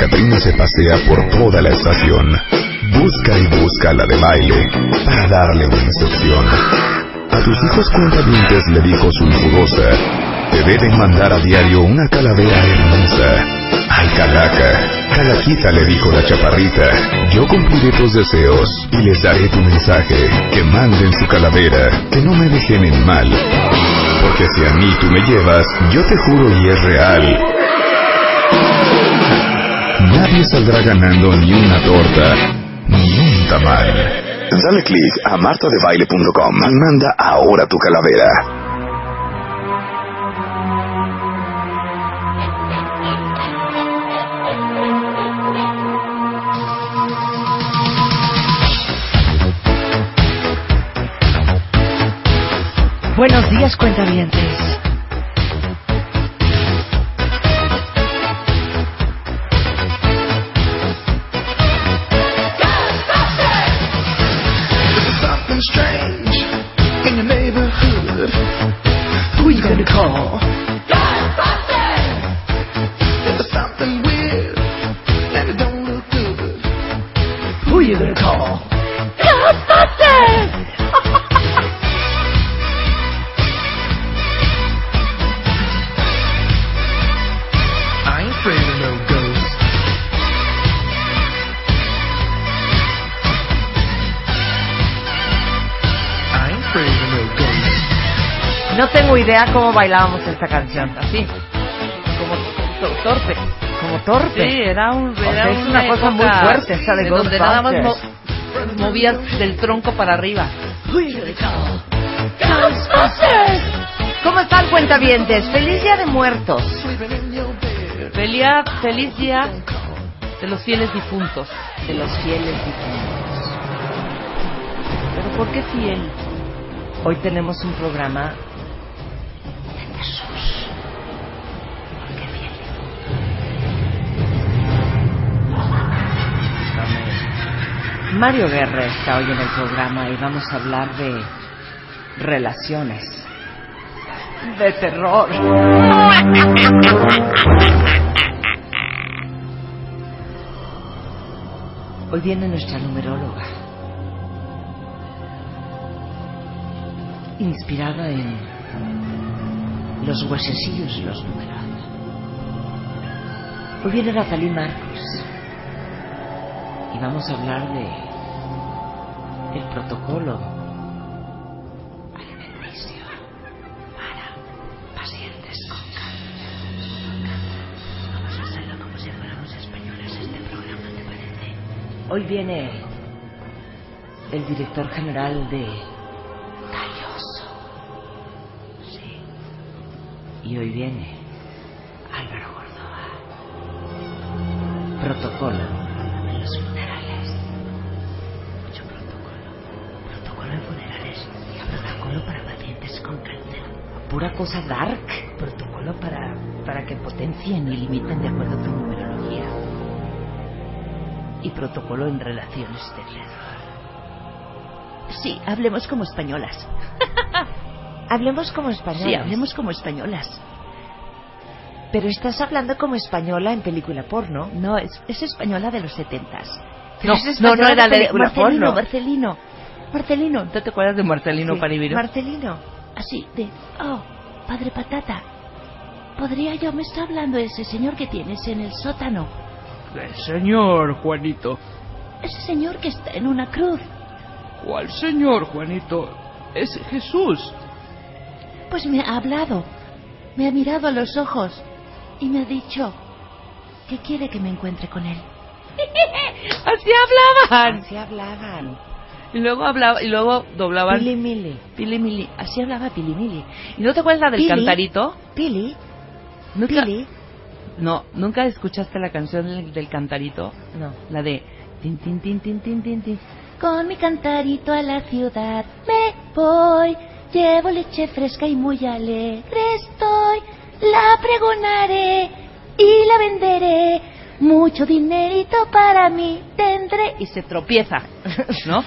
Catrina se pasea por toda la estación. Busca y busca la de baile para darle una instrucción. A tus hijos cuentavientes le dijo su infudosa, te deben mandar a diario una calavera hermosa. Ay, calaca, calaquita le dijo la chaparrita, yo cumpliré tus deseos y les daré tu mensaje, que manden su calavera, que no me dejen en mal. Porque si a mí tú me llevas, yo te juro y es real. Nadie saldrá ganando ni una torta, ni un tamal. Dale click a martadebaile.com y manda ahora tu calavera. Buenos días, cuentavientes. Idea cómo bailábamos esta canción. Así. Como to- torpe. Como torpe. Sí, era un. O sea, Era es una cosa muy fuerte esta de donde nada más mo- movías del tronco para arriba. ¿Cómo están, cuentavientes? ¡Feliz Día de Muertos! Feliz, feliz día de los fieles difuntos. De los fieles difuntos. Pero ¿por qué fiel? Hoy tenemos un programa Mario Guerra está hoy en el programa y vamos a hablar de relaciones. De terror. Hoy viene nuestra numeróloga. Inspirada en los huesecillos y los números. Hoy viene Natalie Marcos. Y vamos a hablar de el protocolo alimenticio para pacientes con cáncer. Vamos a hacerlo como si fuéramos españoles este programa, ¿te parece? Hoy viene el director general de Calloso. Sí. Y hoy viene Álvaro Gordoa. Protocolo protocolo para pacientes con cáncer. Pura cosa dark. Protocolo para, para que potencien y limiten de acuerdo a tu numerología. Y protocolo en relaciones de. Sí, hablemos como españolas. Hablemos como españolas. Sí, hablemos como españolas. Pero estás hablando como española en película porno. No, es, es española de los setentas. No, no, no era de película Marcelino, porno. Marcelino. Marcelino. ¿No te acuerdas de Marcelino Sí? Marcelino. Así, de, oh, padre patata. ¿Podría yo? Me está hablando ese señor que tienes en el sótano. Señor Juanito. Ese señor que está en una cruz. ¿Cuál señor Juanito? Es Jesús. Pues me ha hablado. Me ha mirado a los ojos. Y me ha dicho que quiere que me encuentre con él. Así hablaban. Así hablaban. Y luego hablaba, y luego doblaban. Pili Mili. Pili Mili. Así hablaba Pili Mili. ¿Y no te acuerdas la del Pili. cantarito? Pili. ¿Nunca, Pili. No, ¿nunca escuchaste la canción del, del cantarito? No. La de tin tin tin tin tin tin tin. Con mi cantarito a la ciudad me voy. Llevo leche fresca y muy alegre estoy. La pregonaré y la venderé. Mucho dinerito para mí tendré. Y se tropieza, ¿no?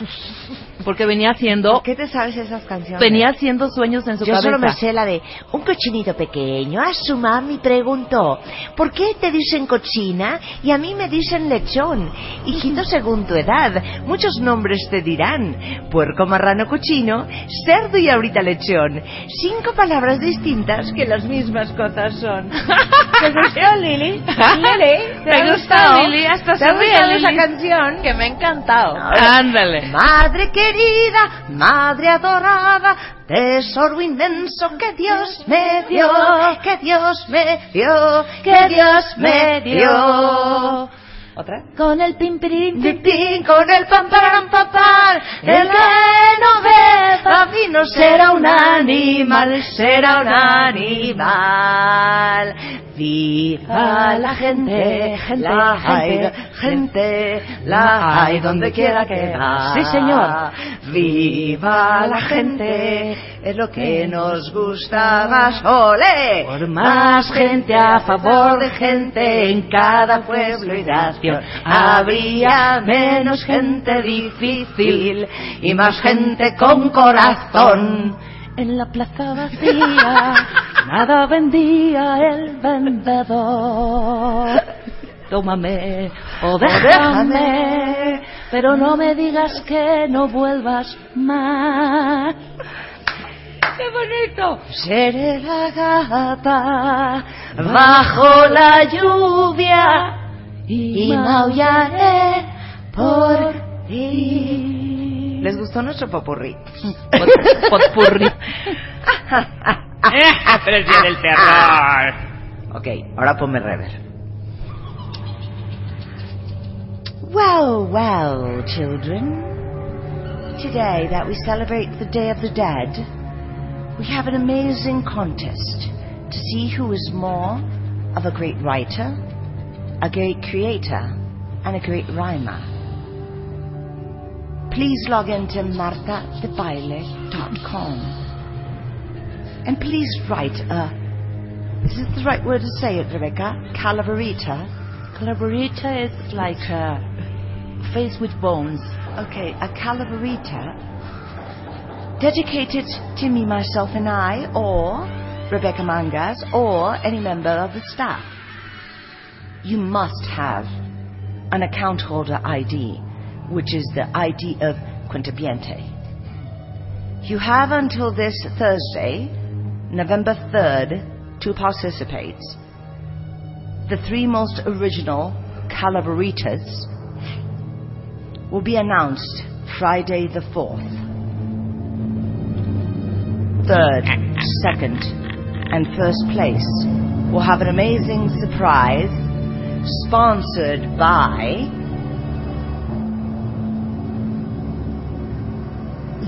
Porque venía haciendo, ¿Por qué te sabes esas canciones? venía haciendo sueños en su Yo cabeza. solo me sé la de un cochinito pequeño. A su mami preguntó, ¿por qué te dicen cochina y a mí me dicen lechón? Hijito, según tu edad, muchos nombres te dirán. Puerco, marrano, cochino, cerdo y ahorita lechón. Cinco palabras distintas que las mismas cosas son. ¿Te gustó, Lili? Lili, ¿te ha gustó? Lili, hasta ¿Te ha gustado esa canción? Que me ha encantado. Ahora- Ándale. Madre querida, madre adorada, tesoro inmenso que Dios me dio, que Dios me dio, que Dios me dio. ¿Otra? Con el pimpirín, Pim, pim, con el pam, param, pam, pam, el que no vino será un animal, será un animal. Viva la gente, la hay, gente, la hay donde quiera que va. Sí, señor. Viva la gente, es lo que nos gusta más. ¡Ole! Por más gente a favor de gente en cada pueblo y nación. Habría menos gente difícil y más gente con corazón. En la plaza vacía, nada vendía el vendedor. Tómame o déjame, déjame. pero no me digas que no vuelvas más. ¡Qué bonito! Seré la gata bajo la lluvia y maullaré por ti. ¿Les gustó nuestro popurrí? Pot- Potpurri. Pero el día del terror. Ok, ahora ponme rever. Well, well, children. Today that we celebrate the Day of the Dead, we have an amazing contest to see who is more of a great writer, a great creator, and a great rhymer. Please log into martadebaile.com and please write a is it the right word to say it, Rebecca? Calaverita? Collaborator is like a face with bones. Okay, a calaverita dedicated to me, myself, and I, or Rebecca Mangas, or any member of the staff. You must have an account holder ID, which is the ID of Quintabiente. You have until this Thursday, November 3rd, to participate. The three most original Calaveritas will be announced Friday the 4th. Third, second, and first place will have an amazing surprise sponsored by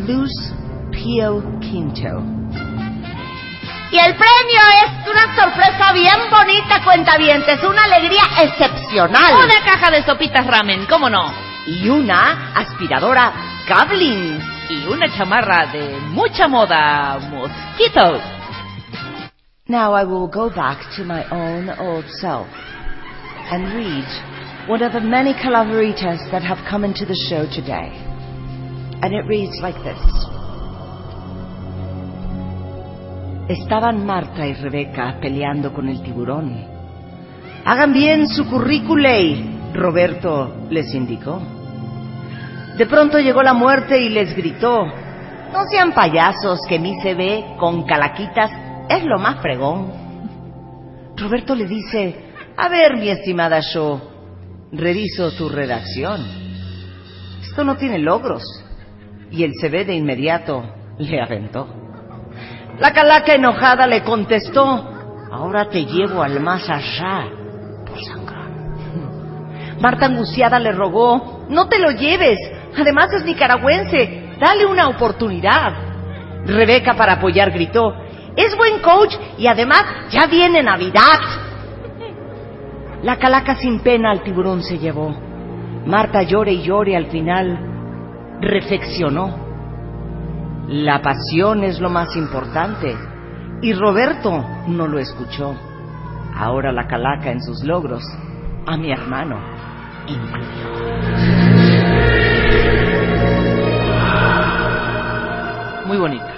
Luz Pio Quinto. Y el premio es una sorpresa bien bonita, cuentavientes, una alegría excepcional. Una caja de sopitas ramen, ¿cómo no? Y una aspiradora Gablin. Y una chamarra de mucha moda, Mosquito. Now I will go back to my own old self and read one of the many calaveritas that have come into the show today. And it reads like this. Estaban Marta y Rebeca peleando con el tiburón. Hagan bien su currículum, Roberto les indicó. De pronto llegó la muerte y les gritó, no sean payasos que mi se ve con calaquitas, es lo más fregón. Roberto le dice, a ver mi estimada Shaw, reviso tu redacción. Esto no tiene logros. Y el ve de inmediato le aventó. La calaca enojada le contestó, ahora te llevo al más allá por sangrón. Marta angustiada le rogó, no te lo lleves, además es nicaragüense, dale una oportunidad. Rebeca para apoyar gritó, es buen coach y además ya viene Navidad. La calaca sin pena al tiburón se llevó. Marta llore y llore al final reflexionó. La pasión es lo más importante. Y Roberto no lo escuchó. Ahora la calaca en sus logros a mi hermano incluyó. Muy bonita.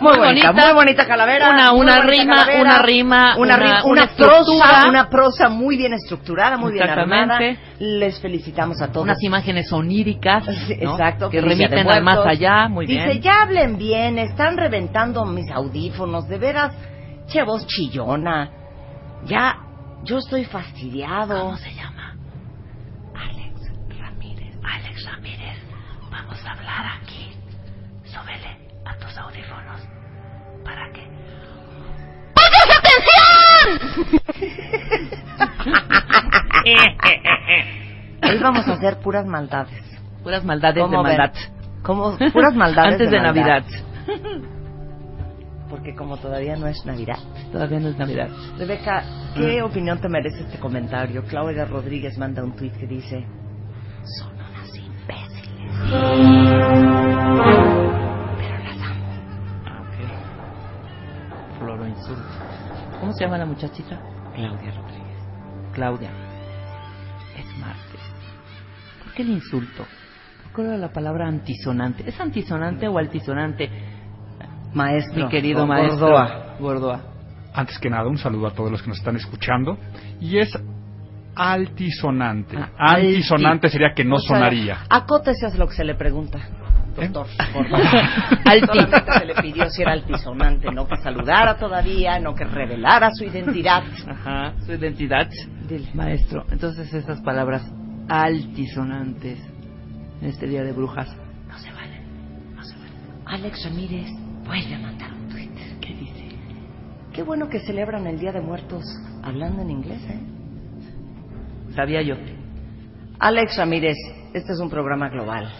Muy Muy bonita, bonita. muy bonita calavera. Una- una bonita rima, calavera. una rima, una, una- una prosa, una prosa muy bien estructurada, muy bien armada. Exactamente. Les felicitamos a todos. Unas imágenes oníricas, ¿no? Exacto. que remiten al más allá, muy Dice, bien. ya hablen bien, están reventando mis audífonos, de veras, che voz chillona. Ya, yo estoy fastidiado. ¿Cómo se llama? Alex Ramírez. Alex Ramírez, vamos a hablar aquí. Tus audífonos para que... Hoy vamos a hacer puras maldades. Puras maldades de maldad. Como puras maldades Antes de, maldad. Navidad. Porque como todavía no es Navidad. Todavía no es Navidad. Rebeca, ¿qué opinión te merece este comentario? Claudia Rodríguez manda un tuit que dice, son unas imbéciles. ¿Cómo se llama la muchachita? Claudia Rodríguez. Claudia. Es martes. ¿Por qué el insulto? Recuerdo la palabra antisonante. ¿Es antisonante o altisonante? Maestro. Mi querido maestro. Gordoa. Gordoa. Antes que nada, un saludo a todos los que nos están escuchando. Y es altisonante. Ah, Antisonante alti- sería que no O sea, sonaría. Acótese a lo que se le pregunta. Doctor, Gordoa. Alti. Solamente se le pidió si era altisonante, no que saludara todavía, no que revelara su identidad. Ajá, su identidad. Dile. Maestro, entonces estas palabras altisonantes en este día de brujas no se valen. No se valen. Alex Ramírez vuelve a mandar un tuit. ¿Qué dice? Qué bueno que celebran el Día de Muertos hablando en inglés, ¿eh? Sabía yo. Alex Ramírez, este es un programa global.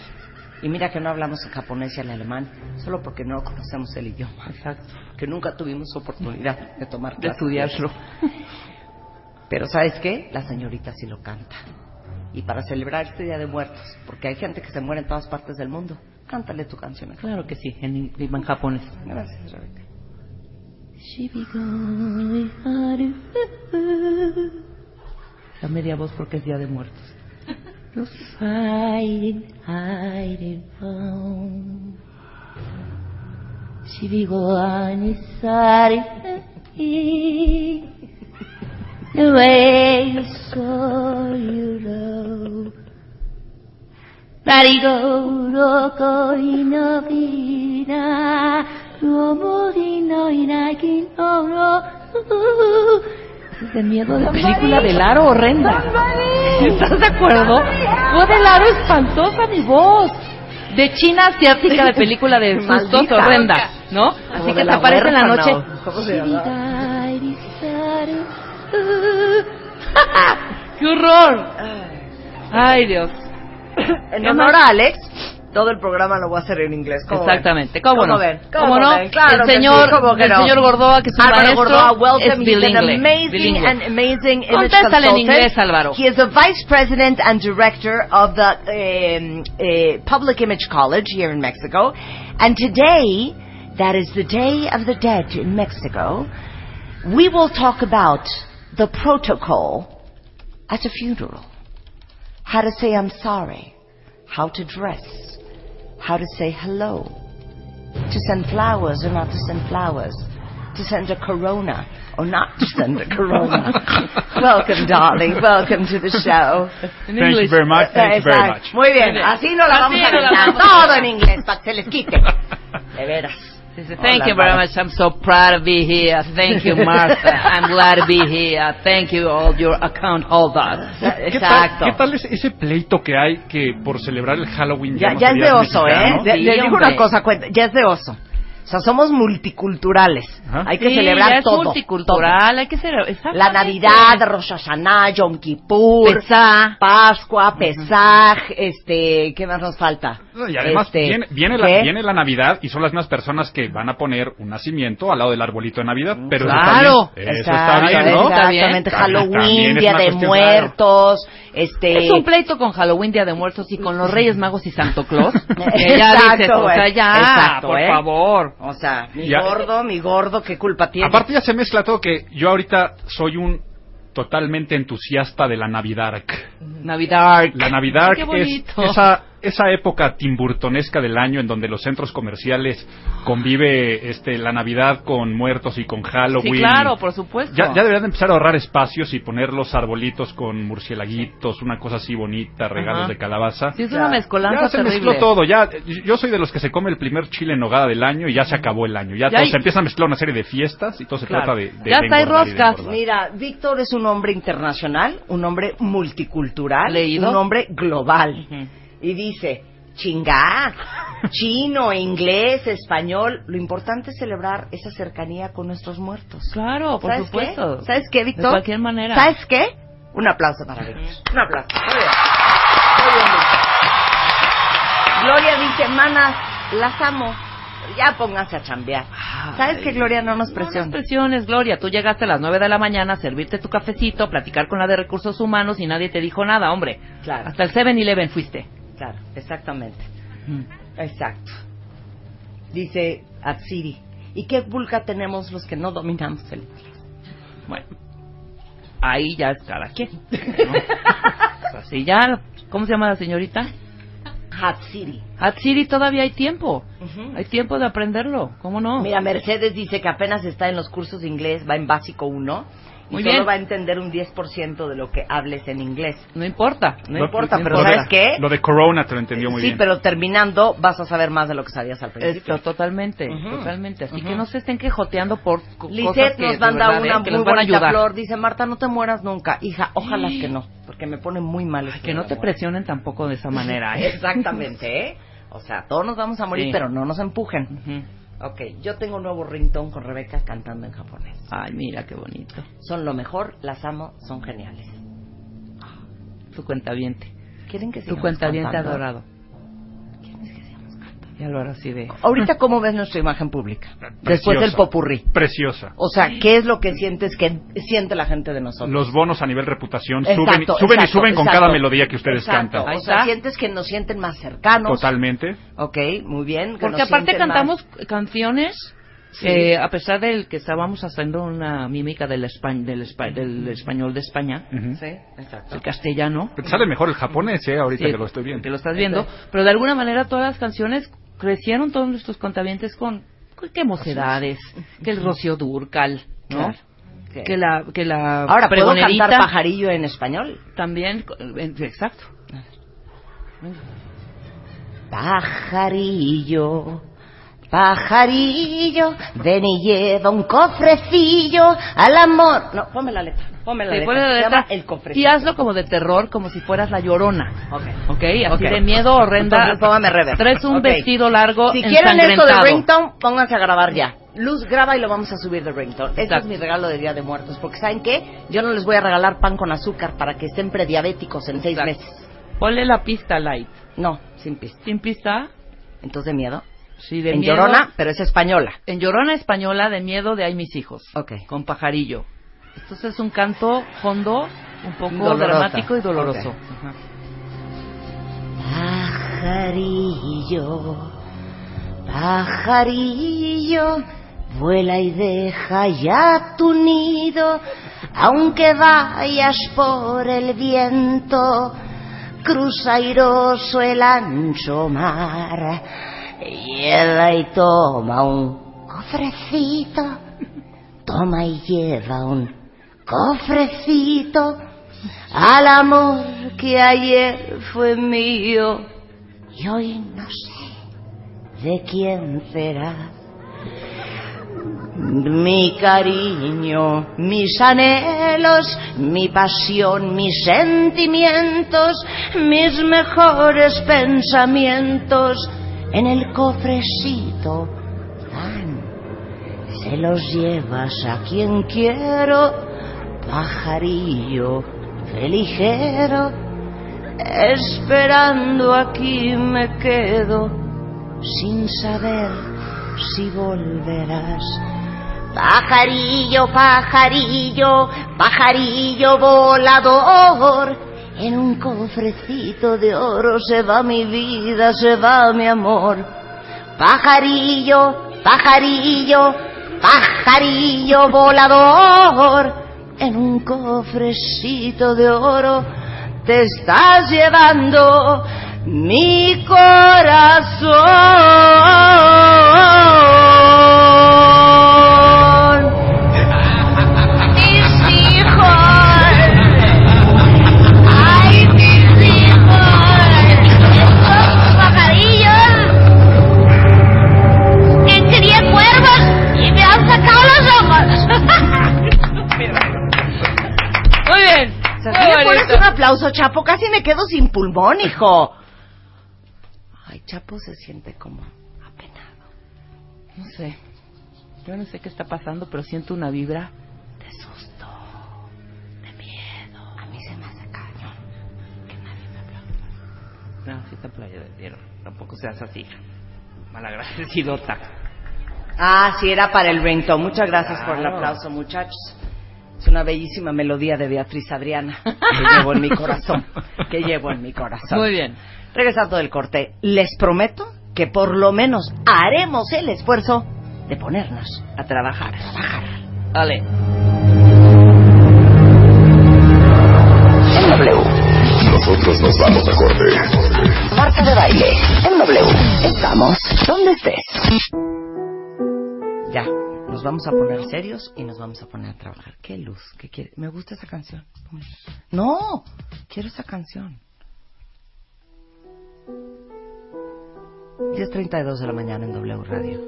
Y mira que no hablamos el japonés y el alemán, solo porque no conocemos el idioma. Exacto. Que nunca tuvimos oportunidad de tomar De clases estudiarlo. Pero ¿sabes qué? La señorita sí lo canta. Y para celebrar este Día de Muertos, porque hay gente que se muere en todas partes del mundo, cántale tu canción. Claro que sí, en, en japonés. Gracias, Rebeca. La media voz porque es Día de Muertos. No fighting, hiding from. Shibigowani sari The way you saw you know. Marigo roko inobina. 思いのいなきのろ。De miedo de película de Laro horrenda. ¿Estás de acuerdo? Fue de Laro espantosa mi voz. De China asiática de película de sustos horrenda, ¿no? Como Así que te aparece en la noche. ¿o cómo se llama? ¡Qué horror! Ay, Dios. En ¿Qué honor a Alex, todo el programa lo voy a hacer en inglés. ¿Cómo Exactamente. ven? ¿Cómo, no? ven? ¿Cómo, no? ven? Claro el señor, sí, ¿cómo que el no? señor Gordoa, que es un Álvaro Gordoa, es welcome. An bilingüe. amazing bilingüe. and amazing Contéstale en inglés, Álvaro. He is the vice president and director of the um, uh, Public Image College here in Mexico. And today, that is the Day of the Dead in Mexico, we will talk about the protocol at a funeral. How to say I'm sorry. How to dress. How to say hello. To send flowers or not to send flowers. To send a corona or not to send a corona. Welcome, darling. Welcome to the show. En Thank you very much. Thank you very much. Muy bien, así no la vamos a no la aventar. vamos a Todo en inglés para que se les quite. De veras. Dice, Thank Hola, you very much. I'm so proud to be here. Thank you, Martha. I'm glad to be here. Thank you, all your account holders. ¿Qué tal, Exacto. ¿Qué tal es ese pleito que hay que por celebrar el Halloween Ya, no ya es de oso, ¿eh? Sí, les digo una cosa, cuenta, ya es de oso. O sea, somos multiculturales. Ajá. Hay que Sí, celebrar ya es todo. multicultural. Hay que todo. exactamente. La Navidad, Rosh Hashanah, Yom Kippur, Pesá. Pascua, Pesaj, este, ¿qué más nos falta? Y además Este, viene, viene, la, viene la Navidad y son las mismas personas que van a poner un nacimiento al lado del arbolito de Navidad. Pero Claro. eso está bien, eso está bien, ¿no? Está bien. Exactamente, Halloween, es Día de Muertos, este... Es un pleito con Halloween, Día de Muertos y con los Reyes Magos y Santo Claus. que ya Exacto, dices, o sea, ya, Exacto, por ¿eh? favor. O sea, mi Ya- gordo, mi gordo, ¿qué culpa tiene? Aparte ya se mezcla todo que yo ahorita soy un totalmente entusiasta de la Navidad. Navidad. La Navidad Qué es bonito. esa, esa época timburtonesca del año en donde los centros comerciales convive este, la Navidad con muertos y con Halloween. Sí, claro, por supuesto. Ya, ya deberían empezar a ahorrar espacios y poner los arbolitos con murcielaguitos, una cosa así bonita, regalos Ajá. de calabaza. Sí, es una mezcolanza Ya se terrible. mezcló todo, ya yo soy de los que se come el primer chile en nogada del año y ya se acabó el año. Ya, Ya todo hay- se empieza a mezclar una serie de fiestas y todo se Claro. trata de, de Ya de está, hay roscas. Mira, Víctor es un hombre internacional, un hombre multicultural, ¿Leído? un hombre global. Ujú. Y dice, chingá, chino, inglés, español, lo importante es celebrar esa cercanía con nuestros muertos. Claro, por ¿Sabes supuesto. qué? ¿Sabes qué, Víctor? De cualquier manera. ¿Sabes qué? Un aplauso para Víctor. Un aplauso. Muy bien. Muy bien, Víctor. Gloria dice, manas, las amo. Ya pónganse a chambear. ¿Sabes qué, Gloria? No nos No presiona. nos presiones, Gloria. Tú llegaste a las 9 de la mañana a servirte tu cafecito, platicar con la de recursos humanos y nadie te dijo nada, hombre. Claro. Hasta el 7-Eleven fuiste. Claro, exactamente. Exacto. Dice Atsiri. ¿Y qué vulca tenemos los que no dominamos el inglés? Bueno, ahí ya es cada quien. ¿no? Pues así ya. ¿Cómo se llama la señorita? Hatsiri. Hatsiri todavía hay tiempo. Hay tiempo de aprenderlo. ¿Cómo no? Mira, Mercedes dice que apenas está en los cursos de inglés, va en básico 1 y Muy solo bien. va a entender un 10% de lo que hables en inglés. No importa. No Lo- importa, lo pero de- ¿sabes qué? Lo de Corona te lo entendió muy sí, bien. pero terminando vas a saber más de lo que sabías al principio. Esto, totalmente, totalmente. Así que no se estén quejoteando por co- cosas Lizeth que nos de manda verdad, una ¿eh? que muy van a ayudar. flor. Dice, Marta, no te mueras nunca. Hija, ojalá que no, porque me pone muy mal. esto Que de no te muerte. presionen tampoco de esa manera, ¿eh? Exactamente, ¿eh? O sea, todos nos vamos a morir, Sí. pero no nos empujen. Ujú. Ok, yo tengo un nuevo ringtone con Rebeca cantando en japonés. Ay, mira qué bonito. Son lo mejor, las amo, son geniales. Tu cuentaviente. ¿Quieren que Tu cuentaviente cantando? adorado. Ya lo hará así de... Ahorita, ¿cómo ves nuestra imagen pública? Después Preciosa. del popurrí. Preciosa. O sea, ¿qué es lo que sientes que siente la gente de nosotros? Los bonos a nivel reputación Exacto, suben, y- suben y exacto, suben con exacto. cada melodía que ustedes Exacto. cantan. Ahí O sea, sientes que nos sienten más cercanos. Totalmente. Ok, muy bien. que Porque aparte cantamos más- canciones, Sí. eh, a pesar del que estábamos haciendo una mímica del, espa- del, espa- del español de España, Ujú. Sí, exacto. el castellano, Pero Sale mejor el japonés, ¿eh? Ahorita Sí, que lo estoy viendo. que lo estás viendo, pero de alguna manera todas las canciones crecieron todos nuestros contabientes con, con que mocedades, que el Rocío Durcal, ¿no? Claro. Que la, que la Ahora, ¿puedo cantar pajarillo en español? también, exacto. Pajarillo, pajarillo, ven y lleva un cofrecillo al amor. No, ponme la letra, ponme la Sí, letra. ponle la Se letra llama el cofrecillo. y hazlo como de terror, como si fueras la llorona. Ok. ¿Ok? Así Ok. de miedo horrenda. Entonces, póngame reverb. Traes un Ok. vestido largo Si quieren esto de ringtone, pónganse a grabar ya. Luz, graba y lo vamos a subir de ringtone. Este es Exacto. mi regalo de Día de Muertos. Porque ¿saben qué? Yo no les voy a regalar pan con azúcar para que estén prediabéticos en seis Exacto. meses. Ponle la pista light. No, sin pista. Sin pista, Entonces, de miedo. Sí, de en miedo. Llorona, pero es española. En Llorona española, de miedo de Ay mis hijos. Ok. Con pajarillo. Entonces es un canto hondo, un poco Dolorosa. dramático y doloroso. Ajá. Pajarillo, pajarillo, vuela y deja ya tu nido, aunque vayas por el viento, cruza airoso el ancho mar, lleva y toma un cofrecito, toma y lleva un cofrecito. Al amor que ayer fue mío. Y hoy no sé de quién será. Mi cariño, mis anhelos, mi pasión, mis sentimientos, mis mejores pensamientos en el cofrecito van. Se los llevas a quien quiero, pajarillo de ligero, esperando aquí me quedo sin saber si volverás. Pajarillo, pajarillo, pajarillo volador, en un cofrecito de oro se va mi vida, se va mi amor. Pajarillo, pajarillo, pajarillo volador, en un cofrecito de oro te estás llevando mi corazón. Aplauso, Chapo? Casi me quedo sin pulmón, hijo. Ay, Chapo se siente como apenado. No sé. Yo no sé qué está pasando, pero siento una vibra. De susto. De miedo. A mí se me hace cañón. Que nadie me aplaude. No, sí te aplaudieron. Tampoco seas así. Malagradecido,ta Ah, sí, era para el ringtone. Muchas gracias por el aplauso, muchachos. Es una bellísima melodía de Beatriz Adriana que llevo en mi corazón. Que llevo en mi corazón. Muy bien. Regresando del corte, les prometo que por lo menos haremos el esfuerzo de ponernos a trabajar. trabajar. Vale. En W. Nosotros nos vamos a corte. Marta de baile. En W. Estamos donde estés. Ya, nos vamos a poner serios y nos vamos a poner a trabajar. Qué luz, qué quiere. Me gusta esa canción. No, quiero esa canción. 10.32 de la mañana en W Radio.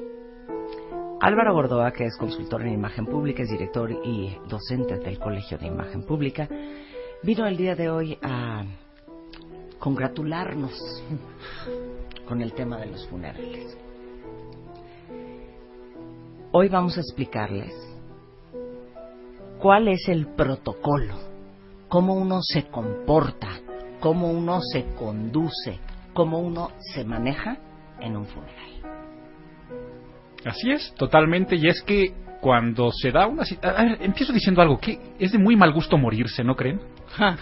Álvaro Gordoa, que es consultor en imagen pública, es director y docente del Colegio de Imagen Pública, vino el día de hoy a congratularnos con el tema de los funerales. Hoy vamos a explicarles cuál es el protocolo, cómo uno se comporta, cómo uno se conduce, cómo uno se maneja en un funeral. Así es, totalmente. Y es que cuando se da una... A ver, empiezo diciendo algo, que es de muy mal gusto morirse, ¿no creen?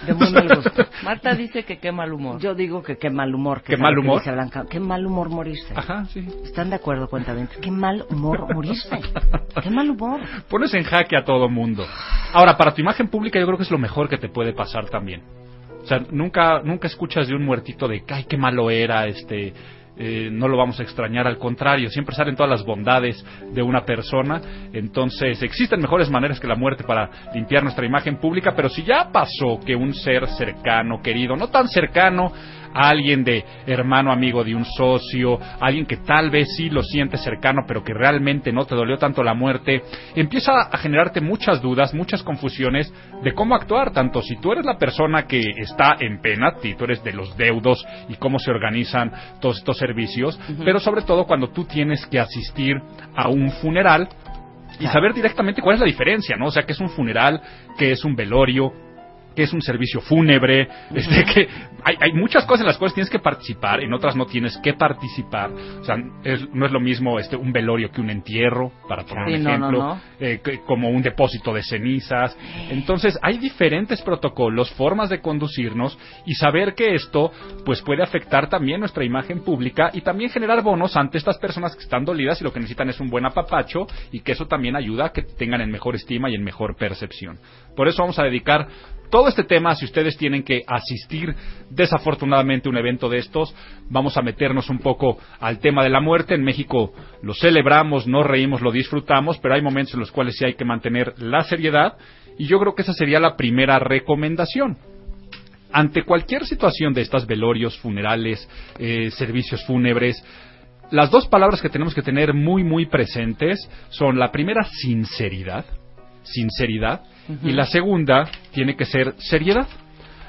De muy mal gusto. Marta dice que qué mal humor. Yo digo que qué mal humor. que ¿Qué mal que humor? dice Blanca. Qué mal humor morirse. Ajá, sí. ¿Están de acuerdo, cuenta Qué mal humor morirse. Qué mal humor. Pones en jaque a todo mundo. Ahora, para tu imagen pública yo creo que es lo mejor que te puede pasar también. O sea, nunca, nunca escuchas de un muertito de, ay, qué malo era, este, eh, no lo vamos a extrañar, al contrario, siempre salen todas las bondades de una persona, entonces existen mejores maneras que la muerte para limpiar nuestra imagen pública, pero si ya pasó que un ser cercano, querido, no tan cercano, a alguien de hermano amigo de un socio, alguien que tal vez sí lo siente cercano, pero que realmente no te dolió tanto la muerte, empieza a generarte muchas dudas, muchas confusiones de cómo actuar, tanto si tú eres la persona que está en pena, si tú eres de los deudos y cómo se organizan todos estos servicios, pero sobre todo cuando tú tienes que asistir a un funeral y saber directamente cuál es la diferencia, ¿no? O sea, que es un funeral, que es un velorio, que es un servicio fúnebre, este, que hay, hay muchas cosas en las cuales tienes que participar, en otras no tienes que participar. O sea, es- no es lo mismo este, un velorio que un entierro, para poner Sí, un no, no, ejemplo, no. eh, que- como un depósito de cenizas. Entonces, hay diferentes protocolos, formas de conducirnos y saber que esto pues puede afectar también nuestra imagen pública y también generar bonos ante estas personas que están dolidas y lo que necesitan es un buen apapacho y que eso también ayuda a que te tengan en mejor estima y en mejor percepción. Por eso vamos a dedicar todo este tema, si ustedes tienen que asistir desafortunadamente a un evento de estos, vamos a meternos un poco al tema de la muerte. En México lo celebramos, nos reímos, lo disfrutamos, pero hay momentos en los cuales sí hay que mantener la seriedad y yo creo que esa sería la primera recomendación. Ante cualquier situación de estas velorios, funerales, eh, servicios fúnebres, las dos palabras que tenemos que tener muy, muy presentes son la primera, sinceridad, sinceridad, y la segunda tiene que ser seriedad.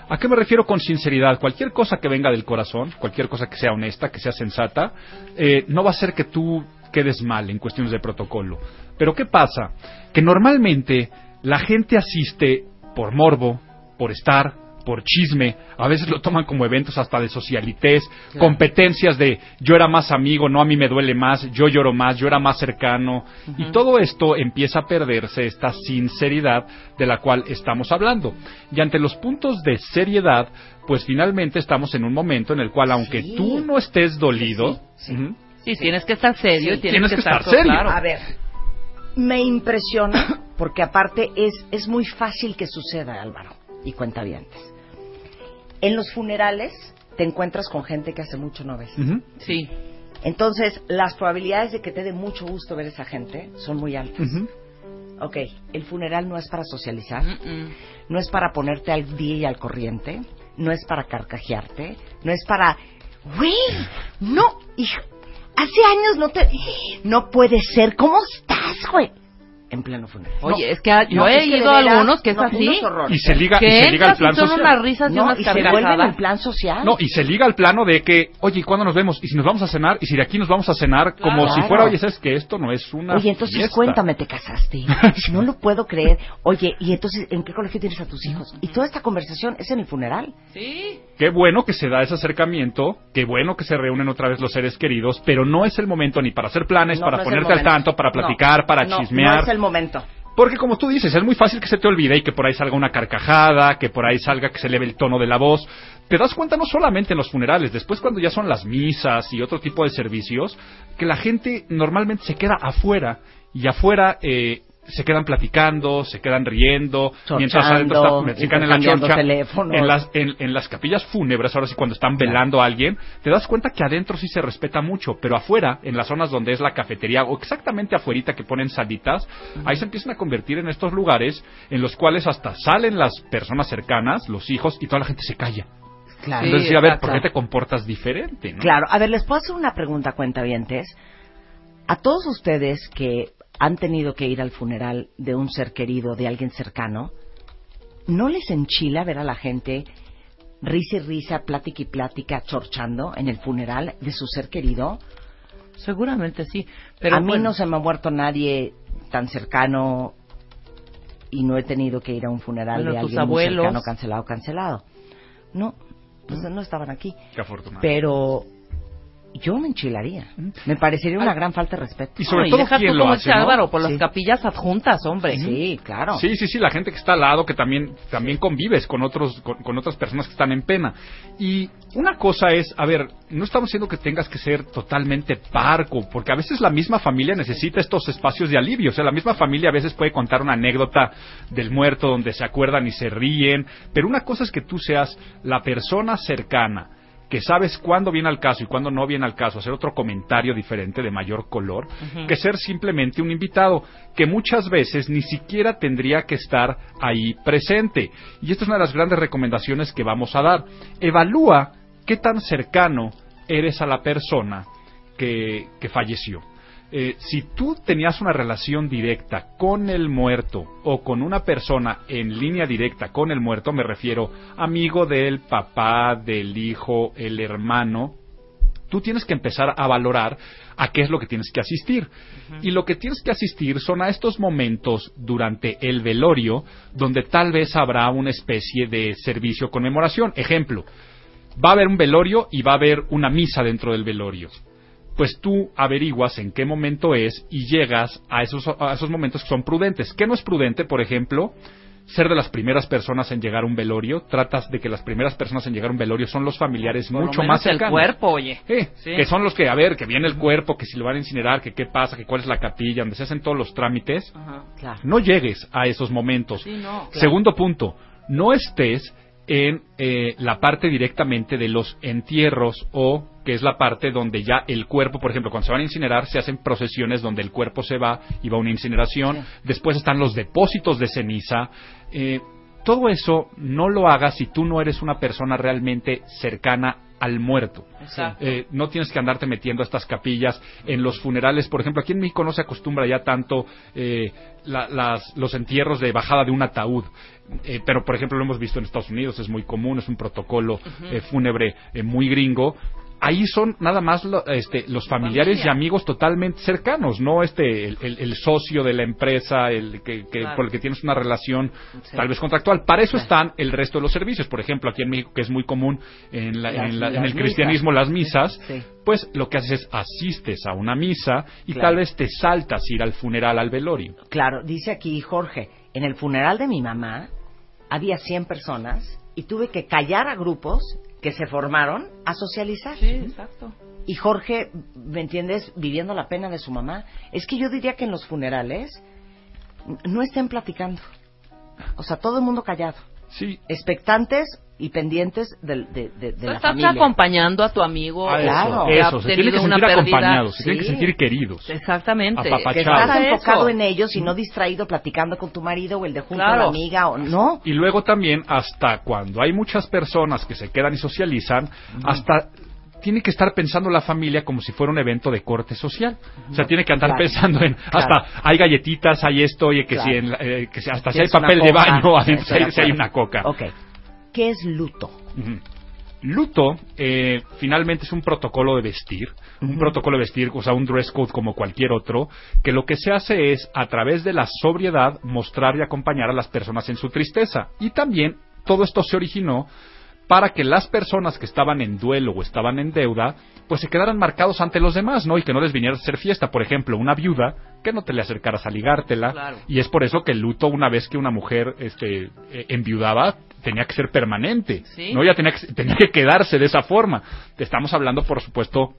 ¿A qué me refiero con sinceridad? Cualquier cosa que venga del corazón, cualquier cosa que sea honesta, que sea sensata, eh, no va a ser que tú quedes mal en cuestiones de protocolo. Pero ¿qué pasa? Que normalmente la gente asiste por morbo, por estar, por chisme, a veces lo toman como eventos hasta de socialités, competencias de yo era más amigo, no a mí me duele más, yo lloro más, yo era más cercano, y todo esto empieza a perderse esta sinceridad de la cual estamos hablando. Y ante los puntos de seriedad, pues finalmente estamos en un momento en el cual aunque Sí. tú no estés dolido, Sí, sí. ujú, Sí, tienes que estar serio tienes, Tienes que, que estar, estar serio. claro. A ver, me impresiona porque aparte es, es muy fácil que suceda, Álvaro, y cuenta En los funerales te encuentras con gente que hace mucho no ves. Sí. Entonces, las probabilidades de que te dé mucho gusto ver a esa gente son muy altas. Ujú. Ok, el funeral no es para socializar, no es para ponerte al día y al corriente, no es para carcajearte, no es para... ¡Güey! No, hija, hace años no te... No puede ser, ¿cómo estás, güey? En pleno funeral. Oye, es que ha- yo No, he es que ido a veras, algunos que es no, así. unos horrores. Y se liga, y Que se liga al entras plan y son social. unas risas y No, unas y se vuelve en carcajadas. el plan social. No, y se liga al plano de que, oye, ¿y cuándo nos vemos? Y si nos vamos a cenar, y si de aquí nos vamos a cenar, como Claro. si fuera, oye, sabes que esto no es una. Oye, entonces fiesta. cuéntame, ¿te casaste? No lo puedo creer. Oye, ¿y entonces en qué colegio tienes a tus hijos? Y toda esta conversación es en el funeral. Sí. Qué bueno que se da ese acercamiento, qué bueno que se reúnen otra vez los seres queridos, pero no es el momento ni para hacer planes, No, para no es el ponerte al momento. tanto, para No, platicar, para no, chismear. No es el momento. Porque como tú dices, es muy fácil que se te olvide y que por ahí salga una carcajada, que por ahí salga que se eleve el tono de la voz. Te das cuenta no solamente en los funerales, después cuando ya son las misas y otro tipo de servicios, que la gente normalmente se queda afuera y afuera eh, se quedan platicando, se quedan riendo, mientras adentro está, mexican en la chorcha, en las, en, en las capillas fúnebres, ahora sí cuando están velando a alguien, te das cuenta que adentro sí se respeta mucho, pero afuera, en las zonas donde es la cafetería o exactamente afuerita que ponen salitas, ahí se empiezan a convertir en estos lugares en los cuales hasta salen las personas cercanas, los hijos, y toda la gente se calla. Claro. Entonces, sí, a ver, exacto. ¿por qué te comportas diferente? no? Claro. A ver, les puedo hacer una pregunta, cuentavientes. A todos ustedes que han tenido que ir al funeral de un ser querido, de alguien cercano, ¿no les enchila ver a la gente risa y risa, plática y plática, chorchando en el funeral de su ser querido? Seguramente sí. Pero a mí bueno, no se me ha muerto nadie tan cercano y no he tenido que ir a un funeral Bueno, de tus alguien muy cercano, cancelado, cancelado. No, pues no estaban aquí. Qué afortunado. Pero yo me enchilaría. Me parecería una gran falta de respeto. Y sobre no, todo, deja ¿quién tú lo hace, no? Álvaro, por Sí. las capillas adjuntas, hombre. Sí, claro. Sí, sí, sí, la gente que está al lado, que también, también convives con otros, con, con otras personas que están en pena. Y una cosa es, a ver, no estamos diciendo que tengas que ser totalmente parco, porque a veces la misma familia necesita estos espacios de alivio. O sea, la misma familia a veces puede contar una anécdota del muerto donde se acuerdan y se ríen, pero una cosa es que tú seas la persona cercana que sabes cuándo viene al caso y cuándo no viene al caso, hacer otro comentario diferente de mayor color, que ser simplemente un invitado que muchas veces ni siquiera tendría que estar ahí presente. Y esta es una de las grandes recomendaciones que vamos a dar. Evalúa qué tan cercano eres a la persona que, que falleció. Eh, si tú tenías una relación directa con el muerto o con una persona en línea directa con el muerto, me refiero amigo del papá, del hijo, el hermano, tú tienes que empezar a valorar a qué es lo que tienes que asistir. Y lo que tienes que asistir son a estos momentos durante el velorio donde tal vez habrá una especie de servicio conmemoración. Ejemplo, va a haber un velorio y va a haber una misa dentro del velorio. Pues tú averiguas en qué momento es y llegas a esos, a esos momentos que son prudentes. ¿Qué no es prudente, por ejemplo? Ser de las primeras personas en llegar a un velorio. Tratas de que las primeras personas en llegar a un velorio son los familiares Por lo mucho menos más el cercanos. cuerpo, oye. Eh, Sí. Que son los que, a ver, que viene el cuerpo, que si lo van a incinerar, que qué pasa, que cuál es la capilla, donde se hacen todos los trámites. Ajá. Claro. No llegues a esos momentos. Sí, no, claro. Segundo punto, no estés en eh, la parte directamente de los entierros o que es la parte donde ya el cuerpo, por ejemplo, cuando se van a incinerar, se hacen procesiones donde el cuerpo se va y va a una incineración. Después están los depósitos de ceniza. Eh, todo eso no lo hagas si tú no eres una persona realmente cercana al muerto. Eh, no tienes que andarte metiendo a estas capillas en los funerales. Por ejemplo, aquí en México no se acostumbra ya tanto eh, la- las- los entierros de bajada de un ataúd. Eh, pero, por ejemplo, lo hemos visto en Estados Unidos, es muy común, es un protocolo eh, fúnebre eh, muy gringo. Ahí son nada más lo- este, los familiares Familia. y amigos totalmente cercanos, no este el, el- el socio de la empresa, el que, que- Claro. por el que tienes una relación Sí. tal vez contractual. Para eso Claro. están el resto de los servicios. Por ejemplo, aquí en México, que es muy común en, la- Las- en la- en el misas. cristianismo, las misas, Sí. pues lo que haces es asistes a una misa y Claro. tal vez te saltas ir al funeral, al velorio. Claro, dice aquí Jorge, en el funeral de mi mamá había 100 personas y tuve que callar a grupos que se formaron a socializar. Sí, exacto. Y Jorge, ¿me entiendes? Viviendo la pena de su mamá. Es que yo diría que en los funerales no estén platicando. O sea, todo el mundo callado. Sí, expectantes y pendientes de, de, de, de Tú la estás familia. acompañando a tu amigo. Ah, claro. eso, se tienen que una sentir pérdida. acompañados, se tienen que Sí. sentir queridos. Exactamente. Que estás enfocado eso. en ellos y no distraído platicando con tu marido o el de junto a la amiga o no. Y luego también, hasta cuando hay muchas personas que se quedan y socializan, hasta tiene que estar pensando la familia como si fuera un evento de corte social. O sea, tiene que andar Claro. pensando en, Claro. hasta hay galletitas, hay esto, oye, que Claro. si, en eh, que si hasta si hay papel de baño, adentro, si hay una coca. Ok. ¿Qué es luto? Luto, eh, finalmente es un protocolo de vestir, un protocolo de vestir, o sea, un dress code como cualquier otro, que lo que se hace es, a través de la sobriedad, mostrar y acompañar a las personas en su tristeza. Y también todo esto se originó para que las personas que estaban en duelo o estaban en deuda, pues se quedaran marcados ante los demás, ¿no? Y que no les viniera a hacer fiesta. Por ejemplo, una viuda, que no te le acercaras a ligártela. Claro. Y es por eso que el luto, una vez que una mujer este, eh, enviudaba, tenía que ser permanente. Sí. ¿no? Ya tenía que, tenía que quedarse de esa forma. Estamos hablando, por supuesto,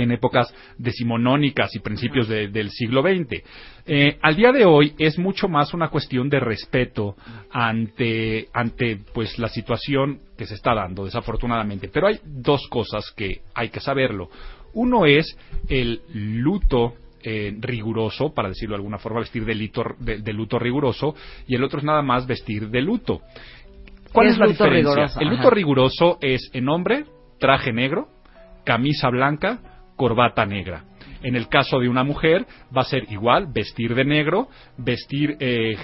en épocas decimonónicas y principios de- del siglo XX. Eh, al día de hoy es mucho más una cuestión de respeto ante, ante pues la situación que se está dando, desafortunadamente. Pero hay dos cosas que hay que saberlo. Uno es el luto eh, riguroso, para decirlo de alguna forma, vestir de, lito- de- de luto riguroso, y el otro es nada más vestir de luto. ¿Cuál ¿Qué es, es la diferencia? riguroso? El luto Ajá. riguroso es en hombre, traje negro, camisa blanca, corbata negra. En el caso de una mujer va a ser igual, vestir de negro, vestir eh,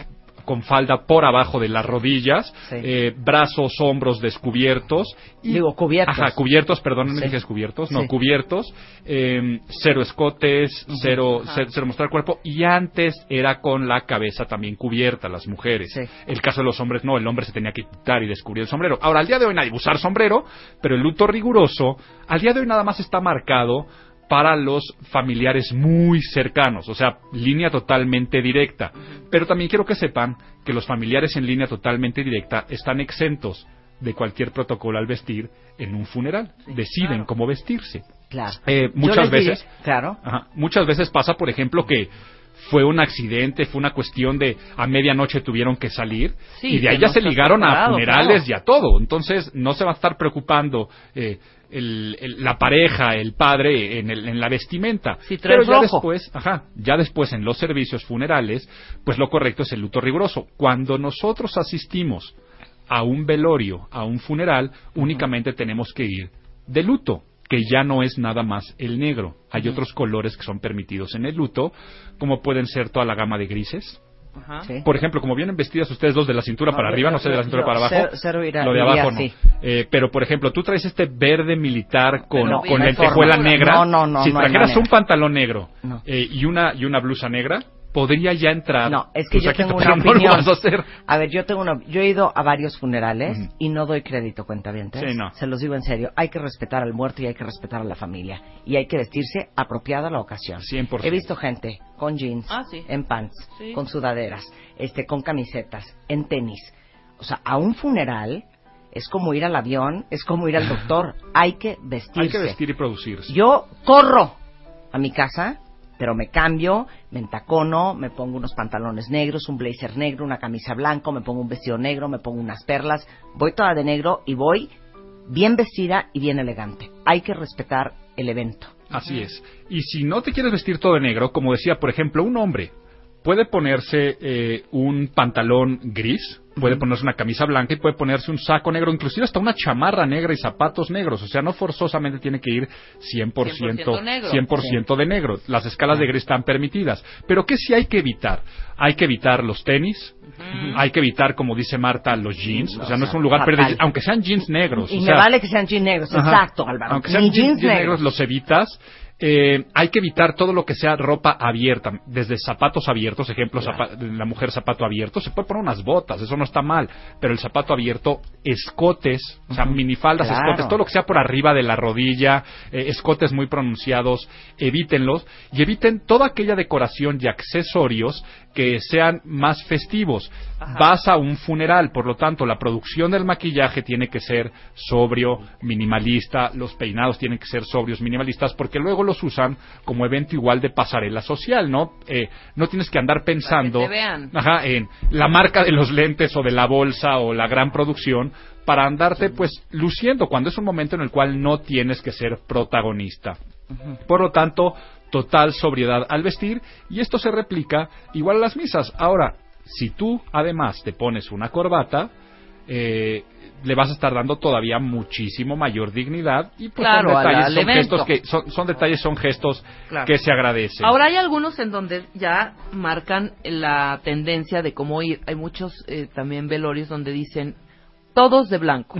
con falda por abajo de las rodillas, Sí. eh, brazos, hombros descubiertos. Y, Digo, cubiertos. Ajá, cubiertos, perdón, no Sí. dije descubiertos, no, Sí. cubiertos, eh, cero escotes, cero, ce- cero mostrar cuerpo, y antes era con la cabeza también cubierta, las mujeres. El caso de los hombres no, el hombre se tenía que quitar y descubrir el sombrero. Ahora, al día de hoy nadie usar sombrero, pero el luto riguroso, al día de hoy nada más está marcado para los familiares muy cercanos, o sea, línea totalmente directa. Pero también quiero que sepan que los familiares en línea totalmente directa están exentos de cualquier protocolo al vestir en un funeral. Deciden claro. cómo vestirse. Claro. Eh, muchas diré- veces- claro. Ajá. Muchas veces pasa, por ejemplo, que fue un accidente, fue una cuestión de a medianoche tuvieron que salir Sí, y de ahí ya no se ligaron a funerales claro. y a todo. Entonces no se va a estar preocupando eh, el- el- la pareja, el padre en, el- en la vestimenta. Si Pero ya rojo. después, ajá, ya después en los servicios funerales, pues lo correcto es el luto riguroso. Cuando nosotros asistimos a un velorio, a un funeral, únicamente tenemos que ir de luto, que ya no es nada más el negro. Hay otros colores que son permitidos en el luto, como pueden ser toda la gama de grises. Ajá. Sí. Por ejemplo, como vienen vestidas ustedes dos de la cintura No, para arriba, no sé de la cintura para abajo. cero- cero irá- lo de iría abajo no. Eh, pero, por ejemplo, tú traes este verde militar con, Pero con bien, lentejuela no negra. No, no, no, si no trajeras un pantalón negro No. eh, y, una, y una blusa negra, podría ya entrar. No, es que tu yo saquito, tengo una no lo vas a hacer. A ver, yo tengo una, yo he ido a varios funerales y no doy crédito, cuentavientes. Sí, no. Se los digo en serio. Hay que respetar al muerto y hay que respetar a la familia. Y hay que vestirse apropiado a la ocasión. 100%. He visto gente con jeans, Ah, sí. en pants, Sí. con sudaderas, este, con camisetas, en tenis. O sea, a un funeral es como ir al avión, es como ir al doctor. Hay que vestirse. Hay que vestir y producirse. Yo corro a mi casa, pero me cambio, me entacono, me pongo unos pantalones negros, un blazer negro, una camisa blanca, me pongo un vestido negro, me pongo unas perlas, voy toda de negro y voy bien vestida y bien elegante. Hay que respetar el evento. Así es. Y si no te quieres vestir todo de negro, como decía, por ejemplo, un hombre puede ponerse eh, un pantalón gris, puede ponerse una camisa blanca y puede ponerse un saco negro, inclusive hasta una chamarra negra y zapatos negros. O sea, no forzosamente tiene que ir 100%, 100% negro. 100% de negro. Las escalas de gris están permitidas. Pero ¿qué sí hay que evitar? Hay que evitar los tenis, hay que evitar, como dice Marta, los jeans. O sea, no es un lugar perdido, aunque sean jeans negros. Y o me sea, vale que sean jeans negros, Ajá. exacto, Álvaro. Aunque sean jeans, negros, los evitas. Eh, hay que evitar todo lo que sea ropa abierta, desde zapatos abiertos, ejemplo, zapa- la mujer zapato abierto, se puede poner unas botas, eso no está mal, pero el zapato abierto, escotes, o sea, minifaldas, Claro. escotes, todo lo que sea por arriba de la rodilla, eh, escotes muy pronunciados, evítenlos y eviten toda aquella decoración y accesorios que sean más festivos. Vas a un funeral, por lo tanto, la producción del maquillaje tiene que ser sobrio, minimalista, los peinados tienen que ser sobrios, minimalistas, porque luego los usan como evento igual de pasarela social, ¿no? Eh, no tienes que andar pensando vean. ajá, en la marca de los lentes o de la bolsa o la gran producción para andarte pues luciendo cuando es un momento en el cual no tienes que ser protagonista. Por lo tanto, total sobriedad al vestir y esto se replica igual a las misas. Ahora, si tú además te pones una corbata, eh, le vas a estar dando todavía muchísimo mayor dignidad y pues Claro, son al- detalles, al son gestos que son, son detalles, son gestos Claro. que se agradecen. Ahora hay algunos en donde ya marcan la tendencia de cómo ir. Hay muchos eh, también velorios donde dicen todos de blanco.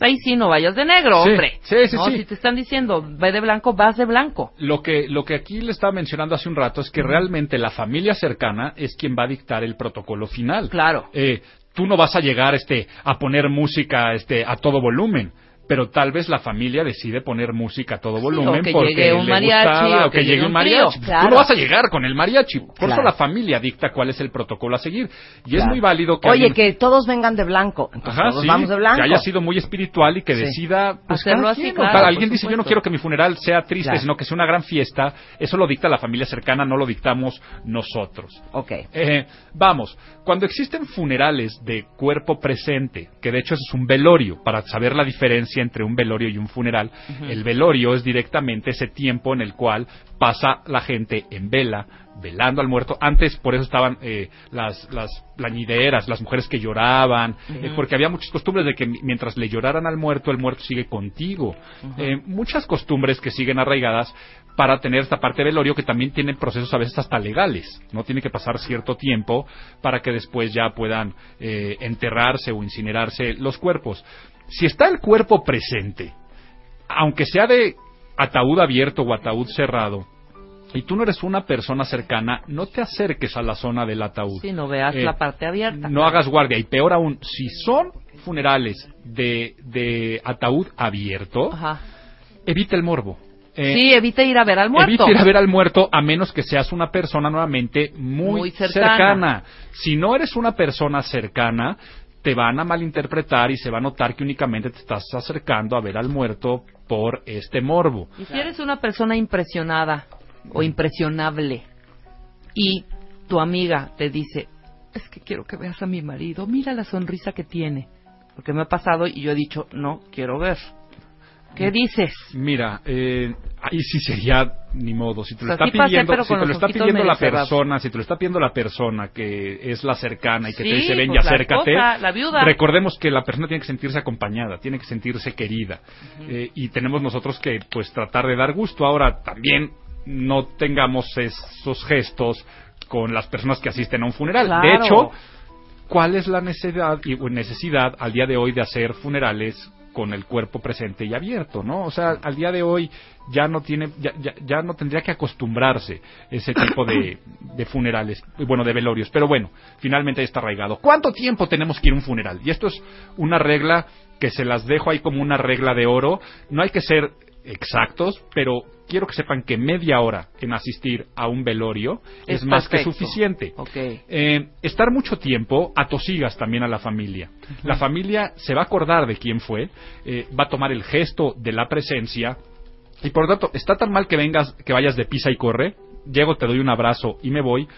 Ahí sí no vayas de negro, Sí, hombre. sí, sí, No, sí. Si te están diciendo ve de blanco, vas de blanco. Lo que, lo que aquí le estaba mencionando hace un rato es que realmente la familia cercana es quien va a dictar el protocolo final. Claro. Eh, tú no vas a llegar este, a poner música este, a todo volumen. Pero tal vez la familia decide poner música a todo volumen que porque llegue un le mariachi, gustaba, o que llegue un mariachi. Tú no vas a llegar con el mariachi. Por eso la familia dicta cuál es el protocolo a seguir. Y es muy válido que Oye, alguien- que todos vengan de blanco. Entonces Ajá, todos sí, vamos de blanco. que haya sido muy espiritual y que Sí. decida pues, Hacerlo así, alguien dice yo no quiero que mi funeral sea triste sino que sea una gran fiesta eso lo dicta la familia cercana no lo dictamos nosotros Ok. Eh, vamos, cuando existen funerales de cuerpo presente, que de hecho eso es un velorio, para saber la diferencia entre un velorio y un funeral, el velorio es directamente ese tiempo en el cual pasa la gente en vela, velando al muerto. Antes por eso estaban eh, las, las plañideras, las mujeres que lloraban, eh, porque había muchas costumbres de que mi- mientras le lloraran al muerto, el muerto sigue contigo. Eh, muchas costumbres que siguen arraigadas para tener esta parte de velorio que también tienen procesos a veces hasta legales. No tiene que pasar cierto tiempo para que después ya puedan enterrarse o incinerarse los cuerpos. Si está el cuerpo presente, aunque sea de ataúd abierto o ataúd cerrado, y tú no eres una persona cercana, no te acerques a la zona del ataúd. Si no veas Eh, la parte abierta. No hagas guardia. Y peor aún, si son funerales de, de ataúd abierto, Ajá. evita el morbo. Eh, sí, evita ir a ver al muerto. Evita ir a ver al muerto a menos que seas una persona nuevamente muy, Muy cercana. cercana. Si no eres una persona cercana, te van a malinterpretar y se va a notar que únicamente te estás acercando a ver al muerto por este morbo. Y si eres una persona impresionada o impresionable y tu amiga te dice, es que quiero que veas a mi marido, mira la sonrisa que tiene. Porque me ha pasado y yo he dicho, no, quiero ver. ¿Qué dices? Mira, eh, ahí sí sería ni modo. Si te lo O sea, está sí pidiendo, si te lo está pidiendo la cerrados. persona, si te lo está pidiendo la persona que es la cercana y que Sí, te dice ven y pues, la acércate, esposa, la viuda. recordemos que la persona tiene que sentirse acompañada, tiene que sentirse querida Eh, y tenemos nosotros que pues tratar de dar gusto. Ahora también no tengamos esos gestos con las personas que asisten a un funeral. De hecho, ¿cuál es la necesidad y necesidad al día de hoy de hacer funerales con el cuerpo presente y abierto, ¿no? O sea, al día de hoy ya no tiene, ya, ya, no tendría que acostumbrarse ese tipo de, de funerales, bueno, de velorios. Pero bueno, finalmente está arraigado. ¿Cuánto tiempo tenemos que ir a un funeral? Y esto es una regla que se las dejo ahí como una regla de oro. No hay que ser exactos, pero quiero que sepan que media hora en asistir a un velorio es, Es más que suficiente. Eh, estar mucho tiempo atosigas también a la familia. La familia se va a acordar de quién fue, eh, va a tomar el gesto de la presencia y por lo tanto está tan mal que vengas, que vayas de pisa y corre, llego, te doy un abrazo y me voy,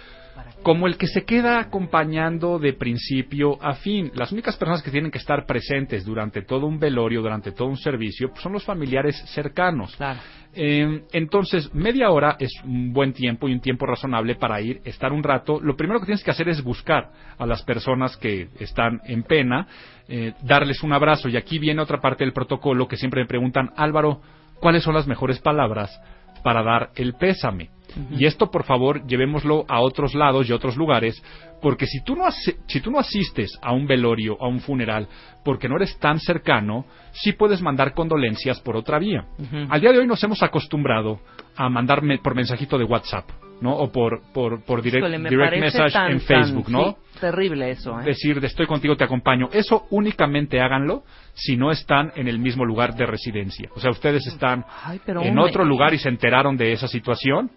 como el que se queda acompañando de principio a fin. Las únicas personas que tienen que estar presentes durante todo un velorio, durante todo un servicio, pues son los familiares cercanos. Claro. Eh, entonces, media hora es un buen tiempo y un tiempo razonable para ir, estar un rato. Lo primero que tienes que hacer es buscar a las personas que están en pena, eh, darles un abrazo. Y aquí viene otra parte del protocolo que siempre me preguntan, Álvaro, ¿cuáles son las mejores palabras para dar el pésame? Y esto, por favor, llevémoslo a otros lados y otros lugares, porque si tú, no si tú no asistes a un velorio, a un funeral, porque no eres tan cercano, sí puedes mandar condolencias por otra vía. Al día de hoy nos hemos acostumbrado a mandarme por mensajito de WhatsApp, ¿no? O por, por, por direct, Híjole, me direct message tan- en Facebook, tan- ¿no? sí, terrible eso, ¿eh? Decir, de estoy contigo, te acompaño. Eso únicamente háganlo si no están en el mismo lugar de residencia. O sea, ustedes están Ay, en hombre. otro lugar y se enteraron de esa situación.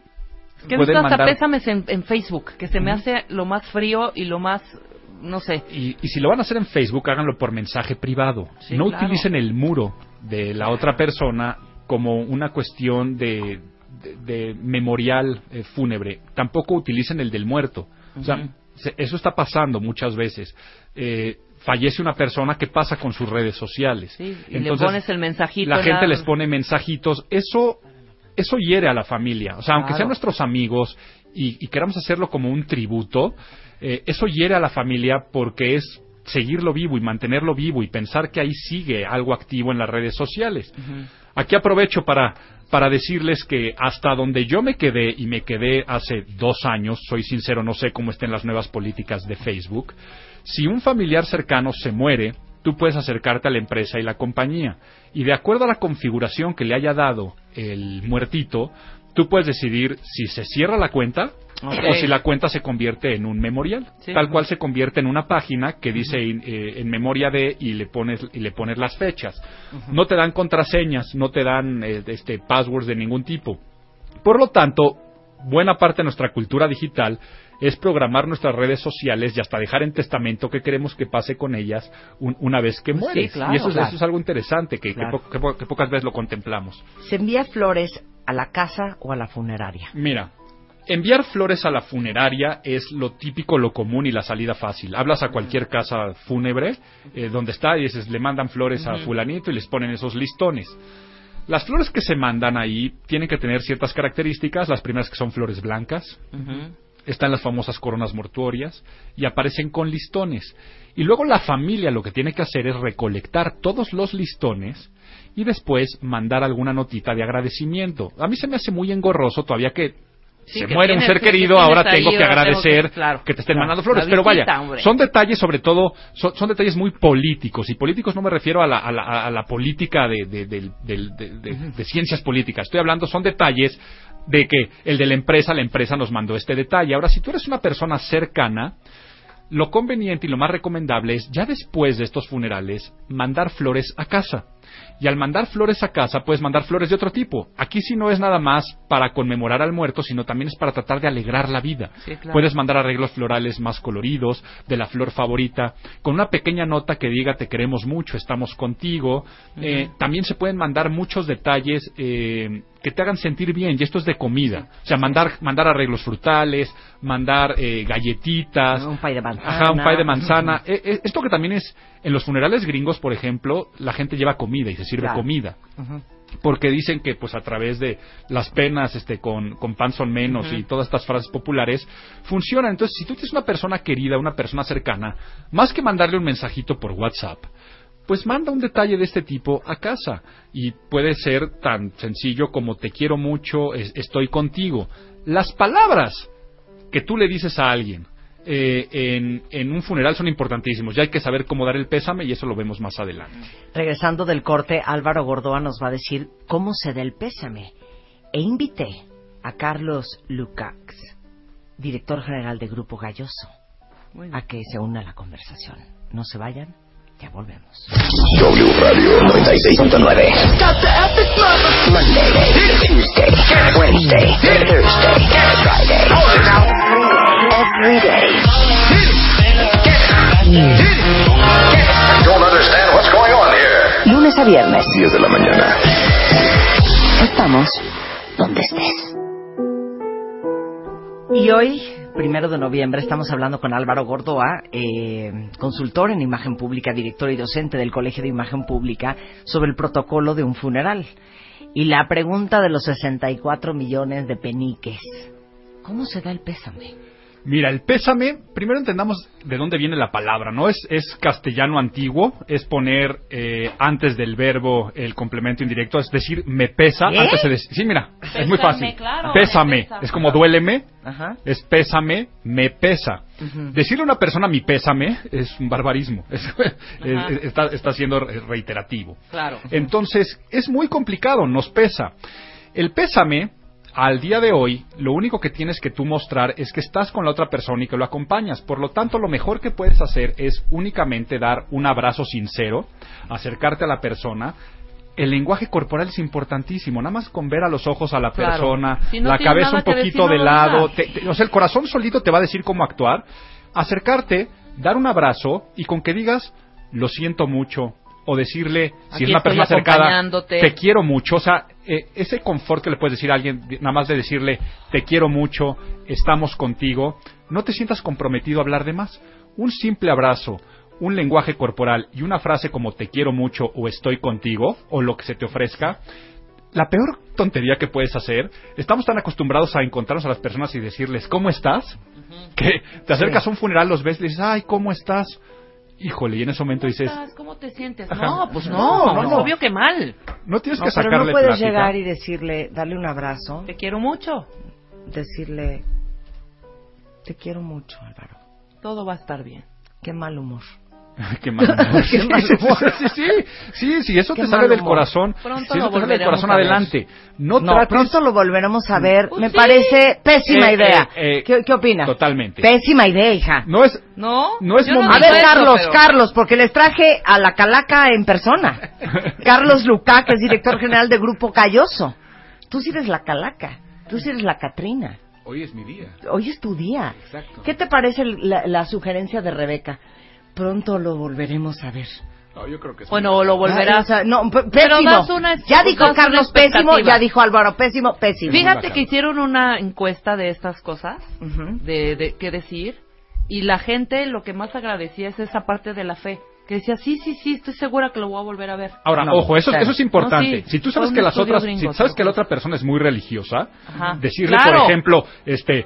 Que he pueden visto hasta mandar pésames en, en Facebook, que se me hace lo más frío y lo más, no sé. Y, y si lo van a hacer en Facebook, háganlo por mensaje privado. Sí, no claro. utilicen el muro de la otra persona como una cuestión de, de- de memorial eh, fúnebre. Tampoco utilicen el del muerto. O sea, se- eso está pasando muchas veces. Eh, fallece una persona, ¿qué pasa con sus redes sociales? Sí, y le Entonces, pones el mensajito. la en gente les pone mensajitos. Eso, eso hiere a la familia. O sea, aunque sean nuestros amigos y, y queramos hacerlo como un tributo, eh, eso hiere a la familia porque es seguirlo vivo y mantenerlo vivo y pensar que ahí sigue algo activo en las redes sociales. Aquí aprovecho para, para decirles que hasta donde yo me quedé, y me quedé hace dos años, soy sincero, no sé cómo estén las nuevas políticas de Facebook, si un familiar cercano se muere, tú puedes acercarte a la empresa y la compañía. Y de acuerdo a la configuración que le haya dado el muertito, tú puedes decidir si se cierra la cuenta o si la cuenta se convierte en un memorial. Sí. Tal cual se convierte en una página que dice eh, en memoria de y le pones y le pones las fechas. No te dan contraseñas, no te dan eh, este passwords de ningún tipo. Por lo tanto, buena parte de nuestra cultura digital es programar nuestras redes sociales y hasta dejar en testamento qué queremos que pase con ellas un- una vez que Sí, mueres. claro, y eso, claro. eso es algo interesante que, que Claro. po- que po- que pocas veces lo contemplamos. ¿Se envía flores a la casa o a la funeraria? Mira, enviar flores a la funeraria es lo típico, lo común y la salida fácil. Hablas a cualquier casa fúnebre eh, donde está y dices, le mandan flores a fulanito y les ponen esos listones. Las flores que se mandan ahí tienen que tener ciertas características. Las primeras que son flores blancas, Ujú. Están las famosas coronas mortuorias y aparecen con listones. Y luego la familia lo que tiene que hacer es recolectar todos los listones y después mandar alguna notita de agradecimiento. A mí se me hace muy engorroso todavía que Sí, se que muere un ser que querido, ahora tengo que tengo agradecer que- claro, que te estén claro. mandando flores. Pero vaya, hombre. son detalles sobre todo, son, son detalles muy políticos. Y políticos no me refiero a la, a la- a la política de, de- de- de ciencias políticas. Estoy hablando, son detalles de que el de la empresa, la empresa nos mandó este detalle. Ahora, si tú eres una persona cercana, lo conveniente y lo más recomendable es, ya después de estos funerales, mandar flores a casa. Y al mandar flores a casa, puedes mandar flores de otro tipo. Aquí sí no es nada más para conmemorar al muerto, sino también es para tratar de alegrar la vida. Sí, claro. Puedes mandar arreglos florales más coloridos, de la flor favorita, con una pequeña nota que diga te queremos mucho, estamos contigo. Eh, también se pueden mandar muchos detalles eh, que te hagan sentir bien, y esto es de comida. O sea, mandar, mandar arreglos frutales, mandar eh, galletitas, Un pay de manzana. Ajá, un pay de manzana. Eh, eh, esto que también es, en los funerales gringos, por ejemplo, la gente lleva comida y se sirve Claro. comida. Porque dicen que, pues, a través de las penas, este, con, con pan son menos y todas estas frases populares, funciona. Entonces, si tú tienes una persona querida, una persona cercana, más que mandarle un mensajito por WhatsApp, pues manda un detalle de este tipo a casa. Y puede ser tan sencillo como te quiero mucho, es- estoy contigo. Las palabras que tú le dices a alguien eh, en, en un funeral son importantísimos. Ya hay que saber cómo dar el pésame y eso lo vemos más adelante. Regresando del corte, Álvaro Gordoa nos va a decir cómo se da el pésame. E invité a Carlos Lucax, director general de Grupo Galloso, bien. a que se una a la conversación. No se vayan, ya volvemos. W Radio 96.9. Got the epic mother. Monday, Tuesday, Wednesday, Thursday, Friday. Every day. Don't understand what's going on here. Lunes a viernes. 10 de la mañana. Estamos donde estés. Y hoy, primero de noviembre, estamos hablando con Álvaro Gordoa, eh, consultor en imagen pública, director y docente del Colegio de Imagen Pública, sobre el protocolo de un funeral. Y la pregunta de los 64 millones de peniques. ¿Cómo se da el pésame? Mira, el pésame, primero entendamos de dónde viene la palabra, ¿no? Es, es castellano antiguo, es poner eh, antes del verbo el complemento indirecto, es decir, me pesa, ¿Eh? antes de decir, sí, mira, es muy fácil. claro, pésame, es como duéleme, Ajá. es pésame, me pesa. Ujú. Decirle a una persona mi pésame es un barbarismo, es- está, está siendo reiterativo. Claro. Entonces, es muy complicado, nos pesa. El pésame, al día de hoy, lo único que tienes que tú mostrar es que estás con la otra persona y que lo acompañas. Por lo tanto, lo mejor que puedes hacer es únicamente dar un abrazo sincero, acercarte a la persona el lenguaje corporal es importantísimo. Nada más con ver a los ojos a la Claro. persona, Si no la cabeza un poquito de lado. te- o sea, el corazón solito te va a decir cómo actuar. Acercarte, dar un abrazo y con que digas, lo siento mucho. O decirle, si Aquí es una persona cercana, te quiero mucho. O sea, eh, ese confort que le puedes decir a alguien, nada más de decirle, te quiero mucho, estamos contigo, no te sientas comprometido a hablar de más. Un simple abrazo, un lenguaje corporal y una frase como te quiero mucho o estoy contigo o lo que se te ofrezca, la peor tontería que puedes hacer, estamos tan acostumbrados a encontrarnos a las personas y decirles, ¿cómo estás? Que te acercas a un funeral, los ves y dices, ay, ¿cómo estás? Híjole, y en ese momento dices, estás? ¿Cómo te sientes? Ajá. No, pues No, no, no, es no. obvio que mal. no tienes No, que pero sacarle no puedes plática. llegar y decirle, darle un abrazo, Te quiero mucho. decirle, te quiero mucho, Álvaro. Todo va a estar bien. Qué mal humor. Qué mal humor. Qué mal Sí, sí, humor. sí, sí, sí, sí, eso Qué te sale del corazón. Pronto si eso lo te sale del volveremos corazón a ver. adelante. No, No, trates- pronto lo volveremos a ver. Pues Me sí. parece pésima Eh, idea. eh, eh, ¿Qué, qué opinas? Totalmente. Pésima idea, hija. No es, ¿No? No es momento. A ver, eso, Carlos, pero- Carlos, porque les traje a la calaca en persona. Carlos Lucá, que es director general de Grupo Calloso. Tú sí eres la calaca. Tú sí eres la Catrina. Hoy es mi día. Hoy es tu día. Exacto. ¿Qué te parece la sugerencia de Rebeca? Pronto lo volveremos a ver. No, yo creo que es Bueno, o lo volverás. No, Pero pésimo. das una- ya dijo das una Carlos pésimo, ya dijo Álvaro pésimo, pésimo. Fíjate que hicieron una encuesta de estas cosas, de, de qué decir, y la gente lo que más agradecía es esa parte de la fe. Que decía, sí, sí, sí, estoy segura que lo voy a volver a ver. Ahora, No, ojo, eso, claro. eso es importante. No, sí. Si tú sabes que las otras, gringo, si sabes que la otra persona es muy religiosa, Ajá. decirle, Claro. por ejemplo, este,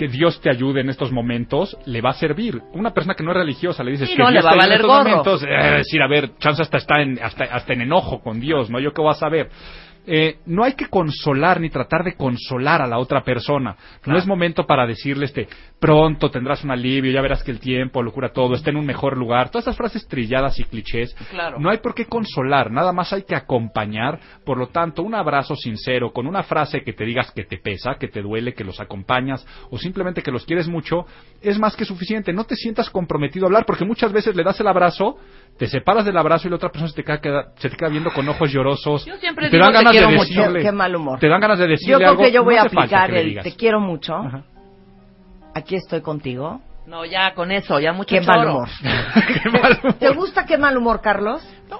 que Dios te ayude en estos momentos, le va a servir. Una persona que no es religiosa le dices Sí, que no, Dios le va a te ayude en estos gorro. momentos, eh, decir, a ver, chance hasta está en, hasta, hasta en enojo con Dios, ¿no? Yo qué voy a saber. Eh, no hay que consolar ni tratar de consolar a la otra persona. No es momento para decirle este pronto tendrás un alivio, ya verás que el tiempo lo cura todo, está en un mejor lugar. Todas esas frases trilladas y clichés. Claro. No hay por qué consolar, nada más hay que acompañar. Por lo tanto, un abrazo sincero con una frase que te digas que te pesa, que te duele, que los acompañas o simplemente que los quieres mucho, es más que suficiente. No te sientas comprometido a hablar porque muchas veces le das el abrazo, te separas del abrazo y la otra persona se te queda, queda- se te queda viendo con ojos llorosos. Yo siempre te digo, dan "Te ganas de quiero mucho". decirle, Qué- qué mal humor. Te dan ganas de decirle Yo creo algo. que yo voy no a aplicar el digas. te quiero mucho. Ajá. Aquí estoy contigo. No, ya con eso, ya mucho Qué mal choro. humor. Qué mal humor. ¿Te gusta qué mal humor, Carlos? No,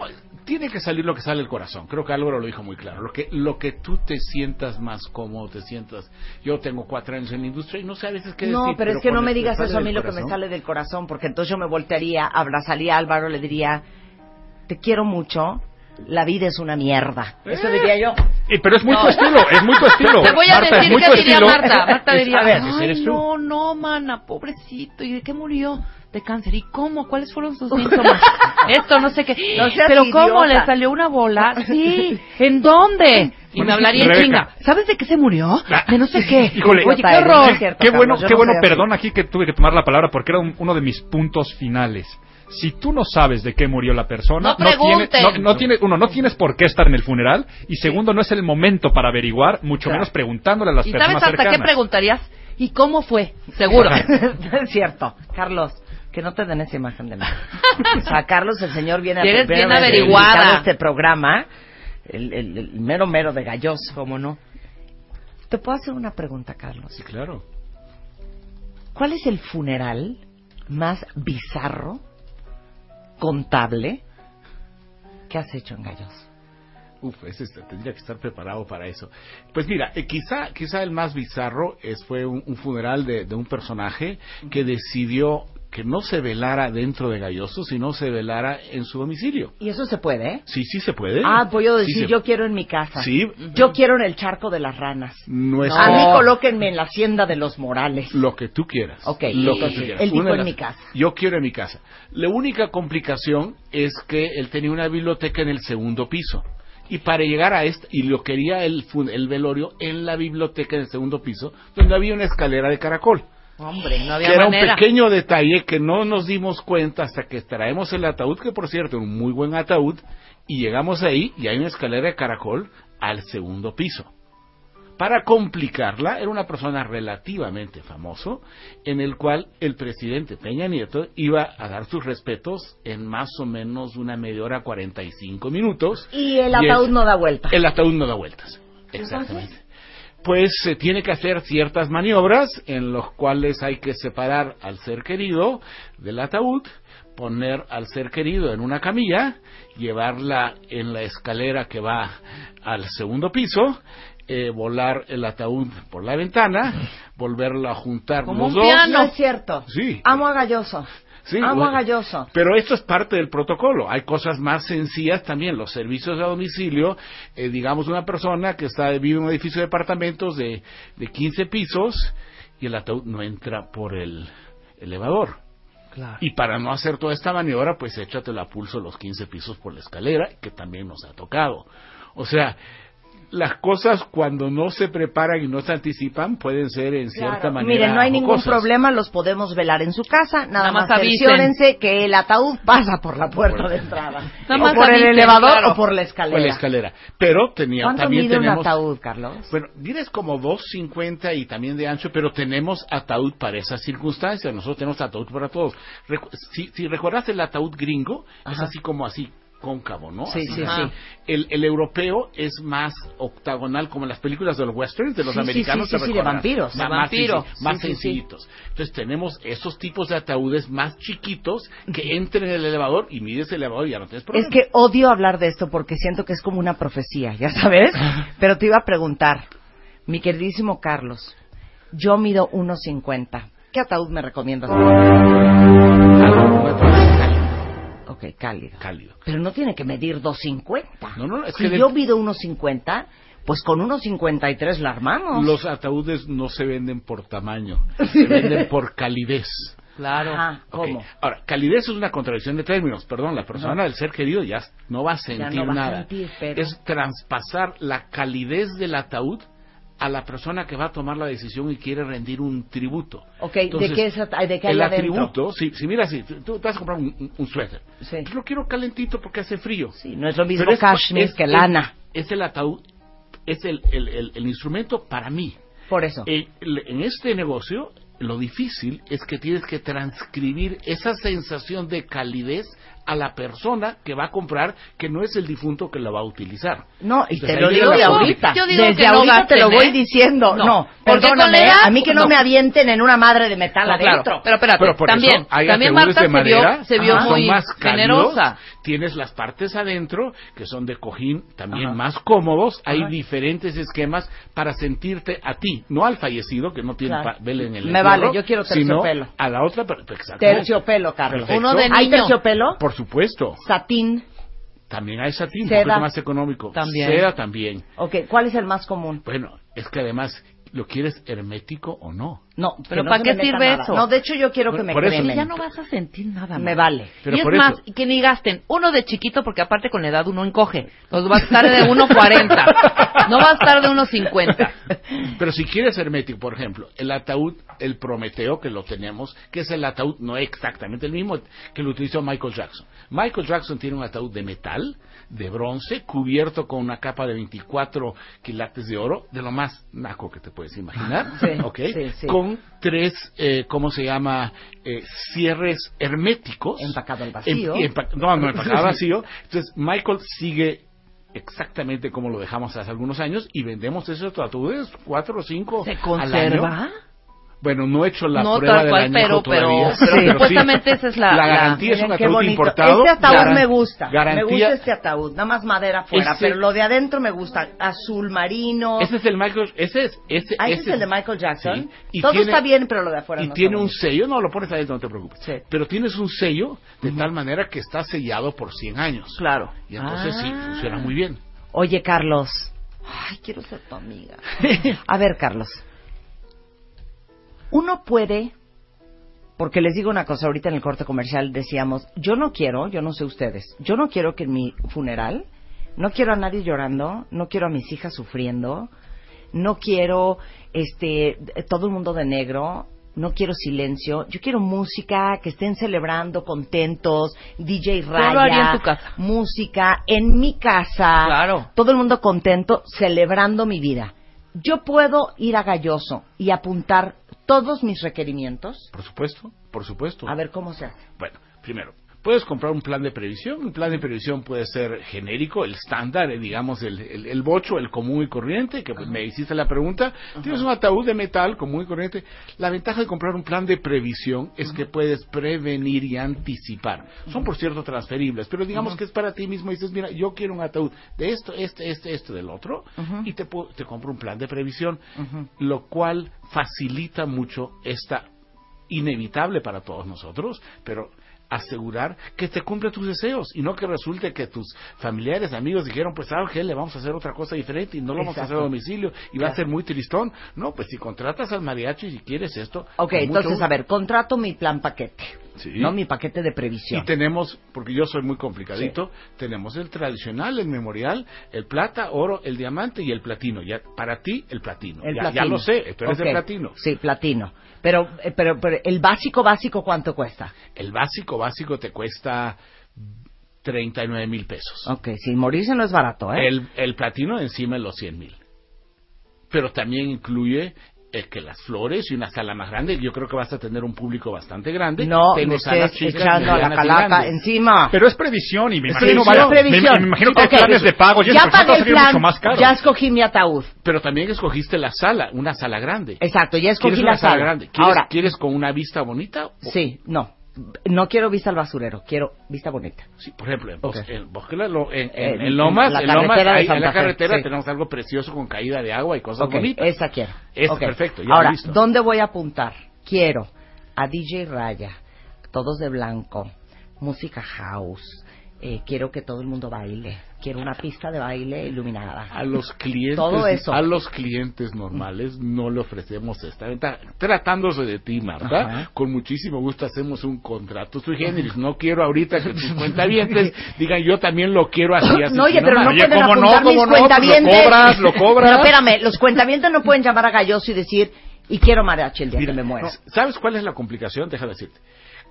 tiene que salir lo que sale del corazón. Creo que Álvaro lo dijo muy claro. Lo que, lo que tú te sientas más cómodo, te sientas. Yo tengo cuatro años en la industria y no sé a veces qué No, decir, pero es que no me el digas eso a mí lo que me sale del corazón, porque entonces yo me voltearía, abrazaría a Álvaro, le diría, te quiero mucho, la vida es una mierda. Eso diría yo. Eh, pero es muy tu estilo, es muy tu estilo. Te voy a Marta, es decir muy tu diría estilo. Marta. Marta Es- diría, ay, no, no, mana, pobrecito. ¿Y de qué murió? De cáncer. ¿Y cómo? ¿Cuáles fueron sus síntomas? Esto, no sé qué. No Pero ¿cómo? ¿Le salió una bola? Sí. ¿En dónde? Y Bueno, me hablaría en chinga. ¿Sabes de qué se murió? De no sé qué. Híjole, Oye, qué horror. cierto, qué bueno, Carlos, qué no bueno, perdón aquí que tuve que tomar la palabra porque era un- uno de mis puntos finales. Si tú no sabes de qué murió la persona, No tienes, pregunten. no, no tienes- uno, no tienes por qué estar en el funeral y segundo, no es el momento para averiguar, mucho Claro. menos preguntándole a las ¿Y sabes personas hasta qué preguntarías? ¿Y cómo fue? Seguro. es cierto. Carlos, que no te den esa imagen de mí. O sea, Carlos, el señor viene a bien averiguada. este programa, el, el- el mero mero de galloso. ¿Cómo no? ¿Te puedo hacer una pregunta, Carlos? Sí, claro. ¿Cuál es el funeral más bizarro, contable, que has hecho en Gallos? Uf, ese está- tendría que estar preparado para eso. Pues mira, eh, quizá, quizá el más bizarro es, fue un, un funeral de, de un personaje que decidió que no se velara dentro de Galloso, sino se velara en su domicilio. Y eso se puede. Sí, sí se puede. Ah, puedo Sí decir, se- yo quiero en mi casa. Sí. Yo quiero en el charco de las ranas. Nuestro- A mí colóquenme en la hacienda de los Morales. Lo que tú quieras. Ok. Lo que tú quieras. Él dijo en las- mi casa. Yo quiero en mi casa. La única complicación es que él tenía una biblioteca en el segundo piso. Y para llegar a este, y lo quería el, el velorio en la biblioteca en el segundo piso, donde había una escalera de caracol. Hombre, no Que era manera. un pequeño detalle que no nos dimos cuenta hasta que traemos el ataúd, que por cierto un muy buen ataúd, y llegamos ahí y hay una escalera de caracol al segundo piso. para complicarla, era una persona relativamente famoso, en el cual el presidente Peña Nieto iba a dar sus respetos en más o menos una media hora, 45 minutos. Y el ataúd es- no da vuelta. El ataúd no da vueltas. Exactamente. Pues se tiene que hacer ciertas maniobras en los cuales hay que separar al ser querido del ataúd, poner al ser querido en una camilla, llevarla en la escalera que va al segundo piso, eh, volar el ataúd por la ventana, volverlo a juntar Como los un dos. piano. No es cierto. Sí. Amo a Galloso. Sí, Amo bueno. a Galloso. Pero esto es parte del protocolo. Hay cosas más sencillas también. Los servicios a domicilio, eh, digamos, una persona que está vive en un edificio de departamentos de, de 15 pisos y el ataúd no entra por el elevador. Y para no hacer toda esta maniobra, pues échate a pulso los 15 pisos por la escalera, que también nos ha tocado. O sea, las cosas cuando no se preparan y no se anticipan pueden ser en cierta Claro. manera. Miren, no hay ningún problema, los podemos velar en su casa, nada, Nada más, más que el ataúd pasa por la puerta de entrada. Nada o más por el elevador claro. o por la escalera. Por la escalera. Pero tenía, ¿Cuánto también mide tenemos... un ataúd, Carlos? Bueno, tienes como 2.50 y también de ancho, pero tenemos ataúd para esas circunstancias. Nosotros tenemos ataúd para todos. Recu- si, si recuerdas el ataúd gringo, es así como así, cóncavo, ¿no? Sí, Así. sí, sí. El, el europeo es más octagonal, como en las películas de los westerns, de los Sí, americanos. sí, sí, sí, de vampiros. Más, vampiro. sencillitos. Entonces tenemos esos tipos de ataúdes más chiquitos que entren en el elevador y mides el elevador y ya no tienes problema. Es que odio hablar de esto porque siento que es como una profecía, ya sabes. Pero te iba a preguntar, mi queridísimo Carlos, yo mido 1.50. ¿Qué ataúd me recomiendas? Ok, cálido. Cálido. Pero no tiene que medir 2.50. No, no, es si que de- yo mido 1.50, pues con 1.53 la armamos. Los ataúdes no se venden por tamaño, se venden por calidez. Claro. Ajá. ¿cómo? Ahora, calidez es una contradicción de términos. Perdón, la persona del ser querido ya no va a sentir no va a nada. sentir, pero- Es traspasar la calidez del ataúd a la persona que va a tomar la decisión y quiere rendir un tributo. Ok, ¿de qué es de qué hay el adentro? atributo, si, si mira, si tú, vas a comprar un, un- suéter, Sí. yo lo quiero calentito porque hace frío. Sí, no es lo mismo es- cashmere es- que es- lana. Es el ataúd, es el, el- el- el instrumento para mí. Por eso. Eh, en este negocio, lo difícil es que tienes que transcribir esa sensación de calidez a la persona que va a comprar, que no es el difunto que la va a utilizar. No, y Entonces, te lo digo de ahorita. Yo digo Desde que no ahorita te lo voy diciendo. No, No, porque perdóname, con la ¿eh? edad- a mí que no, no. me avienten en una madre de metal No, claro. adentro. Pero espérate, Pero por también, eso hay también Marta de se madera, vio, se vio ajá, muy son más cálidos, generosa. Tienes las partes adentro que son de cojín también Ajá. más cómodos. Hay Ajá. diferentes esquemas para sentirte a ti, no al fallecido que no tiene Claro. vela en el Me entierro, vale, yo quiero terciopelo. a la otra, pero, exactamente. Terciopelo, Carlos. Perfecto. Uno de ¿Hay niño. terciopelo? Por supuesto. Satín. También hay satín, un poquito más económico. También. Seda también. Ok, ¿cuál es el más común? Bueno, es que además, ¿lo quieres hermético o no? No, ¿Pero no para qué me sirve nada. eso? No, de hecho yo quiero que me por eso. cremen. Ya no vas a sentir nada Me más. vale. Pero y es más, eso- que ni gasten uno de chiquito porque aparte con la edad uno encoge. Los va a estar de 1.40. No va a estar de 1.50. Pero si quieres hermético, por ejemplo, el ataúd, el Prometeo, que lo tenemos, que es el ataúd, no exactamente el mismo que lo utilizó Michael Jackson. Michael Jackson tiene un ataúd de metal, de bronce, cubierto con una capa de 24 quilates de oro, de lo más naco que te puedes imaginar, Sí, ¿ok? sí, sí. Con tres, eh, ¿cómo se llama? Eh, cierres herméticos. Empacado al vacío. Em- empa- no, no, empacado al vacío. Entonces, Michael sigue exactamente como lo dejamos hace algunos años y vendemos esos ataúdes cuatro o cinco ¿Se al conserva? año. Bueno, no he hecho la No prueba tal del cual, añejo pero- todavía. pero- pero sí. supuestamente esa es la- la- garantía es un ataúd bonito. importado. Este ataúd Garan- me gusta. Me Garantía. gusta este ataúd. Nada más madera afuera. Ese- Pero lo de adentro me gusta. Azul marino. Ese es el Michael, ese es, ese, Ah, ese ese es el de Michael Jackson. Sí. Y Todo tiene- está bien, pero lo de afuera y no tiene un bonito. sello, no lo pones adentro, no te preocupes. Sí. Pero tienes un sello de tal manera que está sellado por 100 años. Claro. Y entonces sí, Ah. funciona muy bien. Oye, Carlos. Ay, quiero ser tu amiga. A ver, Carlos. Uno puede, porque les digo una cosa, ahorita en el corte comercial decíamos, yo no quiero, yo no sé ustedes, yo no quiero que en mi funeral, no quiero a nadie llorando, no quiero a mis hijas sufriendo, no quiero este todo el mundo de negro, no quiero silencio, yo quiero música, que estén celebrando, contentos, DJ Raya, lo haría en tu casa. música, en mi casa, Claro. todo el mundo contento, celebrando mi vida. yo puedo ir a Galloso y apuntar todos mis requerimientos. Por supuesto, por supuesto. A ver cómo se hace. Bueno, primero, puedes comprar un plan de previsión. Un plan de previsión puede ser genérico, el estándar, eh, digamos, el, el, el bocho, el común y corriente, que pues, me hiciste la pregunta. Tienes un ataúd de metal común y corriente. La ventaja de comprar un plan de previsión es que puedes prevenir y anticipar. Son, por cierto, transferibles, pero digamos que es para ti mismo. Y dices, mira, yo quiero un ataúd de esto, este, este, este, del otro, y te, te compro un plan de previsión, lo cual facilita mucho esta inevitable para todos nosotros, pero asegurar que te cumple tus deseos y no que resulte que tus familiares, amigos dijeron, pues ¿sabes qué? Le vamos a hacer otra cosa diferente y no lo vamos a hacer a Exacto. domicilio y va a ser muy tristón. No, pues si contratas al mariachi y si quieres esto... Ok, mucho entonces, a ver, contrato mi plan paquete. Sí. ¿No? Mi paquete de previsión. Y tenemos, porque yo soy muy complicadito, tenemos el tradicional, el memorial, el plata, oro, el diamante y el platino. Ya, para ti, el platino. El ya, platino. ya lo sé, tú eres el platino. Sí, platino. Pero, eh, pero, pero, el básico, básico, ¿cuánto cuesta? El básico, básico te cuesta 39 mil pesos. Ok, sin morirse no es barato, ¿eh? El, el platino encima de los 100 mil. Pero también incluye el que las flores y una sala más grande. Yo creo que vas a tener un público bastante grande. No, Tengo me salas estés chicas, echando a la calaca encima. Pero es previsión y me Es imagino, previsión, vaya, es previsión. me, me imagino que hay planes de pago y ya eso pagué el plan, mucho más caro. ya escogí mi ataúd. Pero también escogiste la sala, una sala grande. Exacto, ya escogí ¿Quieres la una sala sala. grande? ¿Quieres, Ahora, ¿Quieres con una vista bonita? O- sí, no. No quiero vista al basurero, quiero vista bonita. Sí, por ejemplo, en, Bos- Ok. en Lomas, la en Lomas, la carretera sí. tenemos algo precioso con caída de agua y cosas bonitas. esa quiero. Ok. perfecto, ya Ahora, listo. ¿dónde voy a apuntar? Quiero a DJ Raya, todos de blanco, música house, eh, quiero que todo el mundo baile, quiero una pista de baile iluminada. A los clientes, Todo eso. a los clientes normales no le ofrecemos esta ventaja. Tratándose de ti, Marta, Ajá. con muchísimo gusto hacemos un contrato sui generis. No quiero ahorita que tus cuentavientes digan yo también lo quiero así, así. No, oye, pero no. Oye, pueden ¿cómo no? ¿Cómo no? Pues lo cobras, lo cobras. No, espérame, los cuentavientes no pueden llamar a Galloso y decir, y quiero mariachi el día Mira, que me muera. no, ¿Sabes cuál es la complicación? Déjame decirte.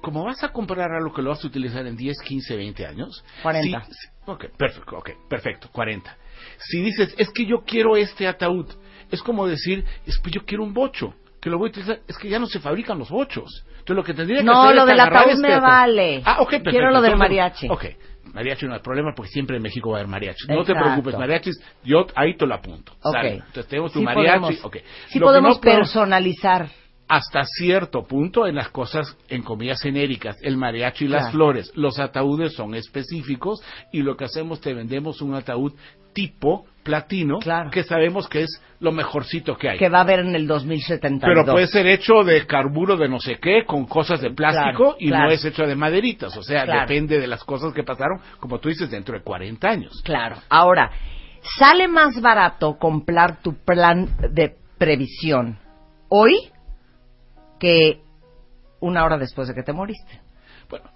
Como vas a comprar algo que lo vas a utilizar en 10, 15, 20 años. 40. sí, sí, ok, perfecto, ok, perfecto, 40. Si dices, es que yo quiero este ataúd, es como decir, es que yo quiero un bocho, que lo voy a utilizar, es que ya no se fabrican los bochos. Entonces lo que tendría que No, hacer lo es del ataúd este me ataúd. vale. Ah, ok, perfecto. Quiero lo del mariachi. Ok, mariachi no hay problema porque siempre en México va a haber mariachi. No te preocupes, mariachis, yo ahí te lo apunto. Ok. ¿sale? Entonces tenemos tu Sí mariachi, podemos, sí Lo podemos no personalizar. Hasta cierto punto en las cosas, en comillas genéricas, el mariachi y las flores. Los ataúdes son específicos y lo que hacemos, te vendemos un ataúd tipo platino, Claro. que sabemos que es lo mejorcito que hay. que va a haber en el 2072. Pero puede ser hecho de carburo de no sé qué, con cosas de plástico Claro, y claro. no es hecho de maderitas. O sea, depende de las cosas que pasaron, como tú dices, dentro de 40 años. Claro. Ahora, sale más barato comprar tu plan de previsión hoy que una hora después de que te moriste. Bueno,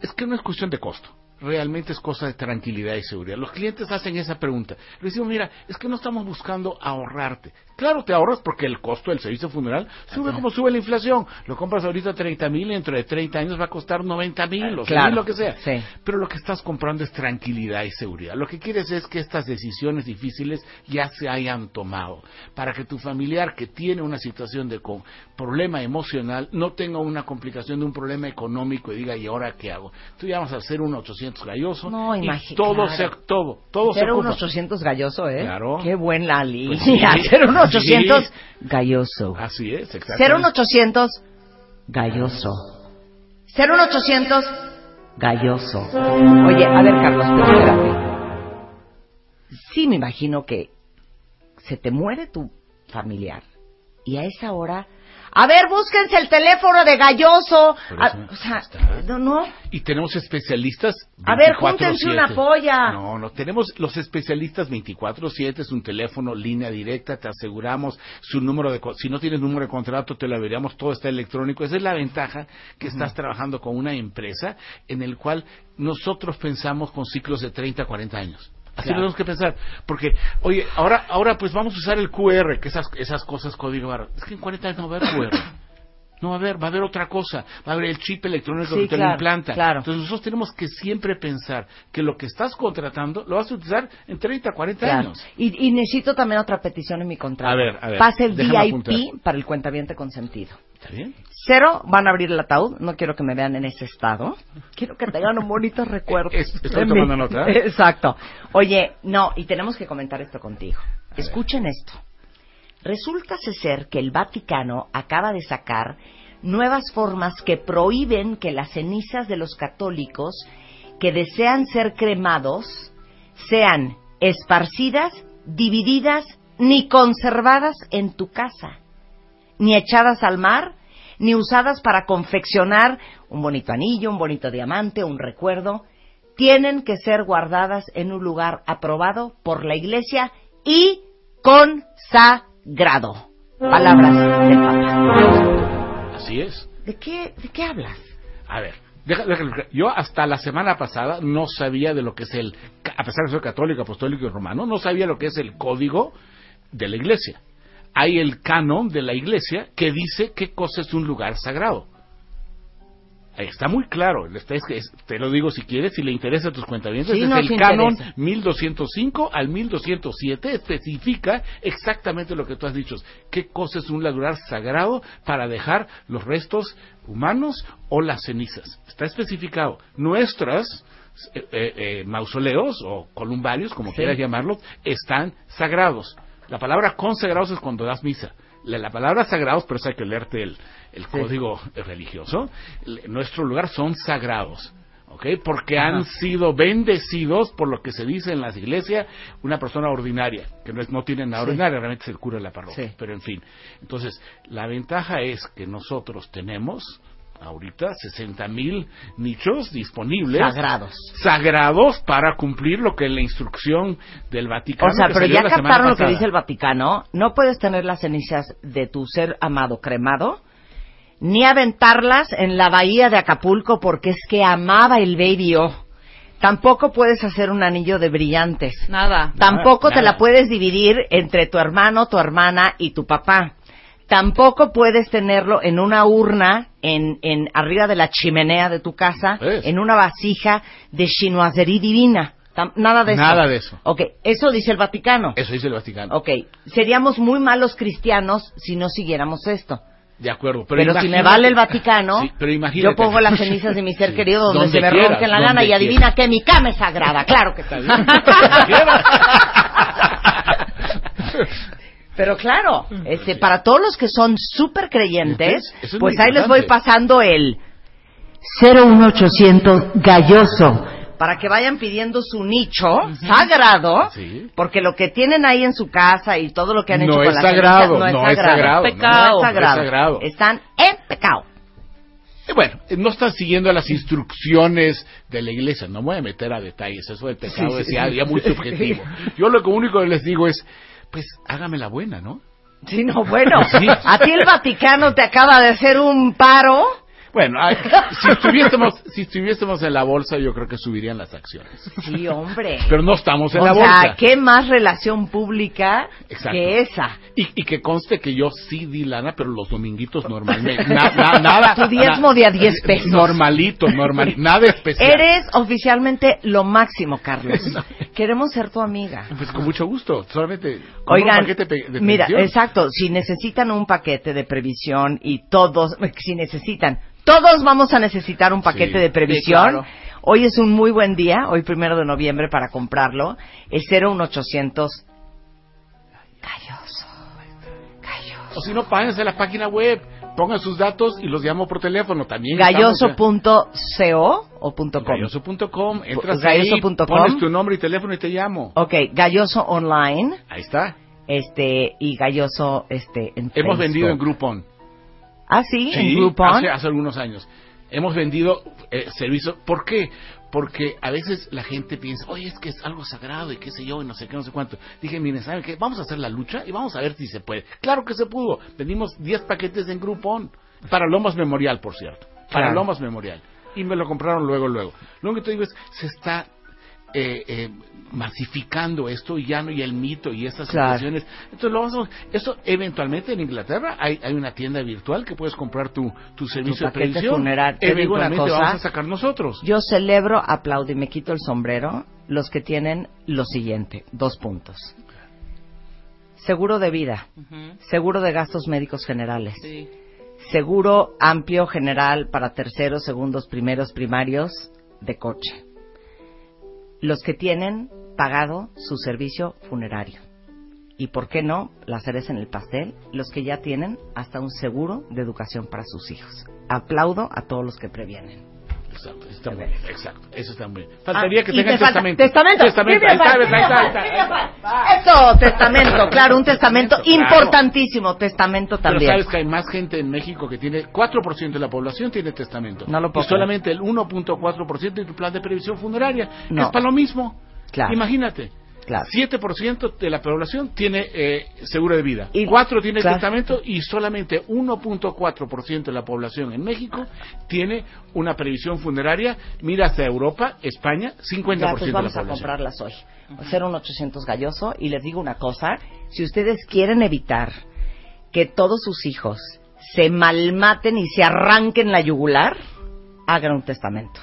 es que no es cuestión de costo. Realmente es cosa de tranquilidad y seguridad. Los clientes hacen esa pregunta. Le decimos, mira, es que no estamos buscando ahorrarte. Claro, te ahorras porque el costo del servicio funeral sube como sube la inflación. Lo compras ahorita 30 mil y dentro de 30 años va a costar 90 mil o 100 Claro, mil, lo que sea. sí. Pero lo que estás comprando es tranquilidad y seguridad. Lo que quieres es que estas decisiones difíciles ya se hayan tomado. Para que tu familiar que tiene una situación de con problema emocional no tenga una complicación de un problema económico y diga, ¿y ahora qué hago? Tú llamas al 01800 galloso No, y todo claro. se, todo, todo se unos 800 galloso, ¿eh? Claro. Qué buen la línea. Pues sí. Cero unos 800 Sí. galloso. Así es, exactamente. Cero unos 800 galloso. Cero unos 800 galloso. Oye, a ver, Carlos, pero espérate. Sí, me imagino que se te muere tu familiar y a esa hora. A ver, búsquense el teléfono de Galloso. A- o sea, no, no. Y tenemos especialistas. A ver, 24/7. júntense una polla. No, no, tenemos los especialistas 24-7, es un teléfono, línea directa, te aseguramos su número de. Si no tienes número de contrato, te lo averíamos, todo está electrónico. Esa es la ventaja que estás trabajando con una empresa en el cual nosotros pensamos con ciclos de 30, 40 años. Así Claro. tenemos que pensar. Porque, oye, ahora, ahora pues vamos a usar el QR, que esas, esas cosas código barra. Es que en 40 años no va a haber QR. No va a haber, va a haber otra cosa, va a haber el chip electrónico Sí, que te claro, lo implanta. claro. Entonces nosotros tenemos que siempre pensar que lo que estás contratando lo vas a utilizar en 30, 40 Claro. años. Y, y necesito también otra petición en mi contrato. A ver, a ver, Pase el VIP apuntar. para el cuentaviente consentido. ¿Está bien? Cero, van a abrir el ataúd. No quiero que me vean en ese estado. Quiero que tengan un bonito recuerdo. Es- estoy tomando nota. Exacto. Oye, no, y tenemos que comentar esto contigo. Escuchen esto. Resulta ser que el Vaticano acaba de sacar nuevas formas que prohíben que las cenizas de los católicos que desean ser cremados sean esparcidas, divididas ni conservadas en tu casa ni echadas al mar, ni usadas para confeccionar un bonito anillo, un bonito diamante, un recuerdo. Tienen que ser guardadas en un lugar aprobado por la Iglesia y consagrado. Palabras del Papa. Así es. ¿De qué, de qué hablas? A ver, yo hasta la semana pasada no sabía de lo que es el, a pesar de ser católico, apostólico y romano, no sabía lo que es el código de la iglesia. Hay el canon de la iglesia que dice qué cosa es un lugar sagrado. Está muy claro, te lo digo si quieres, si le interesa a tus cuentavientes, Sí, es el canon interesa. 1205 al 1207 especifica exactamente lo que tú has dicho, qué cosa es un lugar sagrado para dejar los restos humanos o las cenizas. Está especificado. Nuestras eh, eh, eh, mausoleos o columbarios, como Sí. quieras llamarlos, están sagrados. La palabra consagrados es cuando das misa. La, la palabra sagrados, pero eso hay que leerte el, el código religioso. Le- nuestro lugar son sagrados. ¿ok? Porque han sido bendecidos por lo que se dice en las iglesias una persona ordinaria, que no, es, no tiene nada Sí. ordinaria, realmente es el cura de la parroquia, Sí. pero en fin. Entonces, la ventaja es que nosotros tenemos ahorita 60 mil nichos disponibles Sagrados. sagrados para cumplir lo que es la instrucción del Vaticano O sea, pero ya captaron lo que dice el Vaticano. No puedes tener las cenizas de tu ser amado cremado, ni aventarlas en la bahía de Acapulco porque es que amaba el baby O. Tampoco puedes hacer un anillo de brillantes. Nada. Tampoco te nada. la puedes dividir entre tu hermano, tu hermana y tu papá. Tampoco puedes tenerlo en una urna en, en arriba de la chimenea de tu casa, en una vasija de chinoiserie divina. Tam- nada de eso. Nada de eso. Ok, eso dice el Vaticano. Eso dice el Vaticano. Ok, seríamos muy malos cristianos si no siguiéramos esto. De acuerdo. Pero, Pero, si me imagínate- vale el Vaticano, Sí, pero imagínate. yo pongo las cenizas de mi ser Sí. querido donde, Donde se me quieras, ronque la donde gana y quieras. adivina que mi cama es sagrada. Claro que sí. Pero claro, este, para todos los que son súper creyentes, Eso es muy pues ahí les voy importante. pasando el 01800 galloso para que vayan pidiendo su nicho sagrado, Sí. porque lo que tienen ahí en su casa y todo lo que han hecho No con es las sagrado, no es no es sagrado. sagrado, Pecado. No es no es sagrado. Están en pecado. Eh, Bueno, eh, no están siguiendo las instrucciones de la iglesia. No me voy a meter a detalles. Eso del pecado Sí, es sí, ya, sí. ya muy subjetivo. Yo lo que único que les digo es, pues hágame la buena, ¿no? Sí, no, bueno, Sí. a ti el Vaticano te acaba de hacer un paro. Bueno, ay, si estuviésemos, si estuviésemos en la bolsa, yo creo que subirían las acciones. Sí, hombre. Pero no estamos en o la sea, bolsa. ¿qué más relación pública Exacto. que esa? Y, y que conste que yo sí di lana, pero los dominguitos normalmente. Na- na- nada. Tu diezmo de a 10 pesos. Normalito, normal, nada especial. Eres oficialmente lo máximo, Carlos. Queremos ser tu amiga. Pues con mucho gusto. Solamente. Oigan, un paquete de mira, exacto, si necesitan un paquete de previsión y todos, si necesitan, todos vamos a necesitar un paquete Sí, de sí, previsión. claro. Hoy es un muy buen día, hoy primero de noviembre para comprarlo. El 01800 Calloso. Calloso. O si no, páguense la página web. Pongan sus datos y los llamo por teléfono. También. Galloso.co o punto com. Galloso.com. Entras Galloso.com. ahí, pones tu nombre y teléfono y te llamo. Ok, Galloso Online, Ahí está. este, y Galloso, este, en Hemos Facebook. vendido en Groupon. Ah, sí, en Sí, Groupon. Hace, hace algunos años. Hemos vendido eh, servicios. ¿Por qué? Porque a veces la gente piensa, oye, es que es algo sagrado y qué sé yo, y no sé qué, no sé cuánto. Dije, miren, ¿saben qué? Vamos a hacer la lucha y vamos a ver si se puede. Claro que se pudo. Vendimos 10 paquetes en Groupon. Para Lomas Memorial, por cierto. Para Claro. Lomas Memorial. Y me lo compraron luego, luego. Lo único que te digo es, se está eh, eh, masificando esto y ya no y el mito y estas Claro. situaciones. Entonces lo vamos a- esto eventualmente en Inglaterra hay, hay una tienda virtual que puedes comprar tu, tu servicio de paquete previsión. funerario. Te digo una Eventualmente cosa. vamos a sacar nosotros. Yo celebro, aplaudo y me quito el sombrero los que tienen lo siguiente, dos puntos. Seguro de vida, seguro de gastos médicos generales, Sí. seguro amplio general para terceros, segundos, primeros, primarios de coche. Los que tienen pagado su servicio funerario. Y por qué no, la cereza en el pastel, los que ya tienen hasta un seguro de educación para sus hijos. Aplaudo a todos los que previenen. Exacto, está muy bien, exacto, eso está muy bien. Faltaría Ah, que tengan te testamento. Testamento. Testamento, ahí está, ahí está, ahí está, ahí está. Eso, testamento, claro, un testamento importantísimo, testamento Pero también. sabes que hay más gente en México que tiene 4% de la población tiene testamento. No lo puedo y solamente el 1.4% de tu plan de previsión funeraria. No. Es para lo mismo. Claro. Imagínate. Claro. 7% de la población tiene eh, seguro de vida. Y- 4 tiene claro. testamento y solamente 1.4% de la población en México tiene una previsión funeraria. Mira hacia Europa, España, 50% Ya, pues de la vamos a población. comprarlas hoy. Hacer un 800 galloso y les digo una cosa, si ustedes quieren evitar que todos sus hijos se malmaten y se arranquen la yugular, hagan un testamento.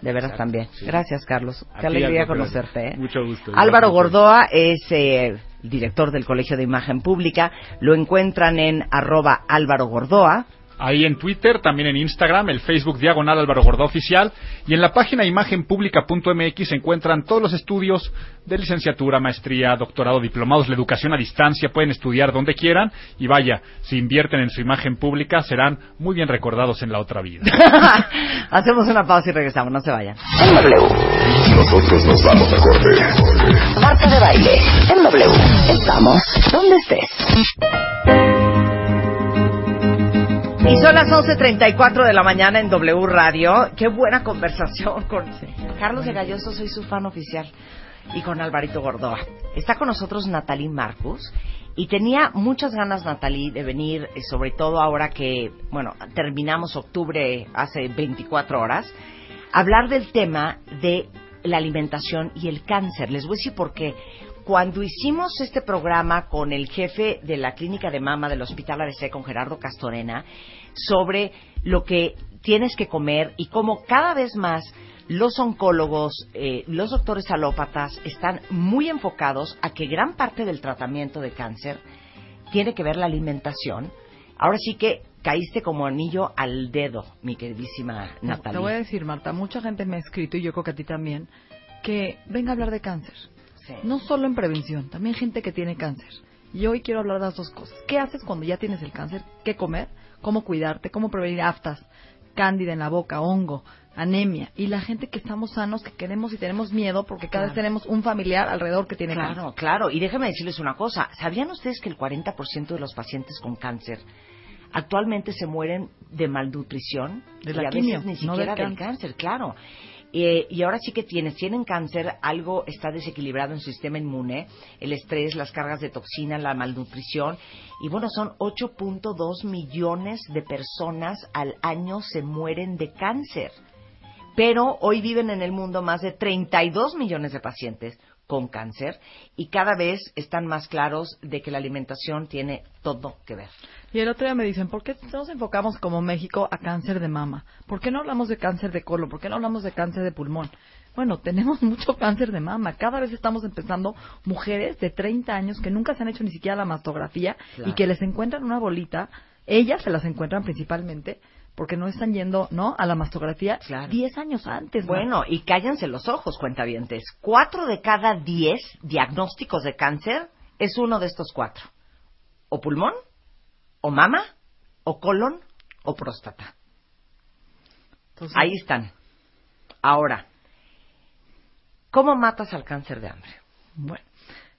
De veras Exacto, también. sí. Gracias, Carlos. Qué alegría conocerte. ¿eh? Mucho gusto. Álvaro. Gordoa es eh, director del Colegio de Imagen Pública. Lo encuentran en arroba Álvaro Gordoa. Ahí en Twitter, también en Instagram, el Facebook Diagonal Álvaro Gordoa Oficial y en la página imagenpublica.mx se encuentran todos los estudios de licenciatura, maestría, doctorado, diplomados, la educación a distancia, pueden estudiar donde quieran y vaya, si invierten en su imagen pública serán muy bien recordados en la otra vida. Hacemos una pausa y regresamos, no se vayan. En W. Nosotros nos vamos a corte. Marta de baile. En W. Estamos donde estés. Y son las 11.34 de la mañana en W Radio. Qué buena conversación con Carlos de Galloso, soy su fan oficial. Y con Alvarito Gordoa. Está con nosotros Natalie Marcus. Y tenía muchas ganas, Natalie, de venir, eh, sobre todo ahora que, bueno, terminamos octubre hace 24 horas, hablar del tema de la alimentación y el cáncer. Les voy a decir por qué. Cuando hicimos este programa con el jefe de la clínica de mama del Hospital ABC, con Gerardo Castorena, sobre lo que tienes que comer y cómo cada vez más los oncólogos, eh, los doctores alópatas están muy enfocados a que gran parte del tratamiento de cáncer tiene que ver la alimentación. Ahora sí que caíste como anillo al dedo, mi queridísima Natalia. Te voy a decir, Marta, mucha gente me ha escrito, y yo creo que a ti también, que venga a hablar de cáncer. Sí. No solo en prevención, también gente que tiene cáncer. Y hoy quiero hablar de las dos cosas. ¿Qué haces cuando ya tienes el cáncer? ¿Qué comer? ¿Cómo cuidarte? ¿Cómo prevenir aftas? Cándida en la boca, hongo, anemia. Y la gente que estamos sanos, que queremos y tenemos miedo porque cada vez tenemos un familiar alrededor que tiene Claro, cáncer. claro. Y déjenme decirles una cosa. ¿Sabían ustedes que el 40% de los pacientes con cáncer actualmente se mueren de malnutrición? De y la a quimio, veces ni no siquiera del del cáncer. cáncer, claro. Eh, y ahora sí que tienes, tienen cáncer, algo está desequilibrado en su sistema inmune, el estrés, las cargas de toxina, la malnutrición. Y bueno, son 8.2 millones de personas al año se mueren de cáncer. Pero hoy viven en el mundo más de 32 millones de pacientes con cáncer y cada vez están más claros de que la alimentación tiene todo que ver. Y el otro día me dicen, ¿por qué nos enfocamos como México a cáncer de mama? ¿Por qué no hablamos de cáncer de colon? ¿Por qué no hablamos de cáncer de pulmón? Bueno, tenemos mucho cáncer de mama. Cada vez estamos empezando mujeres de 30 años que nunca se han hecho ni siquiera la mastografía Claro. y que les encuentran una bolita. Ellas se las encuentran principalmente porque no están yendo, ¿no? A la mastografía Claro. 10 años antes. Bueno, y cállense los ojos, cuentavientes. Cuatro de cada diez diagnósticos de cáncer es uno de estos cuatro. O pulmón, o mama, o colon, o próstata. Entonces, Ahí están. Ahora, ¿cómo matas al cáncer de hambre? Bueno,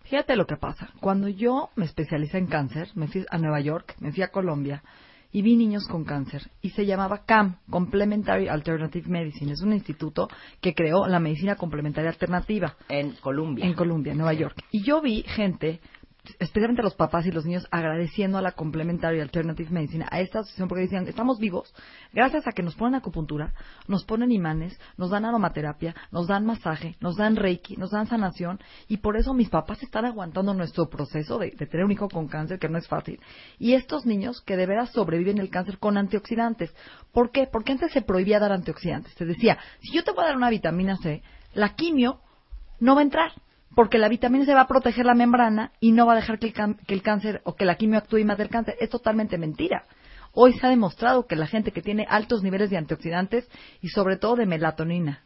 fíjate lo que pasa. Cuando yo me especialicé en cáncer, me fui a Nueva York, me fui a Colombia y vi niños con cáncer y se llamaba CAM, Complementary Alternative Medicine. Es un instituto que creó la medicina complementaria alternativa En Colombia. en Colombia, Nueva York. Y yo vi gente especialmente los papás y los niños, agradeciendo a la Complementary Alternative Medicine, a esta asociación, porque decían, estamos vivos gracias a que nos ponen acupuntura, nos ponen imanes, nos dan aromaterapia, nos dan masaje, nos dan reiki, nos dan sanación, y por eso mis papás están aguantando nuestro proceso de, de tener un hijo con cáncer, que no es fácil. Y estos niños que de veras sobreviven el cáncer con antioxidantes. ¿Por qué? Porque antes se prohibía dar antioxidantes. Se decía, si yo te voy a dar una vitamina C, la quimio no va a entrar porque la vitamina C va a proteger la membrana y no va a dejar que el, que el cáncer o que la quimio actúe y mate el cáncer. Es totalmente mentira. Hoy se ha demostrado que la gente que tiene altos niveles de antioxidantes y sobre todo de melatonina,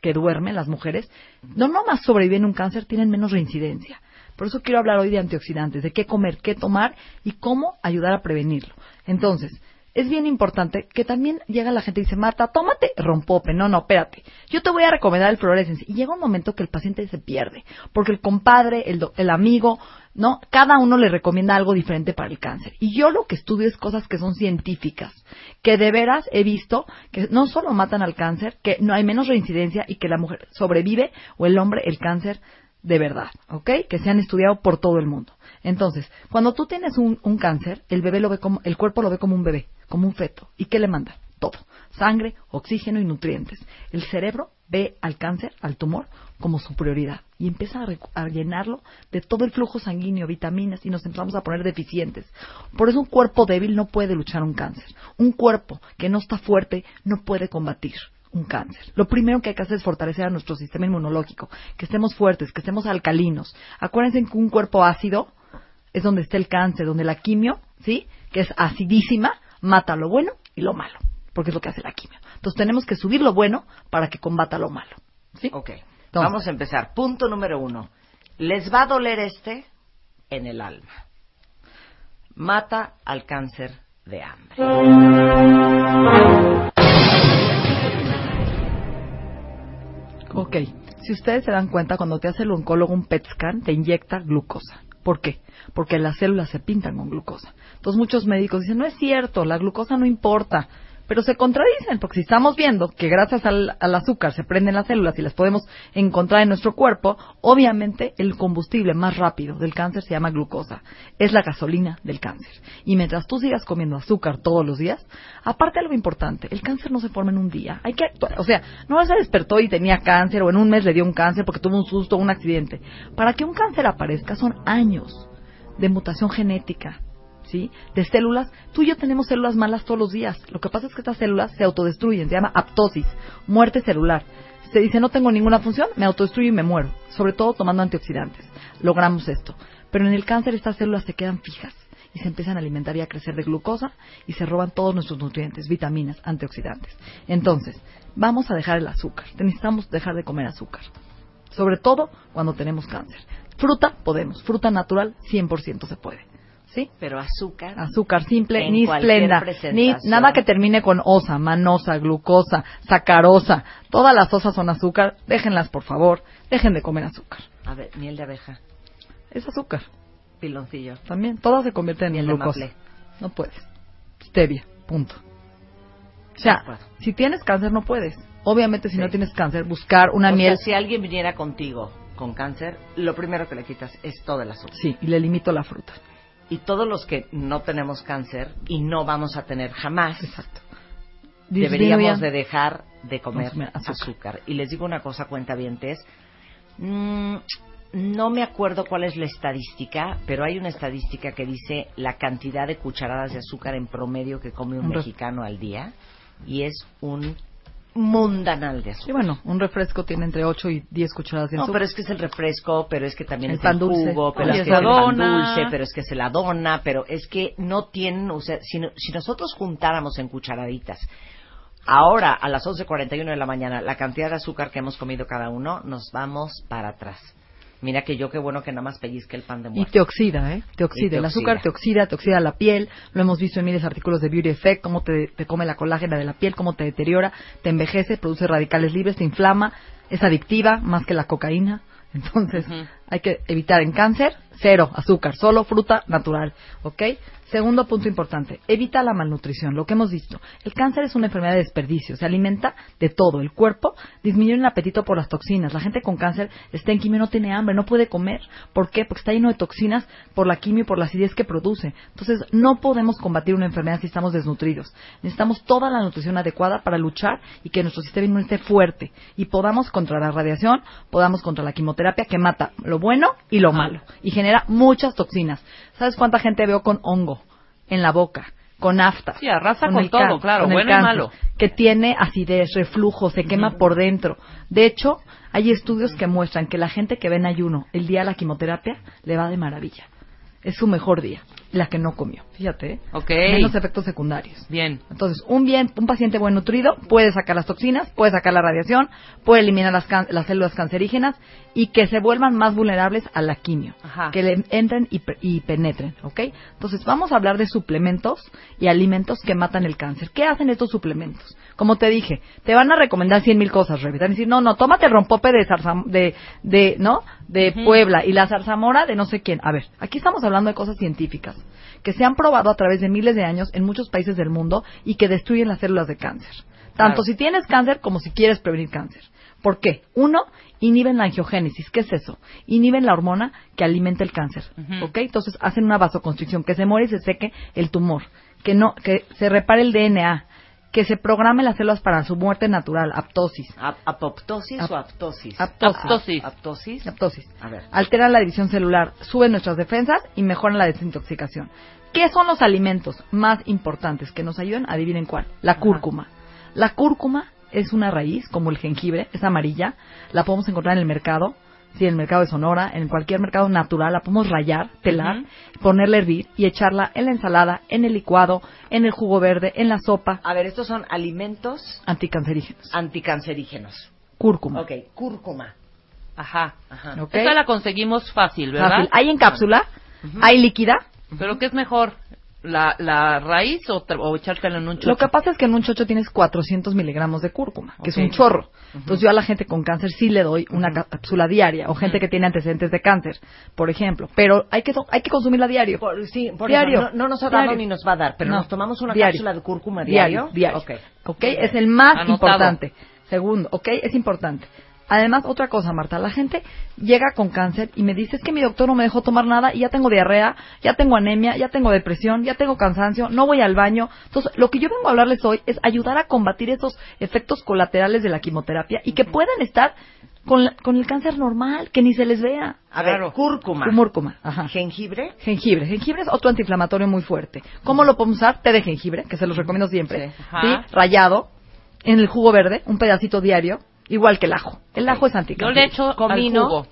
que duerme, las mujeres, no nomás sobreviven un cáncer, tienen menos reincidencia. Por eso quiero hablar hoy de antioxidantes, de qué comer, qué tomar y cómo ayudar a prevenirlo. Entonces, es bien importante que también llega la gente y dice, Marta, tómate rompope. No, no, espérate. Yo te voy a recomendar el fluorescence. Y llega un momento que el paciente se pierde. Porque el compadre, el, do- el amigo, ¿no? Cada uno le recomienda algo diferente para el cáncer. Y yo lo que estudio es cosas que son científicas. Que de veras he visto que no solo matan al cáncer, que no hay menos reincidencia y que la mujer sobrevive o el hombre el cáncer de verdad, ¿ok? Que se han estudiado por todo el mundo. Entonces, cuando tú tienes un, un cáncer, el bebé lo ve como, el cuerpo lo ve como un bebé, como un feto. ¿Y qué le manda? Todo. Sangre, oxígeno y nutrientes. El cerebro ve al cáncer, al tumor, como su prioridad. Y empieza a, a llenarlo de todo el flujo sanguíneo, vitaminas, y nos empezamos a poner deficientes. Por eso un cuerpo débil no puede luchar un cáncer. Un cuerpo que no está fuerte no puede combatir un cáncer. Lo primero que hay que hacer es fortalecer a nuestro sistema inmunológico, que estemos fuertes, que estemos alcalinos. Acuérdense que un cuerpo ácido es donde está el cáncer, donde la quimio, ¿sí? Que es acidísima, mata lo bueno y lo malo, porque es lo que hace la quimio. Entonces tenemos que subir lo bueno para que combata lo malo. ¿Sí? Ok. Vamos a empezar. Punto número uno. Les va a doler este en el alma. Mata al cáncer de hambre. Ok, si ustedes se dan cuenta, cuando te hace el oncólogo un PET scan, te inyecta glucosa. ¿Por qué? Porque las células se pintan con glucosa. Entonces muchos médicos dicen, no es cierto, la glucosa no importa. Pero se contradicen, porque si estamos viendo que gracias al, azúcar se prenden las células y las podemos encontrar en nuestro cuerpo, obviamente el combustible más rápido del cáncer se llama glucosa. Es la gasolina del cáncer. Y mientras tú sigas comiendo azúcar todos los días, aparte algo importante, el cáncer no se forma en un día. Hay que actuar. O sea, no se despertó y tenía cáncer o en un mes le dio un cáncer porque tuvo un susto o un accidente. Para que un cáncer aparezca son años de mutación genética, ¿sí? De células. Tú y yo tenemos células malas todos los días. Lo que pasa es que estas células se autodestruyen, se llama aptosis, muerte celular. Se dice, no tengo ninguna función, me autodestruyo y me muero. Sobre todo tomando antioxidantes. Logramos esto. Pero en el cáncer estas células se quedan fijas y se empiezan a alimentar y a crecer de glucosa y se roban todos nuestros nutrientes, vitaminas, antioxidantes. Entonces, vamos a dejar el azúcar. Necesitamos dejar de comer azúcar. Sobre todo cuando tenemos cáncer. Fruta, podemos. Fruta natural, 100% se puede. ¿Sí? Pero azúcar. Azúcar simple, ni esplenda, ni nada que termine con osa, manosa, glucosa, sacarosa. Todas las osas son azúcar. Déjenlas, por favor. Dejen de comer azúcar. A ver, miel de abeja. Es azúcar. Piloncillo. También. Todas se convierten en Miel de glucosa. maple. No puedes. Stevia. Punto. O sea, si tienes cáncer no puedes. Obviamente si no tienes cáncer, buscar una O miel. sea, si alguien viniera contigo con cáncer, lo primero que le quitas es todo el azúcar. Sí, y le limito la fruta. Y todos los que no tenemos cáncer y no vamos a tener jamás, deberíamos de dejar de comer azúcar. azúcar. Y les digo una cosa, cuentavientes, mm, no me acuerdo cuál es la estadística, pero hay una estadística que dice la cantidad de cucharadas de azúcar en promedio que come un mexicano al día y es un mundanal de azúcar. Sí, bueno, un refresco tiene entre 8 y 10 cucharadas de No, azúcar. pero es que es el refresco, pero es que también El es pan el dulce. jugo, pero es que es el pan dulce, pero es que se la dona, pero es que no tienen, o sea, si, no- si nosotros juntáramos en cucharaditas ahora a las 11.41 de la mañana la cantidad de azúcar que hemos comido cada uno, nos vamos para atrás. Mira que yo qué bueno que nada más pellizque el pan de Y muerto. te oxida, ¿eh? Te oxida. Y te el azúcar te oxida, te oxida la piel. Lo hemos visto en miles de artículos de Beauty Effect, cómo te, te come la colágena de la piel, cómo te deteriora, te envejece, produce radicales libres, te inflama, es adictiva más que la cocaína. Entonces, hay que evitar en cáncer, cero azúcar, solo fruta natural, ¿ok? Segundo punto importante, evita la malnutrición, lo que hemos visto. El cáncer es una enfermedad de desperdicio, se alimenta de todo. El cuerpo disminuye el apetito por las toxinas. La gente con cáncer está en quimio, no tiene hambre, no puede comer. ¿Por qué? Porque está lleno de toxinas por la quimio y por la acidez que produce. Entonces, no podemos combatir una enfermedad si estamos desnutridos. Necesitamos toda la nutrición adecuada para luchar y que nuestro sistema inmune esté fuerte y podamos contra la radiación, podamos contra la quimioterapia que mata bueno y lo malo y genera muchas toxinas. ¿Sabes cuánta gente veo con hongo en la boca? Con afta. Sí, arrasa con todo, can- claro, con bueno y malo. Que tiene acidez, reflujo, se quema por dentro. De hecho, hay estudios que muestran que la gente que ve en ayuno el día de la quimioterapia le va de maravilla. Es su mejor día, la que no comió. Fíjate, ¿eh? Ok. Menos efectos secundarios. Bien. Entonces, un bien, un paciente buen nutrido puede sacar las toxinas, puede sacar la radiación, puede eliminar las, can- las células cancerígenas y que se vuelvan más vulnerables a la quimio, Ajá. que le entren y, y penetren, ¿ok? Entonces, vamos a hablar de suplementos y alimentos que matan el cáncer. ¿Qué hacen estos suplementos? Como te dije, te van a recomendar cien mil cosas, Revi. Te van a decir, no, no, tómate el rompope de, zarzam- de, de, ¿no? De Puebla y la zarzamora de no sé quién. A ver, aquí estamos hablando de cosas científicas que se han probado a través de miles de años en muchos países del mundo y que destruyen las células de cáncer. Tanto Claro. si tienes cáncer como si quieres prevenir cáncer. ¿Por qué? Uno, inhiben la angiogénesis. ¿Qué es eso? Inhiben la hormona que alimenta el cáncer. ¿Ok? Entonces hacen una vasoconstricción, que se muere y se seque el tumor, que no, que se repare el DNA, que se programe las células para su muerte natural, aptosis. ¿Ap- ¿Apoptosis Ap- o aptosis? Aptosis. Aptosis. ¿Aptosis? Aptosis. A ver. Alteran la división celular, suben nuestras defensas y mejoran la desintoxicación. ¿Qué son los alimentos más importantes que nos ayudan? Adivinen cuál. La cúrcuma. La cúrcuma es una raíz, como el jengibre, es amarilla. La podemos encontrar en el mercado, sí, en el mercado de Sonora, en cualquier mercado natural. La podemos rayar, pelar, ponerla a hervir y echarla en la ensalada, en el licuado, en el jugo verde, en la sopa. A ver, estos son alimentos Anticancerígenos. anticancerígenos. Cúrcuma. Ok, cúrcuma. Ajá. Ajá. ¿Ok? Esa la conseguimos fácil, ¿verdad? Fácil. Hay en cápsula, hay líquida. Pero ¿qué es mejor? ¿La, la raíz o, o echártela en un chocho? Lo que pasa es que en un chocho tienes 400 miligramos de cúrcuma, que es Ok. un chorro. Entonces yo a la gente con cáncer sí le doy una ca- cápsula diaria, o gente que tiene antecedentes de cáncer, por ejemplo. Pero hay que, to- hay que consumirla diario. Por- sí, por Diario. eso, no, no nos ha dado Diario. ni nos va a dar, pero No. nos tomamos una Diario. cápsula de cúrcuma Diario, diario. diario. Ok. ¿Ok? Es el más Anotado. importante. Segundo, ¿ok? Es importante. Además, otra cosa, Marta, la gente llega con cáncer y me dice, es que mi doctor no me dejó tomar nada y ya tengo diarrea, ya tengo anemia, ya tengo depresión, ya tengo cansancio, no voy al baño. Entonces, lo que yo vengo a hablarles hoy es ayudar a combatir esos efectos colaterales de la quimioterapia y que puedan estar con, la- con el cáncer normal, que ni se les vea. A ver, Claro. cúrcuma. Cúrcuma, ajá. Jengibre. Jengibre. Jengibre es otro antiinflamatorio muy fuerte. ¿Cómo lo podemos usar? Té de jengibre, que se los recomiendo siempre. Sí. Ajá. ¿Sí? Rayado. En el jugo verde, un pedacito diario. Igual que el ajo. El ajo es Yo anticancerígeno. le echo Comino. al jugo.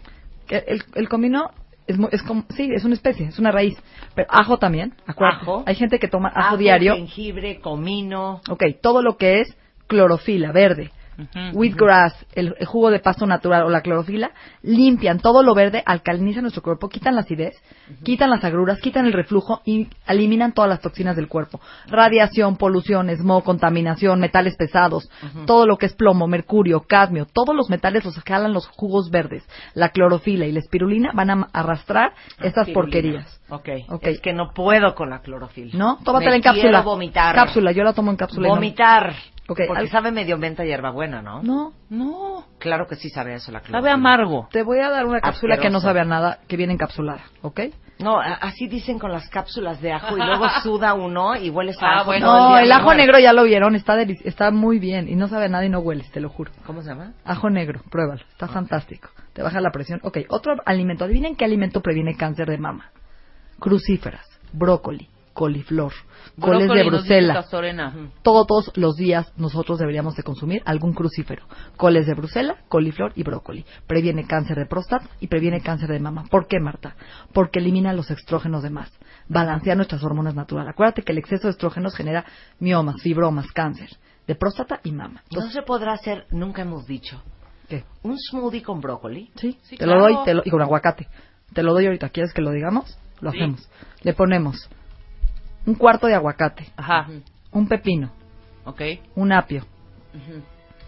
El, el comino es, es como, sí, es una especie, es una raíz. Pero ajo también, acuérdate. Ajo. Hay gente que toma ajo, Ajo, diario. Jengibre, comino. Ok, todo lo que es clorofila verde, Ujú. wheatgrass, el, el jugo de pasto natural o la clorofila, limpian todo lo verde, alcalinizan nuestro cuerpo, quitan la acidez, quitan las agruras, quitan el reflujo y eliminan todas las toxinas del cuerpo. Radiación, polución, smog, contaminación, metales pesados, todo lo que es plomo, mercurio, cadmio, todos los metales los jalan los jugos verdes. La clorofila y la espirulina van a arrastrar estas porquerías. Ok. Ok. Es que no puedo con la clorofila. ¿No? Tómatela Me en cápsula. quiero vomitar. Cápsula, yo la tomo en cápsula. Vomitar. Ok, Porque al- sabe medio menta hierbabuena, ¿no? No, No, Claro que sí sabe eso la clorofila. sabe amargo. Te voy a dar una cápsula que no sabe a nada, que viene encapsulada, ¿ok? No, así dicen con las cápsulas de ajo y luego suda uno y hueles a Ah, ajo bueno. No, día. el ajo negro ya lo vieron, está está muy bien y no sabe a nada y no hueles, te lo juro. ¿Cómo se llama? Ajo negro, pruébalo, está fantástico. Te baja la presión. Ok, otro alimento. Adivinen qué alimento previene cáncer de mama. Crucíferas, brócoli, coliflor, coles Brócoli de Bruselas. Todos los días nosotros deberíamos de consumir algún crucífero. Coles de Bruselas, coliflor y brócoli. Previene cáncer de próstata y previene cáncer de mama. ¿Por qué, Marta? Porque elimina los estrógenos de más. Balancea nuestras hormonas naturales. Acuérdate que el exceso de estrógenos genera miomas, fibromas, cáncer de próstata y mama. No Entonces, se podrá hacer, nunca hemos dicho, ¿qué? un smoothie con brócoli. Sí, Sí, te lo doy te lo- y con aguacate. Te lo doy ahorita. ¿Quieres que lo digamos? Lo Sí. hacemos. Le ponemos un cuarto de aguacate, Ajá. un pepino, Ok. un apio,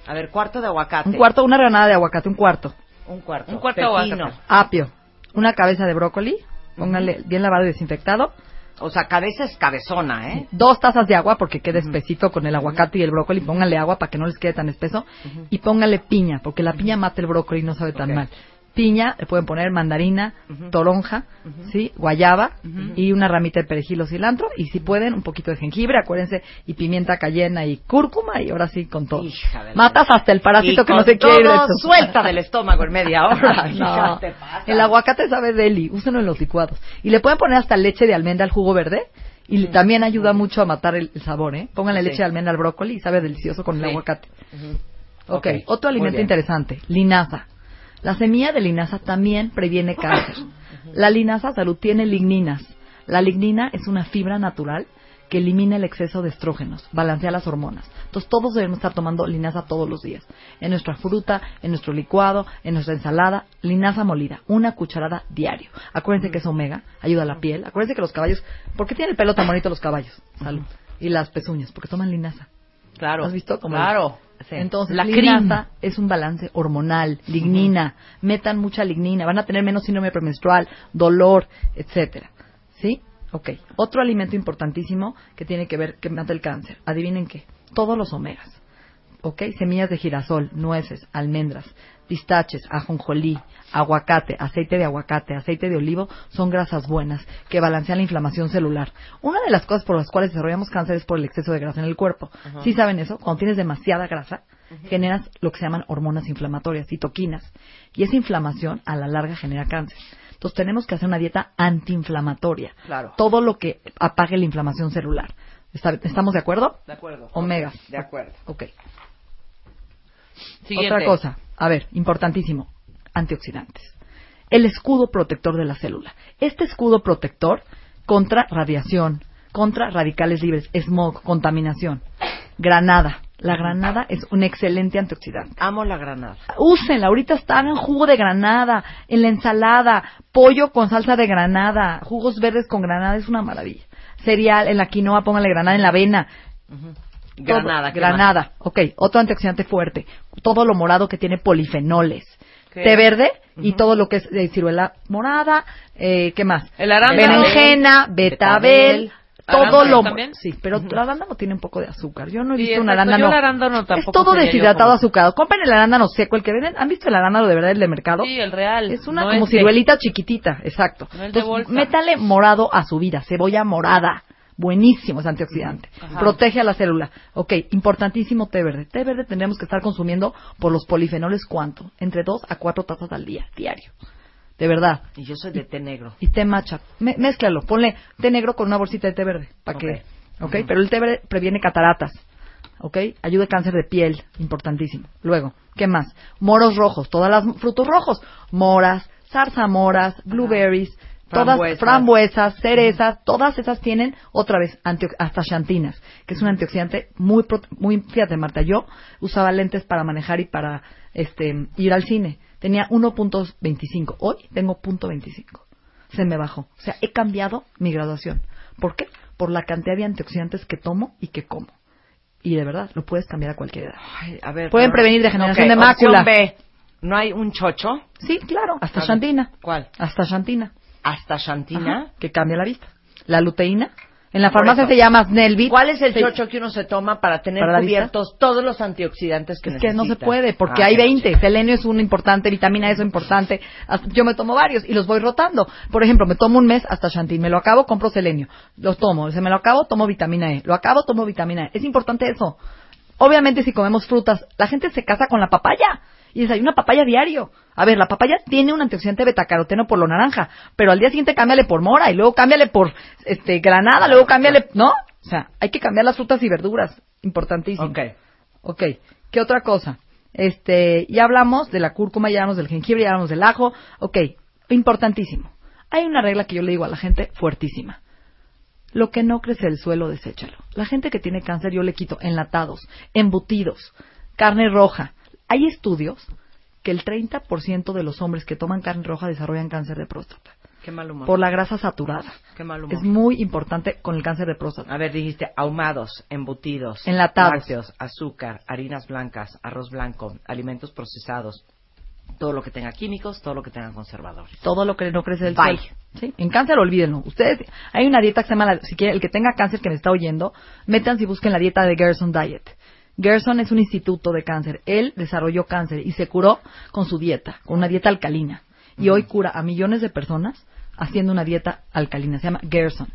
A ver, cuarto de aguacate. un cuarto, una granada de aguacate, un cuarto, Un cuarto. Un cuarto de Pepino. aguacate. apio, una cabeza de brócoli, póngale bien lavado y desinfectado, O sea, cabeza es cabezona, ¿eh? dos tazas de agua porque quede espesito con el aguacate y el brócoli, póngale agua para que no les quede tan espeso y póngale piña, porque la piña mata el brócoli y no sabe tan Ok. mal. Piña, le pueden poner mandarina, toronja, ¿sí? guayaba y una ramita de perejil o cilantro y si pueden un poquito de jengibre, acuérdense, y pimienta cayena y cúrcuma y ahora sí con todo. La- Matas hasta el parásito Y que no se quiere ir de suelta del estómago en media hora. no, Hija, te pasa. el aguacate sabe deli, úsenlo en los licuados. Y le pueden poner hasta leche de almendra al jugo verde y también ayuda mucho a matar el, el sabor, ¿eh? Pónganle Sí. leche de almendra al brócoli y sabe delicioso con el aguacate. Ujú. ok, otro alimento interesante, linaza. La semilla de linaza también previene cáncer. La linaza salud tiene ligninas. La lignina es una fibra natural que elimina el exceso de estrógenos, balancea las hormonas. Entonces todos debemos estar tomando linaza todos los días. En nuestra fruta, en nuestro licuado, en nuestra ensalada, linaza molida, una cucharada diario. Acuérdense que es omega, ayuda a la piel. Acuérdense que los caballos, ¿por qué tienen el pelo tan bonito los caballos? Salud. Y las pezuñas, porque toman linaza. Claro. ¿Has visto? Como Claro. Sí. Entonces, la linaza es un balance hormonal, lignina, metan mucha lignina, van a tener menos síndrome premenstrual, dolor, etcétera. ¿Sí? Ok. Otro alimento importantísimo que tiene que ver que mata el cáncer. Adivinen qué. Todos los omegas. ¿Ok? Semillas de girasol, nueces, almendras, pistaches, ajonjolí, aguacate, aceite de aguacate, aceite de olivo son grasas buenas que balancean la inflamación celular. Una de las cosas por las cuales desarrollamos cáncer es por el exceso de grasa en el cuerpo. ¿Sí saben eso? Cuando tienes demasiada grasa, generas lo que se llaman hormonas inflamatorias, citoquinas. Y esa inflamación a la larga genera cáncer. Entonces tenemos que hacer una dieta antiinflamatoria. Claro. Todo lo que apague la inflamación celular. ¿Está- ¿Estamos de acuerdo? De acuerdo. Omega. De acuerdo. Ok. Siguiente. Otra cosa, a ver, importantísimo, antioxidantes. El escudo protector de la célula. Este escudo protector contra radiación, contra radicales libres, smog, contaminación. Granada. La granada es un excelente antioxidante. Amo la granada. Úsenla, ahorita están en jugo de granada, en la ensalada, pollo con salsa de granada, jugos verdes con granada, es una maravilla. Cereal, en la quinoa, pónganle granada en la avena. Granada. ¿qué Granada. Ok, otro antioxidante fuerte. Todo lo morado que tiene polifenoles. ¿Qué? Té verde y todo lo que es eh, ciruela morada. Eh, ¿Qué más? El arándano. Berenjena, betabel. Betabel. Todo ¿Arándano lo también? sí, pero el arándano tiene un poco de azúcar. Yo no he Sí, visto un arándano. Yo el arándano es tampoco todo sería yo deshidratado, azucarado. Compren el arándano seco, el que venden. ¿Han visto el arándano de verdad el de mercado? Sí, el real. Es una No como es de- ciruelita chiquitita, exacto. No es de Entonces, métale morado a su vida, cebolla morada. Buenísimo ese antioxidante. Ajá. Protege a la célula. Ok, importantísimo té verde. Té verde tendremos que estar consumiendo por los polifenoles cuánto? Entre dos a cuatro tazas al día, diario. De verdad. Y yo soy de té negro. Y té matcha. Me- mézclalo. Ponle té negro con una bolsita de té verde. ¿Para Ok. qué? Ok, pero el té verde previene cataratas. ¿Ok? Ayuda al cáncer de piel. Importantísimo. Luego, ¿qué más? Moros rojos. Todas las frutos rojos. Moras, zarzamoras, blueberries, todas Frambuesas. frambuesas, cerezas, todas esas tienen otra vez antio- astaxantinas, que es un antioxidante muy muy fíjate Marta, yo usaba lentes para manejar y para este ir al cine. Tenía 1.25, hoy tengo .25. Se me bajó. O sea, he cambiado mi graduación. ¿Por qué? Por la cantidad de antioxidantes que tomo y que como. Y de verdad, lo puedes cambiar a cualquier edad. Ay, a ver, Pueden pero- prevenir degeneración Ok, de mácula. B. ¿No hay un chocho? Sí, claro, hasta A ver, xantina. ¿Cuál? Hasta xantina. Hasta Shantina. Ajá, que cambia la vista. La luteína. En la farmacia se llama Snellbit. ¿Cuál es el chocho que uno se toma para tener ¿Para cubiertos todos los antioxidantes que Es que no se puede, porque Ah, hay qué 20. Selenio es uno importante, vitamina E es importante. Yo me tomo varios y los voy rotando. Por ejemplo, me tomo un mes hasta Chantil, me lo acabo, compro selenio. Los tomo, se me lo acabo, tomo vitamina E. Lo acabo, tomo vitamina E. Es importante eso. Obviamente si comemos frutas, la gente se casa con la papaya y desayuna papaya diario. A ver, la papaya tiene un antioxidante betacaroteno por lo naranja, pero al día siguiente cámbiale por mora y luego cámbiale por este granada, luego cámbiale, ¿no? O sea, hay que cambiar las frutas y verduras, importantísimo. Ok. Ok, ¿qué otra cosa? Este, ya hablamos de la cúrcuma, ya hablamos del jengibre, ya hablamos del ajo. Ok, importantísimo. Hay una regla que yo le digo a la gente fuertísima. Lo que no crece del suelo, deséchalo. La gente que tiene cáncer yo le quito enlatados, embutidos, carne roja. Hay estudios que el 30% de los hombres que toman carne roja desarrollan cáncer de próstata Qué mal humor. por la grasa saturada. Qué mal humor. Es muy importante con el cáncer de próstata. A ver, dijiste ahumados, embutidos, Enlatados. lácteos, azúcar, harinas blancas, arroz blanco, alimentos procesados, Todo lo que tenga químicos, todo lo que tenga conservadores. todo lo que no crece del suelo. ¿Sí? En cáncer, olvídenlo. Ustedes, hay una dieta que se llama, la- si quiere, el que tenga cáncer que me está oyendo, métanse y busquen la dieta de Gerson Diet. Gerson es un instituto de cáncer. Él desarrolló cáncer y se curó con su dieta, con una dieta alcalina. Y hoy cura a millones de personas haciendo una dieta alcalina. Se llama Gerson.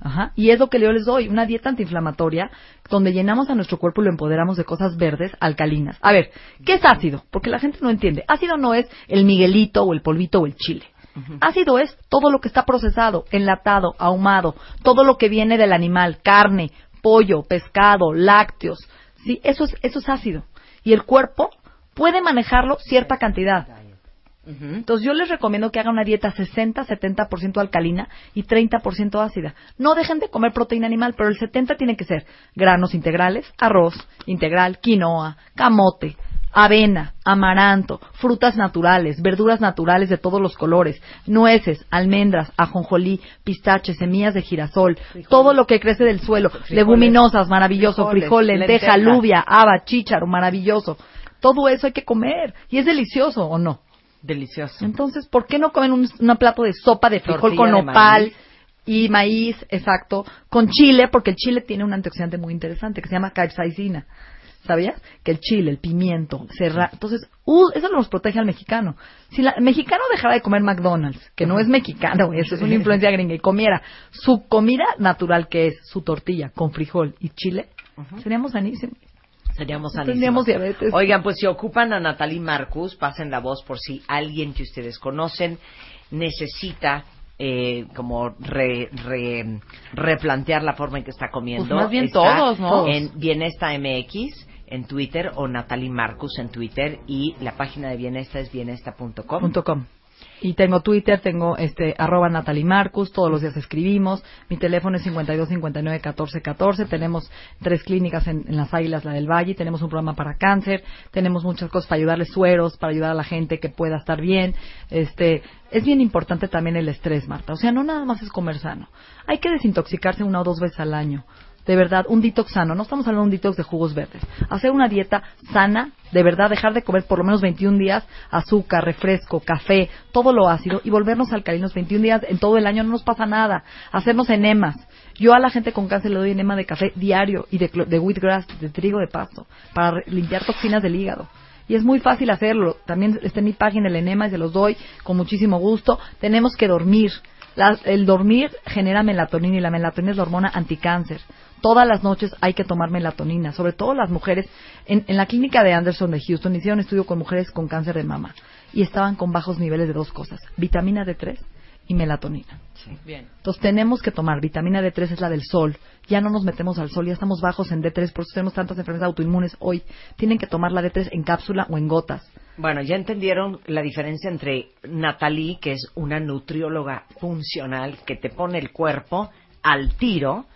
Ajá. Y es lo que yo les doy, una dieta antiinflamatoria donde llenamos a nuestro cuerpo y lo empoderamos de cosas verdes alcalinas. A ver, ¿qué es ácido? Porque la gente no entiende. Ácido no es el miguelito o el polvito o el chile. Ácido es todo lo que está procesado, enlatado, ahumado, todo lo que viene del animal, carne, pollo, pescado, lácteos. Sí, eso es, eso es ácido. Y el cuerpo puede manejarlo cierta cantidad. Entonces yo les recomiendo que hagan una dieta 60-70% alcalina y 30% ácida. No dejen de comer proteína animal, pero el 70 tiene que ser granos integrales, arroz integral, quinoa, camote, avena, amaranto, frutas naturales, verduras naturales de todos los colores, nueces, almendras, ajonjolí, pistache, semillas de girasol, todo lo que crece del suelo, leguminosas, maravilloso, frijoles, frijol, lenteja, lentejas. lubia, haba, chícharo, maravilloso. Todo eso hay que comer y es delicioso o no. Delicioso. Entonces, ¿por qué no comen un, un plato de sopa de frijol Tortilla con nopal y maíz, exacto, con chile, porque el chile tiene un antioxidante muy interesante que se llama capsaicina. ¿Sabías? Que el chile, el pimiento. Entonces, uh, eso nos protege al mexicano. Si la- el mexicano dejara de comer McDonald's, que no es mexicano, eso es una influencia gringa, y comiera su comida natural, que es su tortilla con frijol y chile, seríamos sanísimos. Seríamos No sanísimos. tendríamos diabetes. Oigan, pues si ocupan a Natalie Marcus, pasen la voz por si alguien que ustedes conocen necesita eh, como re- re- replantear la forma en que está comiendo. Pues más bien Está todos, ¿no? En Bienesta MX en Twitter o Natalie Marcus en Twitter y la página de Bienesta es bienesta.com. Com. Y tengo Twitter, tengo este arroba Natalie Marcus, todos los días escribimos. Mi teléfono es 52 59 14 14. Tenemos tres clínicas en, en las Águilas, la del Valle. Tenemos un programa para cáncer. Tenemos muchas cosas para ayudarles sueros, para ayudar a la gente que pueda estar bien. Este, es bien importante también el estrés, Marta. O sea, no nada más es comer sano. Hay que desintoxicarse una o dos veces al año. De verdad, un detox sano. No estamos hablando de un detox de jugos verdes. Hacer una dieta sana, de verdad, dejar de comer por lo menos 21 días azúcar, refresco, café, todo lo ácido y volvernos alcalinos 21 días en todo el año no nos pasa nada. Hacernos enemas. Yo a la gente con cáncer le doy enema de café diario y de, de wheatgrass, de trigo de pasto, para limpiar toxinas del hígado. Y es muy fácil hacerlo. También está en mi página el enema y se los doy con muchísimo gusto. Tenemos que dormir. El dormir genera melatonina y la melatonina es la hormona anticáncer. Todas las noches hay que tomar melatonina, sobre todo las mujeres. En, en la clínica de Anderson de Houston hicieron un estudio con mujeres con cáncer de mama y estaban con bajos niveles de dos cosas, vitamina D3 y melatonina. Bien. Entonces tenemos que tomar vitamina D3 es la del sol. Ya no nos metemos al sol, ya estamos bajos en D3, por eso tenemos tantas enfermedades autoinmunes hoy. Tienen que tomar la D3 en cápsula o en gotas. Bueno, ya entendieron la diferencia entre Natalie, que es una nutrióloga funcional que te pone el cuerpo al tiro,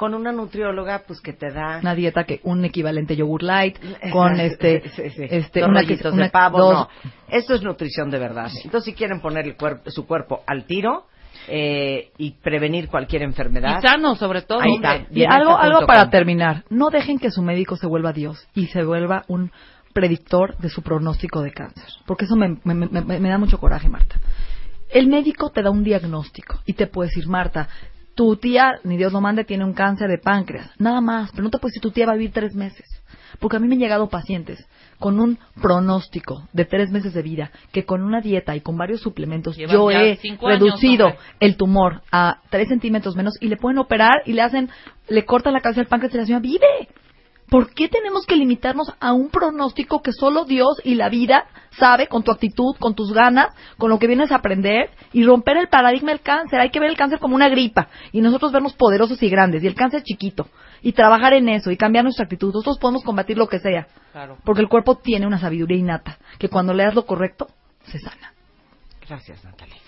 con una nutrióloga pues que te da Una dieta que un equivalente yogur light con este Sí, sí. este Dos una una- de pavo, dos- no. Esto es nutrición de verdad. Entonces, si quieren poner el cuerpo, su cuerpo al tiro eh, y prevenir cualquier enfermedad, Y sano, sobre todo. Ahí está. Y algo, algo para terminar. No dejen que su médico se vuelva Dios y se vuelva un predictor de su pronóstico de cáncer. Porque eso me, me- me- me- me da mucho coraje, Marta. El médico te da un diagnóstico y te puede decir, Marta, tu tía, ni Dios lo mande, tiene un cáncer de páncreas. Nada más. Pero no te puede decir, tu tía va a vivir tres meses. Porque a mí me han llegado pacientes con un pronóstico de tres meses de vida que con una dieta y con varios suplementos Llevan yo he años, reducido el tumor a 3 centímetros menos y le pueden operar y le hacen, le cortan la cabeza del páncreas y la señora vive. ¿Por qué tenemos que limitarnos a un pronóstico que solo Dios y la vida sabe con tu actitud, con tus ganas, con lo que vienes a aprender y romper el paradigma del cáncer? Hay que ver el cáncer como una gripa y nosotros vernos poderosos y grandes y el cáncer chiquito y trabajar en eso y cambiar nuestra actitud. Nosotros podemos combatir lo que sea Claro. porque el cuerpo tiene una sabiduría innata que cuando le das lo correcto se sana. Gracias, Natalie.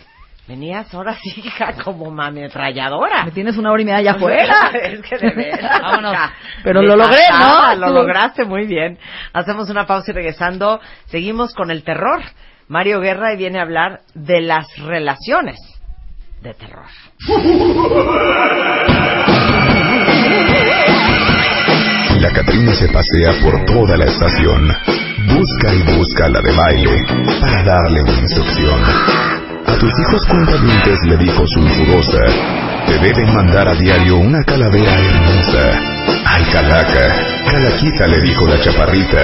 Venías ahora sí, hija, como ametralladora. Me tienes una hora y media allá afuera. es que de veras. Vámonos. Pero lo logré, desatada, ¿no? Lo lograste muy bien. Hacemos una pausa y regresando, seguimos con el terror. Mario Guerra y viene a hablar de las relaciones de terror. La Catrina se pasea por toda la estación. Busca y busca la de baile para darle una instrucción. A tus hijos cuentavientes le dijo sulfurosa, te deben mandar a diario una calavera hermosa. Ay, calaca, calaquita le dijo la chaparrita,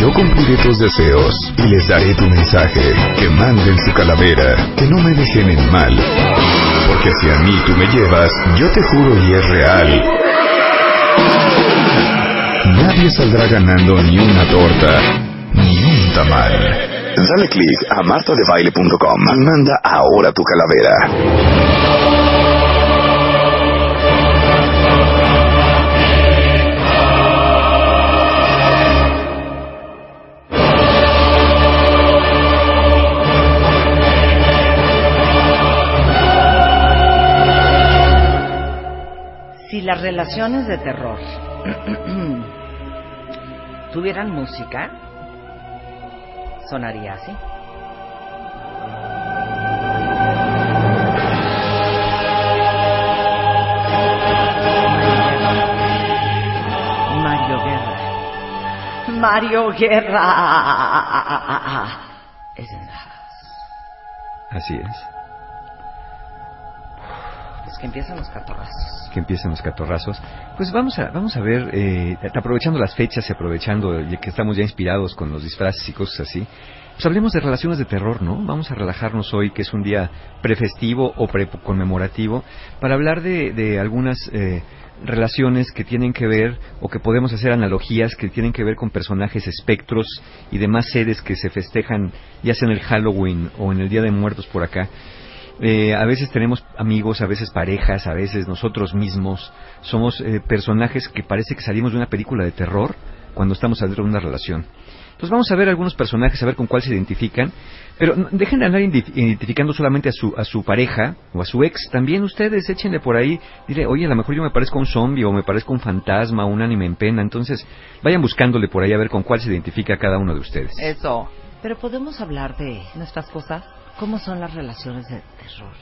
yo cumpliré tus deseos y les daré tu mensaje, que manden su calavera, que no me dejen en mal. Porque si a mí tú me llevas, yo te juro y es real. Nadie saldrá ganando ni una torta, ni un tamal. Dale click a martadebaile.com manda ahora tu calavera. Si las relaciones de terror tuvieran música, sonaría así. Mario Guerra. Mario Guerra. Así es. Pues que empiezan los catorrazos. que empiezan los catorrazos. Pues vamos a, vamos a ver, eh, aprovechando las fechas y aprovechando que estamos ya inspirados con los disfraces y cosas así, pues hablemos de relaciones de terror, ¿no? Vamos a relajarnos hoy, que es un día prefestivo o pre-conmemorativo, para hablar de, de algunas eh, relaciones que tienen que ver, o que podemos hacer analogías, que tienen que ver con personajes espectros y demás seres que se festejan, ya sea en el Halloween o en el Día de Muertos por acá. Eh, a veces tenemos amigos, a veces parejas, a veces nosotros mismos. Somos eh, personajes que parece que salimos de una película de terror cuando estamos adentro de una relación. Entonces vamos a ver algunos personajes, a ver con cuál se identifican. Pero no- dejen de andar indi- identificando solamente a su, a su pareja o a su ex. También ustedes échenle por ahí. Dile, oye, a lo mejor yo me parezco a un zombie o me parezco a un fantasma o un anime en pena. Entonces vayan buscándole por ahí a ver con cuál se identifica cada uno de ustedes. Eso. Pero podemos hablar de nuestras cosas. ¿Cómo son las relaciones de terror?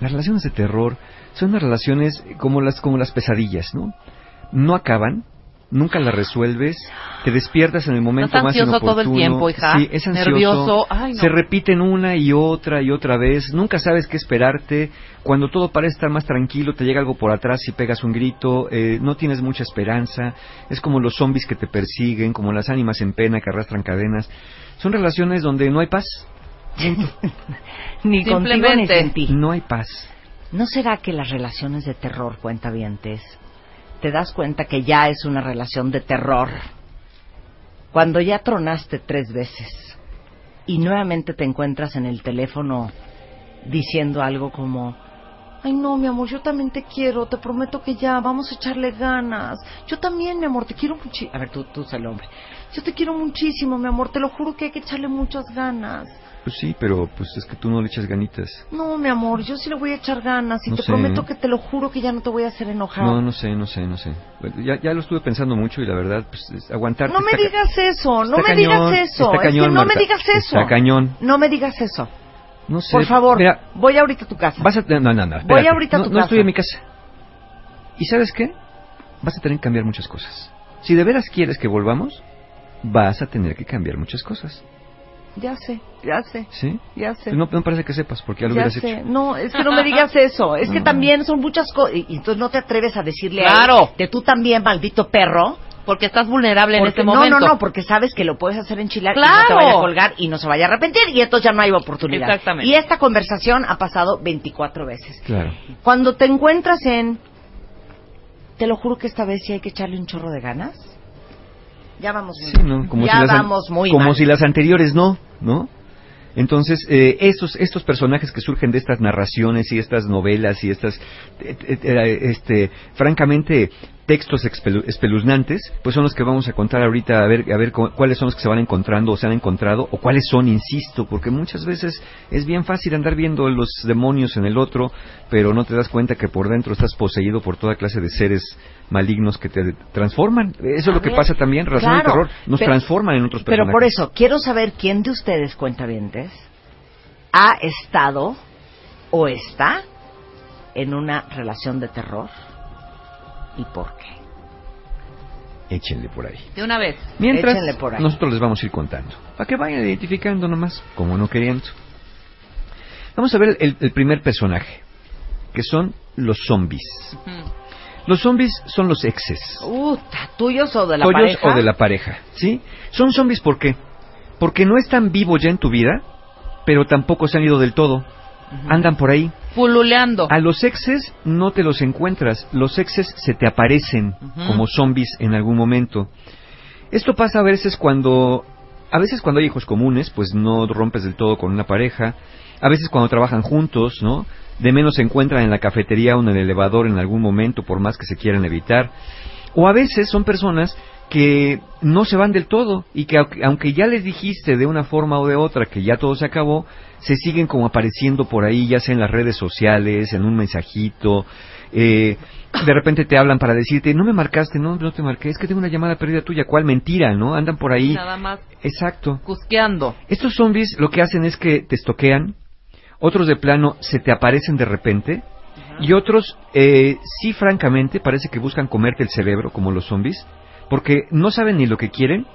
Las relaciones de terror son unas relaciones como las, como las pesadillas, ¿no? No acaban, nunca las resuelves, te despiertas en el momento Estás más ansioso todo el inoportuno. tiempo, hija. Sí, es ansioso. Nervioso. Ay, no. Se repiten una y otra y otra vez. Nunca sabes qué esperarte. Cuando todo parece estar más tranquilo, te llega algo por atrás y pegas un grito. eh, no tienes mucha esperanza. Es como los zombies que te persiguen, como las ánimas en pena que arrastran cadenas. Son relaciones donde no hay paz. Ni contigo ni sin ti. No hay paz. ¿No será que las relaciones de terror, cuentavientes, te das cuenta que ya es una relación de terror? Cuando ya tronaste tres veces y nuevamente te encuentras en el teléfono diciendo algo como, ay no, mi amor, yo también te quiero, te prometo que ya, vamos a echarle ganas. Yo también, mi amor, te quiero muchísimo. A ver, tú, tú el hombre. Yo te quiero muchísimo, mi amor, te lo juro que hay que echarle muchas ganas. Pues sí, pero pues es que tú no le echas ganitas. No, mi amor, yo sí le voy a echar ganas y No te sé. prometo que te lo juro que ya no te voy a hacer enojar. No, no sé, no sé, no sé. Ya, ya lo estuve pensando mucho y la verdad, pues es aguantarte. No me digas eso, no me digas eso. está es que cañón, no me digas eso. está cañón. No me digas eso. No sé. Por favor, Mira, voy ahorita a tu casa. vas a... No, no, no. Voy espérate. ahorita a no, tu no casa. estoy en mi casa. ¿Y sabes qué? Vas a tener que cambiar muchas cosas. Si de veras quieres que volvamos, vas a tener que cambiar muchas cosas. Ya sé, ya sé, ¿Sí? ya sé. No, no parece que sepas, porque ya lo ya hubieras sé. hecho. No, es que no me digas eso. Es que No. también son muchas cosas. Y y entonces no te atreves a decirle a él Claro. que tú también, maldito perro. Porque estás vulnerable en este no, momento. no, no, porque sabes que lo puedes hacer enchilar y no ¡Claro! te vaya a colgar y no se vaya a arrepentir y entonces ya no hay oportunidad. Exactamente. Y esta conversación ha pasado 24 veces. Claro. Cuando te encuentras en... Te lo juro que esta vez sí hay que echarle un chorro de ganas. Ya vamos muy Sí, mal. ¿no? Como ya si las vamos muy como mal. si las anteriores no, ¿no? Entonces, eh, estos, estos personajes que surgen de estas narraciones y estas novelas y estas, eh, este, francamente, textos espeluznantes, pues son los que vamos a contar ahorita, a ver, a ver cu- cuáles son los que se van encontrando o se han encontrado, o cuáles son, insisto, porque muchas veces es bien fácil andar viendo los demonios en el otro, pero no te das cuenta que por dentro estás poseído por toda clase de seres malignos que te transforman. Eso es lo que pasa también, relación claro, terror, nos pero- transforman en otros Pero personajes. por eso, quiero saber quién de ustedes, cuentavientes, ha estado o está en una relación de terror y por qué. échenle por ahí. De una vez. Mientras, Échenle por ahí. nosotros les vamos a ir contando. Para que vayan identificando nomás, como no queriendo. Vamos a ver el, el primer personaje, que son los zombies. Los zombies son los exes. Uh, ¿tuyos o de la tuyos pareja? o de la pareja, ¿sí? Son zombies ¿por qué? Porque no están vivos ya en tu vida, pero tampoco se han ido del todo. Andan por ahí. Pululeando. A los exes no te los encuentras, los exes se te aparecen como zombies en algún momento. Esto pasa a veces cuando a veces cuando hay hijos comunes, pues no rompes del todo con una pareja, a veces cuando trabajan juntos, ¿no? De menos se encuentran en la cafetería o en el elevador en algún momento por más que se quieran evitar. O a veces son personas que no se van del todo y que au- aunque ya les dijiste de una forma o de otra que ya todo se acabó, se siguen como apareciendo por ahí, ya sea en las redes sociales, en un mensajito, eh, de repente te hablan para decirte, no me marcaste, no, no te marqué, es que tengo una llamada perdida tuya, ¿cuál mentira, no? Andan por ahí. Nada más Exacto. cusqueando. Estos zombies lo que hacen es que te estoquean, otros de plano se te aparecen de repente, y otros, eh, sí, francamente, parece que buscan comerte el cerebro, como los zombies, porque no saben ni lo que quieren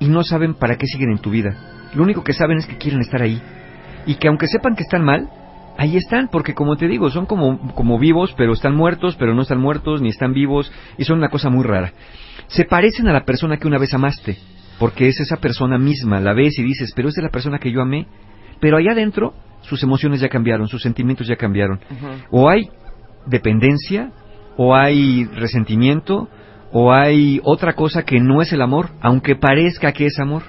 y no saben para qué siguen en tu vida. Lo único que saben es que quieren estar ahí. Y que aunque sepan que están mal, ahí están, porque como te digo, son como, como vivos, pero están muertos, pero no están muertos, ni están vivos, y son una cosa muy rara. Se parecen a la persona que una vez amaste, porque es esa persona misma, la ves y dices, pero esa es la persona que yo amé, pero allá adentro sus emociones ya cambiaron, sus sentimientos ya cambiaron. O hay dependencia, o hay resentimiento, o hay otra cosa que no es el amor, aunque parezca que es amor.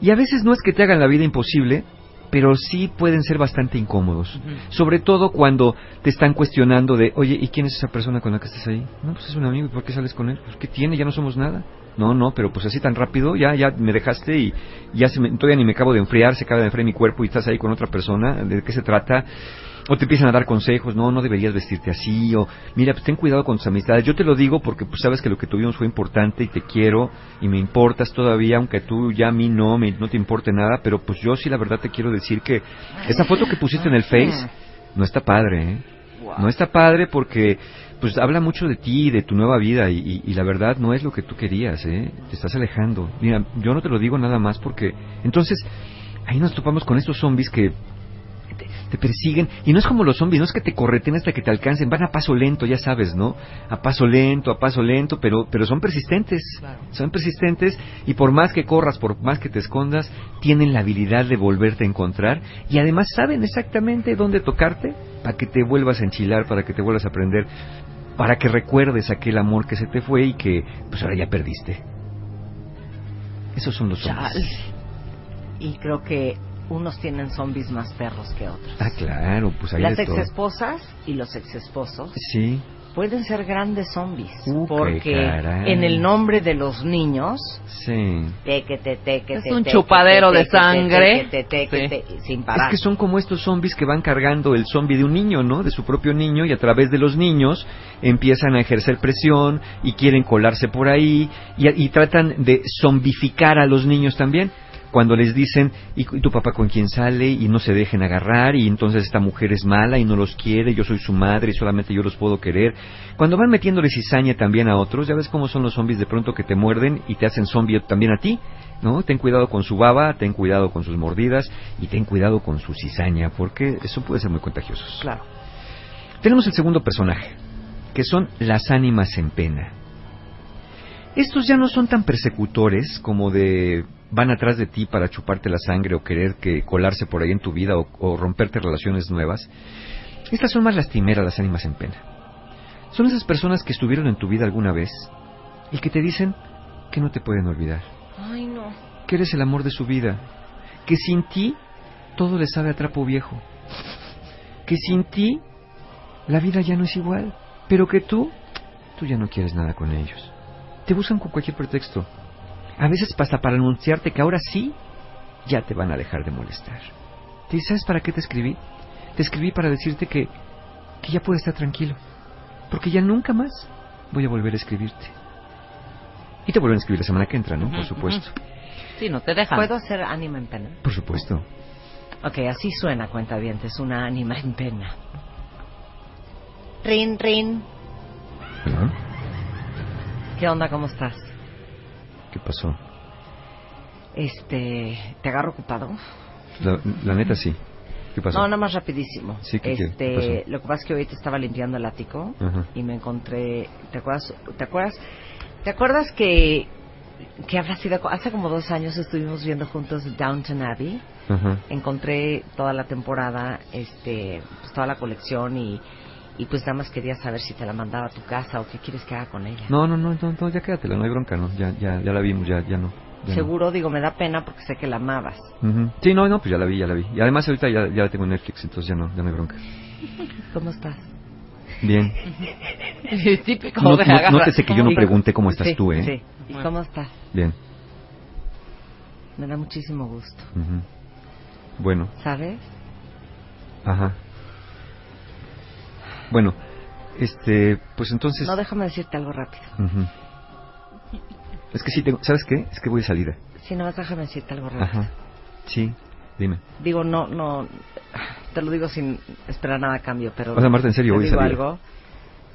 Y a veces no es que te hagan la vida imposible, pero sí pueden ser bastante incómodos. Sobre todo cuando te están cuestionando de, oye, ¿y quién es esa persona con la que estás ahí? No, pues es un amigo, ¿y por qué sales con él? Pues, ¿Qué tiene? Ya no somos nada. No, no, pero pues así tan rápido, ya, ya me dejaste y ya se me, todavía ni me acabo de enfriar, se acaba de enfriar mi cuerpo y estás ahí con otra persona, ¿de qué se trata? O te empiezan a dar consejos, no, no deberías vestirte así, o mira, pues ten cuidado con tus amistades. Yo te lo digo porque pues sabes que lo que tuvimos fue importante y te quiero y me importas todavía, aunque tú ya a mí no, me, no te importe nada, pero pues yo sí la verdad te quiero decir que esa foto que pusiste en el Face no está padre, ¿eh? No está padre porque pues habla mucho de ti y de tu nueva vida y, y- y la verdad no es lo que tú querías, ¿eh? Te estás alejando. Mira, yo no te lo digo nada más porque entonces ahí nos topamos con estos zombies que te, persiguen y no es como los zombies, no es que te correten hasta que te alcancen, van a paso lento, ya sabes, ¿no? A paso lento, a paso lento, pero pero son persistentes. Son persistentes y por más que corras, por más que te escondas, tienen la habilidad de volverte a encontrar y además saben exactamente dónde tocarte para que te vuelvas a enchilar, para que te vuelvas a aprender, para que recuerdes aquel amor que se te fue y que pues ahora ya perdiste. Esos son los zombies. Y creo que unos tienen zombies más perros que otros. Ah, claro, pues ahí Las exesposas y los exesposos Sí. pueden ser grandes zombies. Uh, porque caray. en el nombre de los niños, Sí. tequete, tequete, Es un tequete, chupadero de tequete, sangre. tequete, tequete, sin parar. Es que son como estos zombies que van cargando el zombie de un niño, ¿no? De su propio niño y a través de los niños empiezan a ejercer presión y quieren colarse por ahí y, y tratan de zombificar a los niños también. Cuando les dicen, ¿y tu papá con quién sale? Y no se dejen agarrar, y entonces esta mujer es mala y no los quiere, yo soy su madre y solamente yo los puedo querer. Cuando van metiéndole cizaña también a otros, ya ves cómo son los zombies de pronto que te muerden y te hacen zombie también a ti, ¿no? Ten cuidado con su baba, ten cuidado con sus mordidas y ten cuidado con su cizaña, porque eso puede ser muy contagioso. Claro. Tenemos el segundo personaje, que son las ánimas en pena. Estos ya no son tan persecutores como de van atrás de ti para chuparte la sangre o querer que colarse por ahí en tu vida o, o romperte relaciones nuevas. Estas son más lastimeras las ánimas en pena. Son esas personas que estuvieron en tu vida alguna vez y que te dicen que no te pueden olvidar, Ay, no. que eres el amor de su vida, que sin ti todo les sabe a trapo viejo, que sin ti la vida ya no es igual, pero que tú, tú ya no quieres nada con ellos. Te buscan con cualquier pretexto. A veces pasa para anunciarte que ahora sí ya te van a dejar de molestar. ¿Te sabes para qué te escribí? Te escribí para decirte que, que ya puedes estar tranquilo, porque ya nunca más voy a volver a escribirte. Y te vuelven a escribir la semana que entra, ¿no? Por supuesto. Sí, no te dejan. ¿Puedo hacer ánima en pena? Por supuesto. Ok, así suena, cuenta bien, es una ánima en pena. Rin, rin. ¿Qué onda? ¿Cómo estás? ¿Qué pasó? Este, ¿te agarro ocupado? La, la neta sí. ¿Qué pasó? No, nada más rapidísimo. Sí, ¿qué- este, qué pasó? lo que pasa es que hoy te estaba limpiando el ático Ajá. y me encontré, ¿te acuerdas? ¿Te acuerdas? ¿Te acuerdas que que habrá sido hace como dos años estuvimos viendo juntos Downton Abbey? Ajá. Encontré toda la temporada, este, pues toda la colección y y pues nada más quería saber si te la mandaba a tu casa o qué quieres que haga con ella. No, no, no, no, no, ya quédatela, no hay bronca, no. Ya, ya, ya la vimos, ya, ya no. ya no. Seguro, digo, me da pena porque sé que la amabas. Ujú. Sí, no, no, pues ya la vi, ya la vi. Y además ahorita ya, ya la tengo en Netflix, entonces ya no, ya no hay bronca. ¿Cómo estás? Bien. Típico No, de no- nótese que yo no pregunté cómo estás sí, tú, ¿eh? Sí. ¿Y cómo estás? Bien. Me da muchísimo gusto. Ujú. Bueno, ¿Sabes? ajá. Bueno, este, pues entonces... No, déjame decirte algo rápido. Ujú. Es que sí tengo, ¿sabes qué? Es que voy de salida. Si no, déjame decirte algo rápido. Ajá. Sí, dime. Digo, no, no, te lo digo sin esperar nada a cambio, pero... O sea, Marta, en serio, voy de digo salida. algo,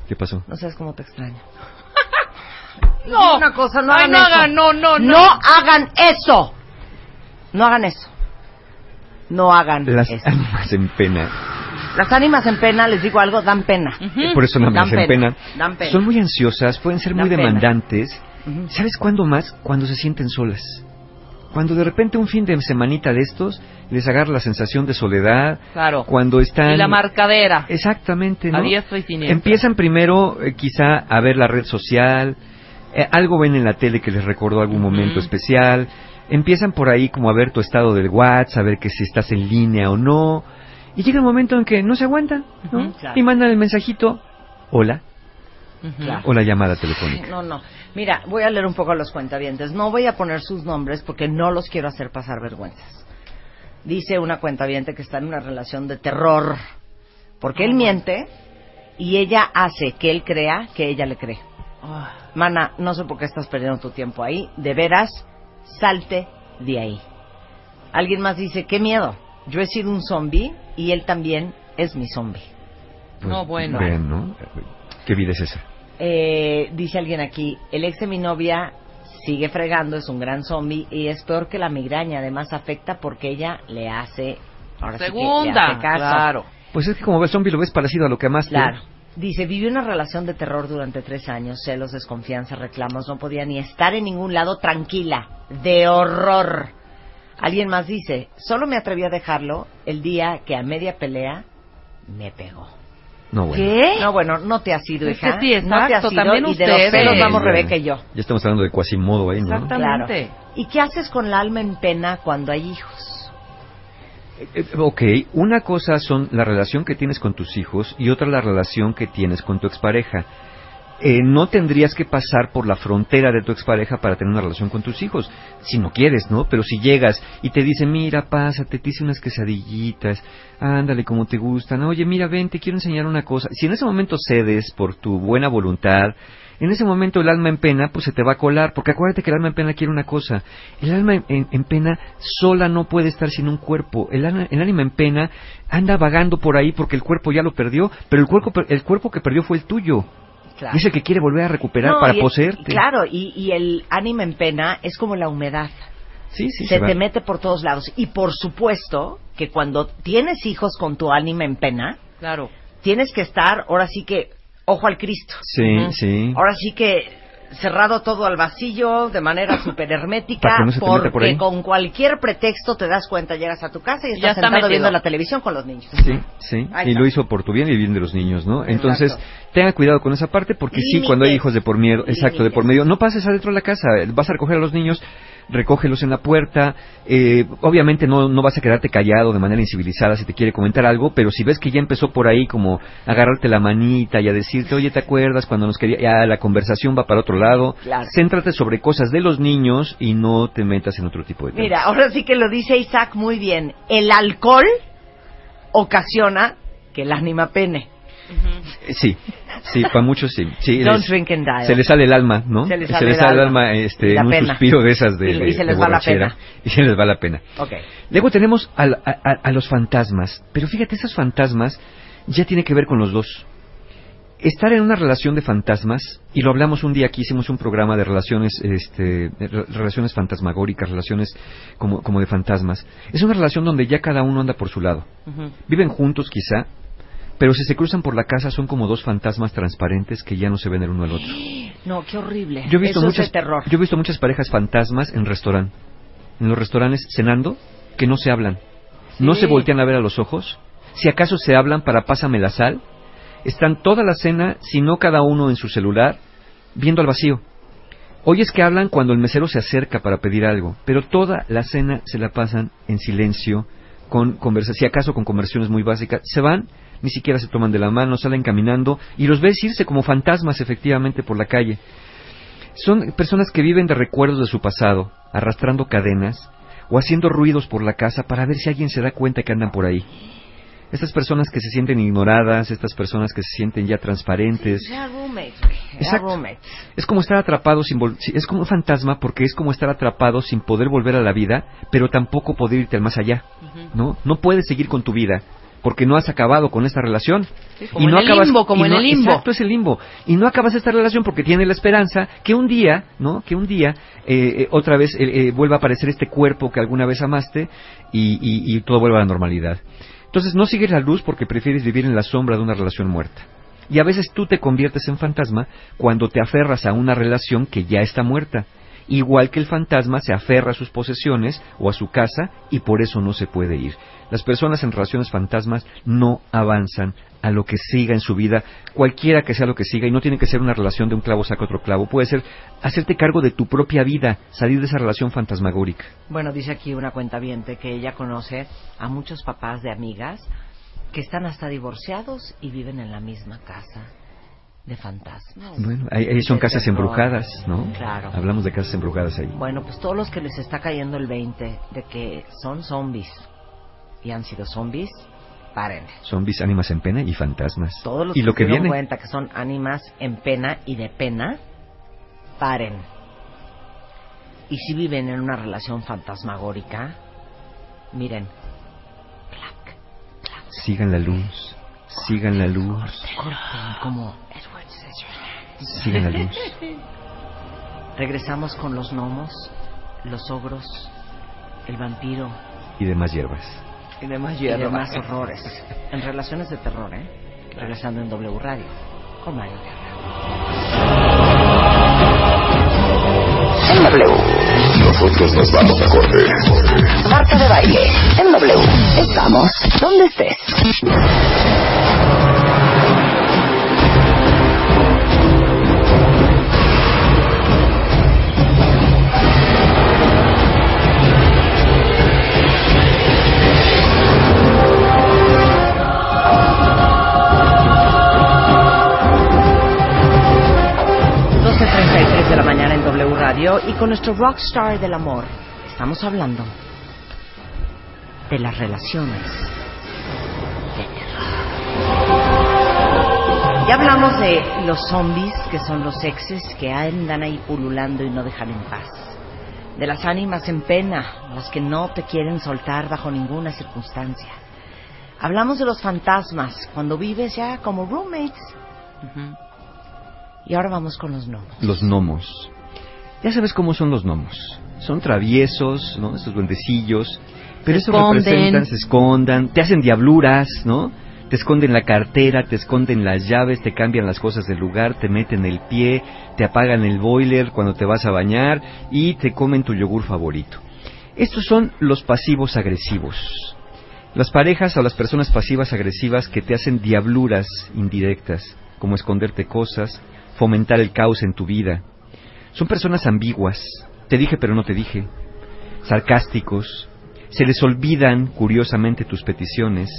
¿Qué pasó? no sabes cómo te extraño. No, Una cosa, no Ay, hagan no eso. hagan, no, no, no. ¡No hagan eso! No hagan eso. No hagan Las eso. ánimas en pena. Las ánimas en pena, les digo algo, dan pena. Por eso no me Dan hacen pena. Dan pena. Son muy ansiosas, pueden ser Dan muy demandantes. ¿Sabes cuándo más? Cuando se sienten solas. Cuando de repente un fin de semanita de estos les agarra la sensación de soledad. Claro. Cuando están... Y la marcadera. Exactamente, ¿no? A diestra y siniestra. Empiezan primero eh, quizá a ver la red social, eh, algo ven en la tele que les recordó algún momento especial, empiezan por ahí como a ver tu estado del WhatsApp, a ver que si estás en línea o no, y llega un momento en que no se aguantan, ¿no? Claro. Y mandan el mensajito, hola. Claro. o la llamada telefónica. No, no. Mira, voy a leer un poco a los cuentavientes. No voy a poner sus nombres porque no los quiero hacer pasar vergüenzas. Dice una cuentaviente que está en una relación de terror. Porque él miente y ella hace que él crea que ella le cree. Ah, Mana, no sé por qué estás perdiendo tu tiempo ahí. De veras, salte de ahí. Alguien más dice, qué miedo. Yo he sido un zombie y él también es mi zombie. No, bueno. Vean, Pues, ¿no? ¿Qué vida es esa? Eh, dice alguien aquí, el ex de mi novia sigue fregando, es un gran zombie y es peor que la migraña. Además afecta porque ella le hace, ahora sí que le Segunda. hace caso. Claro. Pues es que como ves zombie lo ves parecido a lo que amaste. Claro. Dice, vivió una relación de terror durante tres años, celos, desconfianza, reclamos, no podía ni estar en ningún lado tranquila, de horror. Alguien más dice, solo me atreví a dejarlo el día que a media pelea me pegó. No, bueno. ¿Qué? No, bueno, no te has ido, Es hija. que sí, no te has exacto, ido también y de los pelos vamos Ya- Rebeca y yo. Ya estamos hablando de Quasimodo ahí, ¿no? Exacto. Claro. Exactamente. ¿Y qué haces con la alma en pena cuando hay hijos? Eh, Ok, una cosa son la relación que tienes con tus hijos y otra la relación que tienes con tu expareja. Eh, no tendrías que pasar por la frontera de tu expareja para tener una relación con tus hijos, si no quieres, ¿no? Pero si llegas y te dicen, mira, pásate, te hice unas quesadillitas, ándale como te gustan, oye, mira, ven, te quiero enseñar una cosa. Si en ese momento cedes por tu buena voluntad, en ese momento el alma en pena, pues se te va a colar, porque acuérdate que el alma en pena quiere una cosa. El alma en, en- en pena sola no puede estar sin un cuerpo. El, alma- el ánima en pena anda vagando por ahí porque el cuerpo ya lo perdió, pero el cuerpo, el cuerpo que perdió fue el tuyo. Claro. Dice que quiere volver a recuperar No, para y- poseerte. Claro, y, y el ánima en pena es como la humedad. Sí, sí, se, va. te mete por todos lados. Y por supuesto que cuando tienes hijos con tu ánima en pena, Claro. tienes que estar, ahora sí que, ojo al Cristo. Sí, sí. Ahora sí que cerrado todo al vacío de manera súper hermética no se por porque con cualquier pretexto te das cuenta, llegas a tu casa y Ya estás está sentado metido. viendo la televisión con los niños. Sí, sí. Ahí Y está. lo hizo por tu bien y el bien de los niños, ¿no? Entonces, Exacto. Tenga cuidado con esa parte porque sí, cuando hay hijos de por medio, exacto, de por medio, no pases adentro de la casa, vas a recoger a los niños, recógelos en la puerta, eh, obviamente no, no vas a quedarte callado de manera incivilizada si te quiere comentar algo, pero si ves que ya empezó por ahí como a agarrarte la manita y a decirte, oye, ¿te acuerdas cuando nos quería? Ya la conversación va para otro lado, Claro. céntrate sobre cosas de los niños y no te metas en otro tipo de temas. Mira, ahora sí que lo dice Isaac muy bien. El alcohol ocasiona que el ánima pene. Sí, sí, para muchos sí. sí Don't les- drink and die. Se les sale el alma, ¿no? Se les sale el el alma. este, en un pena. suspiro de esas de, Y- y de- se de les va la pena. Y se les va la pena. Ok. Luego tenemos a, a- a los fantasmas. Pero fíjate, esos fantasmas ya tienen que ver con los dos. estar en una relación de fantasmas, y lo hablamos un día aquí, hicimos un programa de relaciones, este, relaciones fantasmagóricas, relaciones como, como de fantasmas, es una relación donde ya cada uno anda por su lado. Viven juntos quizá, pero si se cruzan por la casa son como dos fantasmas transparentes que ya no se ven el uno al otro. No, qué horrible. Yo he visto Eso muchas, es de terror. yo he visto muchas parejas fantasmas en restaurante, en los restaurantes cenando, que no se hablan, no se voltean a ver a los ojos, si acaso se hablan para pásame la sal, están toda la cena, si no cada uno en su celular, viendo al vacío. Oyes que hablan cuando el mesero se acerca para pedir algo, pero toda la cena se la pasan en silencio, con conversa, si acaso con conversaciones muy básicas, se van, ni siquiera se toman de la mano, salen caminando y los ves irse como fantasmas efectivamente por la calle. Son personas que viven de recuerdos de su pasado, arrastrando cadenas o haciendo ruidos por la casa para ver si alguien se da cuenta que andan por ahí. Estas personas que se sienten ignoradas, estas personas que se sienten ya transparentes. Roommates, roommates. Es como estar atrapado sin vol- es como un fantasma porque es como estar atrapado sin poder volver a la vida, pero tampoco poder irte al más allá. ¿No? No puedes seguir con tu vida porque no has acabado con esta relación. como en el limbo, como y en no- el limbo. Exacto, es el limbo. Y no acabas esta relación porque tienes la esperanza que un día, ¿no? Que un día eh, eh, otra vez eh, eh, vuelva a aparecer este cuerpo que alguna vez amaste y, y- y todo vuelva a la normalidad. Entonces no sigues la luz porque prefieres vivir en la sombra de una relación muerta. Y a veces tú te conviertes en fantasma cuando te aferras a una relación que ya está muerta. Igual que el fantasma se aferra a sus posesiones o a su casa y por eso no se puede ir. Las personas en relaciones fantasmas no avanzan a lo que siga en su vida, cualquiera que sea lo que siga, y no tiene que ser una relación de un clavo saca otro clavo, puede ser hacerte cargo de tu propia vida, salir de esa relación fantasmagórica. Bueno, dice aquí una cuenta que ella conoce a muchos papás de amigas que están hasta divorciados y viven en la misma casa de fantasmas. Bueno, ahí, ahí son casas terror. embrujadas, ¿no? Claro. Hablamos de casas embrujadas ahí. Bueno, pues todos los que les está cayendo el 20 de que son zombies y han sido zombies, paren. Zombies, ánimas en pena y fantasmas. Todos los y lo que que se viene. cuenta que son ánimas en pena y de pena, paren. Y si viven en una relación fantasmagórica, miren, Sigan la luz, sigan la luz, corten como sigan la luz. Regresamos con los gnomos, los ogros, el vampiro Y demás hierbas. y demás, y demás horrores. En relaciones de terror, ¿eh? Regresando en W Radio con Mario En W. Nosotros nos vamos a corte. Marta de baile. En W. Estamos donde estés. Y con nuestro rockstar del amor estamos hablando de las relaciones de terror. Ya hablamos de los zombies, que son los exes que andan ahí pululando y no dejan en paz. De las ánimas en pena, las que no te quieren soltar bajo ninguna circunstancia. Hablamos de los fantasmas, cuando vives ya como roommates. Y ahora vamos con los gnomos. Los gnomos. Ya sabes cómo son los gnomos. Son traviesos, ¿no? Esos duendecillos. Pero Se eso esconden. representan, se escondan, te hacen diabluras, ¿no? Te esconden la cartera, te esconden las llaves, te cambian las cosas del lugar, te meten el pie, te apagan el boiler cuando te vas a bañar y te comen tu yogur favorito. Estos son los pasivos agresivos. Las parejas o las personas pasivas agresivas que te hacen diabluras indirectas, como esconderte cosas, fomentar el caos en tu vida. Son personas ambiguas, te dije pero no te dije, sarcásticos, se les olvidan curiosamente tus peticiones,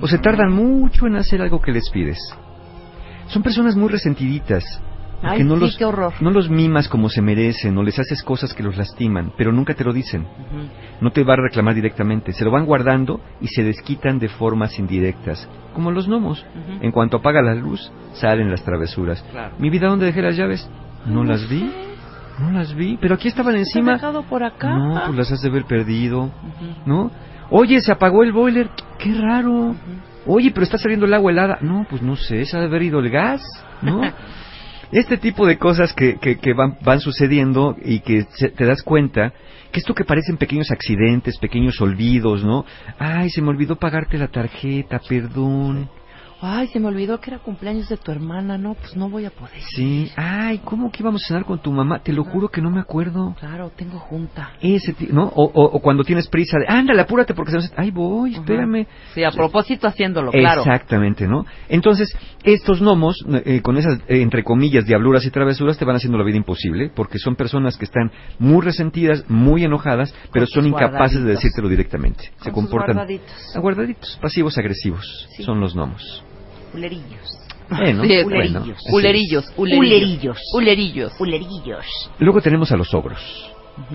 o se tardan mucho en hacer algo que les pides. Son personas muy resentiditas, porque Ay, no, sí, los, qué horror. no los mimas como se merecen, o les haces cosas que los lastiman, pero nunca te lo dicen. No te va a reclamar directamente, se lo van guardando y se desquitan de formas indirectas, como los gnomos. En cuanto apaga la luz, salen las travesuras. Claro. Mi vida, ¿dónde dejé las llaves? No las vi. No las vi, pero aquí estaban encima. dejado por acá? No, pues las has de haber perdido, ¿no? Oye, se apagó el boiler. Qué raro. Oye, pero está saliendo el agua helada. No, pues no sé, se ha de haber ido el gas. ¿no? Este tipo de cosas que, que, que van, van sucediendo y que se- te das cuenta que esto que parecen pequeños accidentes, pequeños olvidos, ¿no? Ay, se me olvidó pagarte la tarjeta, perdón. Ay, se me olvidó que era cumpleaños de tu hermana, no, pues no voy a poder. Sí, ay, ¿cómo que íbamos a cenar con tu mamá? Te lo juro que no me acuerdo. Claro, tengo junta. Ese, ¿no? O, o, o cuando tienes prisa de, ándale, apúrate porque se nos... Ay, voy, espérame. Sí, a propósito haciéndolo, claro. Exactamente, ¿no? Entonces, estos gnomos, eh, con esas, eh, entre comillas, diabluras y travesuras, te van haciendo la vida imposible, porque son personas que están muy resentidas, muy enojadas, pero son incapaces de decírtelo directamente. Se Con comportan guardaditos. aguardaditos, pasivos agresivos, Sí. son los gnomos. Culerillos. Bueno, Sí, bueno, ulerillos. así es. Ulerillos, ulerillos. Ulerillos. Ulerillos. Luego tenemos a los ogros.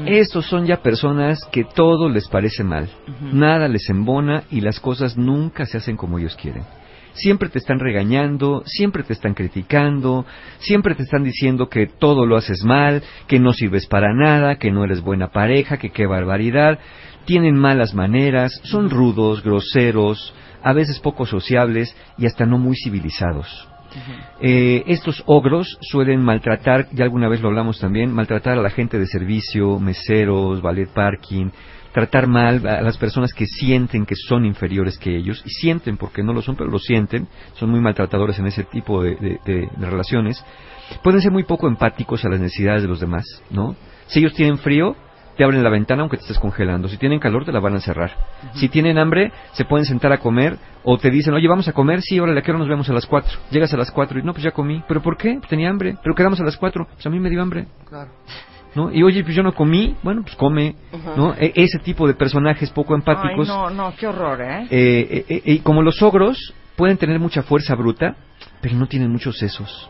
Estos son ya personas que todo les parece mal, nada les embona y las cosas nunca se hacen como ellos quieren. Siempre te están regañando, siempre te están criticando, siempre te están diciendo que todo lo haces mal, que no sirves para nada, que no eres buena pareja, que qué barbaridad. Tienen malas maneras, son rudos, groseros, a veces poco sociables y hasta no muy civilizados. Eh, estos ogros suelen maltratar, ya alguna vez lo hablamos también, maltratar a la gente de servicio, meseros, ballet parking, tratar mal a las personas que sienten que son inferiores que ellos, y sienten porque no lo son, pero lo sienten, son muy maltratadores en ese tipo de, de- de- de relaciones. Pueden ser muy poco empáticos a las necesidades de los demás, ¿no? Si ellos tienen frío, te abren la ventana aunque te estés congelando. Si tienen calor, te la van a cerrar. Si tienen hambre, se pueden sentar a comer o te dicen, oye, vamos a comer, sí, órale, ¿a qué hora nos vemos a las cuatro? Llegas a las cuatro y no, pues ya comí. ¿Pero por qué? Pues tenía hambre. ¿Pero quedamos a las cuatro? Pues a mí me dio hambre. Claro. ¿No? Y oye, pues yo no comí. Bueno, pues come. ¿No? E- ese tipo de personajes poco empáticos. Ay, no, no, qué horror, ¿eh? Eh, eh, eh, y como los ogros pueden tener mucha fuerza bruta, pero no tienen muchos sesos.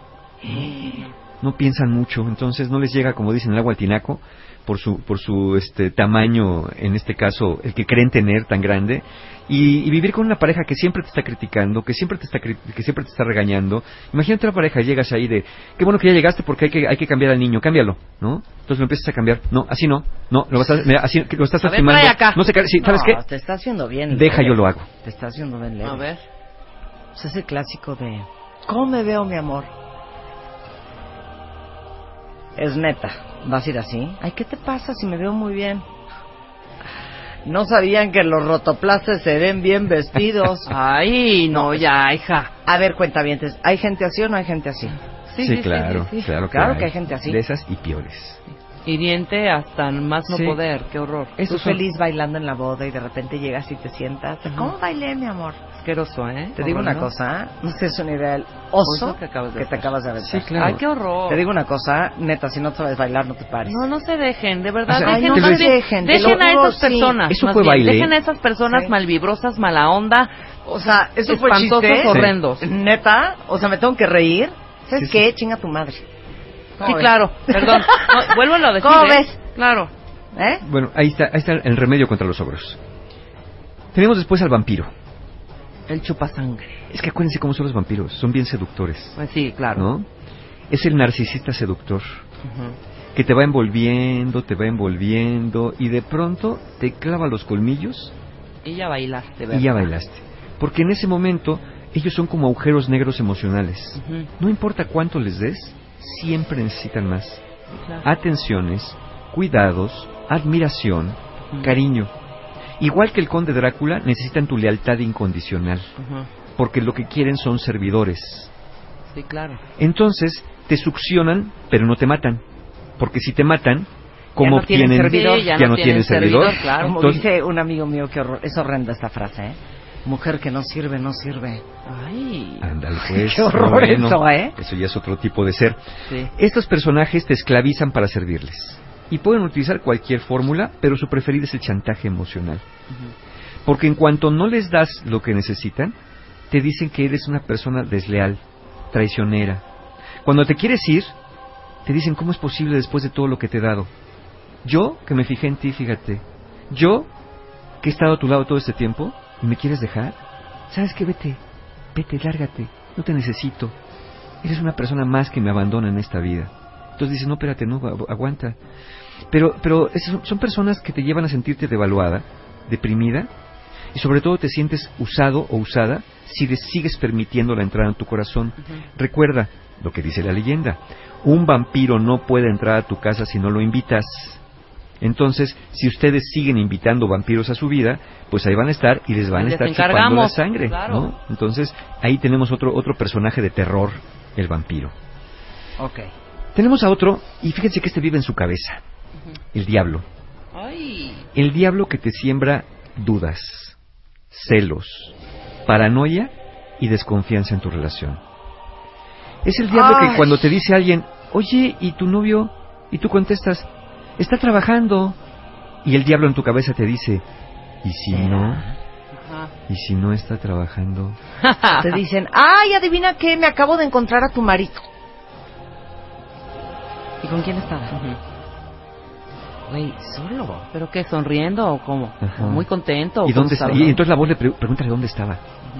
No piensan mucho, entonces no les llega, como dicen, el agua al tinaco por su, por su este, tamaño, en este caso, el que creen tener tan grande. Y, y vivir con una pareja que siempre te está criticando, que siempre te está, que siempre te está regañando. Imagínate una pareja, llegas ahí de, qué bueno que ya llegaste porque hay que, hay que cambiar al niño, cámbialo, ¿no? Entonces lo empiezas a cambiar. No, así no, no, lo, vas a- mira, así, lo estás A ver, lastimando. trae acá. No sé, sí, ¿sabes No, qué? te está haciendo bien. Deja, leve. yo lo hago. Te está haciendo bien leve. A ver. Es ese clásico de... ¿Cómo me veo, mi amor? Es neta. ¿Vas a ir así? Ay, ¿qué te pasa si me veo muy bien? No sabían que los rotoplastes se ven bien vestidos. Ay, no, ya, hija. A ver, cuentavientes, ¿hay gente así o no hay gente así? Sí, claro, claro que Claro hay. que hay gente así. De esas y peores. Hiriente hasta más no Sí. poder, qué horror. Esos son- feliz bailando en la boda y de repente llegas y te sientas. ¿Cómo bailé, mi amor? Asqueroso, ¿eh? Te digo una Horrendo. cosa, no sé, es un idea del oso Oso que acabas de que te acabas de aventar. Sí, claro. Ay, qué horror. Te digo una cosa, neta, si no sabes bailar, no te pares. No, no se dejen, de verdad, O sea, dejen, ay, no se dejen, dejen a esas sí. personas, Eso más fue bien, baile. dejen a esas personas Sí. malvibrosas, mala onda, O sea, eso fue chiste. horrendos. Neta, o sea, me tengo que reír. ¿Sabes Sí, qué? Chinga tu madre. Sí, claro, perdón, no, vuélvelo a decir, ¿Cómo ¿eh? ves? Claro. ¿Eh? Bueno, ahí está, ahí está el remedio contra los ogros. Tenemos después al vampiro. El chupasangre. Es que acuérdense cómo son los vampiros, son bien seductores, Pues sí, claro. ¿no? Es el narcisista seductor, que te va envolviendo, te va envolviendo, y de pronto te clava los colmillos Y ya bailaste, ¿verdad? y ya bailaste. Porque en ese momento ellos son como agujeros negros emocionales. No importa cuánto les des, siempre necesitan más. Claro. Atenciones, cuidados, admiración, cariño. Igual que el conde Drácula, necesitan tu lealtad incondicional, porque lo que quieren son servidores. Sí, claro. Entonces, te succionan, pero no te matan. Porque si te matan, como no tienen servidor. Sí, ya ya no no tienen tienen servidor. servidor, claro. Como Entonces, dice un amigo mío que horror, es horrenda esta frase, ¿eh? Mujer que no sirve, no sirve. Ay. ándale, pues, Qué horror bueno, eso, ¿eh? Eso ya es otro tipo de ser. Sí. Estos personajes te esclavizan para servirles. Y pueden utilizar cualquier fórmula, pero su preferida es el chantaje emocional. Porque en cuanto no les das lo que necesitan, te dicen que eres una persona desleal, traicionera. Cuando te quieres ir, te dicen cómo es posible después de todo lo que te he dado. Yo, que me fijé en ti, fíjate. Yo, que he estado a tu lado todo este tiempo, me quieres dejar. ¿Sabes qué? Vete, vete, lárgate. No te necesito. Eres una persona más que me abandona en esta vida. Entonces dices, no, espérate, no, agu- aguanta. Pero, pero esas son- son personas que te llevan a sentirte devaluada, deprimida, Y sobre todo te sientes usado o usada si de- sigues permitiendo la entrada en tu corazón. Recuerda lo que dice la leyenda. Un vampiro no puede entrar a tu casa si no lo invitas. Entonces, si ustedes siguen invitando vampiros a su vida, pues ahí van a estar y les van a estar chupando la sangre, claro. ¿no? Entonces, ahí tenemos otro otro personaje de terror, el vampiro. Ok. Tenemos a otro, y fíjense que este vive en su cabeza, el diablo. Ay. El diablo que te siembra dudas, celos, paranoia y desconfianza en tu relación. Es el diablo Ay. que cuando te dice alguien, oye, ¿y tu novio? Y tú contestas, está trabajando. Y el diablo en tu cabeza te dice, ¿y si no? ¿Y si no está trabajando? Te dicen, ay, adivina qué, me acabo de encontrar a tu marido. ¿Y con quién estaba? Güey, solo. ¿Pero qué, sonriendo o cómo? ¿Muy contento? ¿Y dónde está? Y entonces la voz le pre- pregúntale dónde estaba.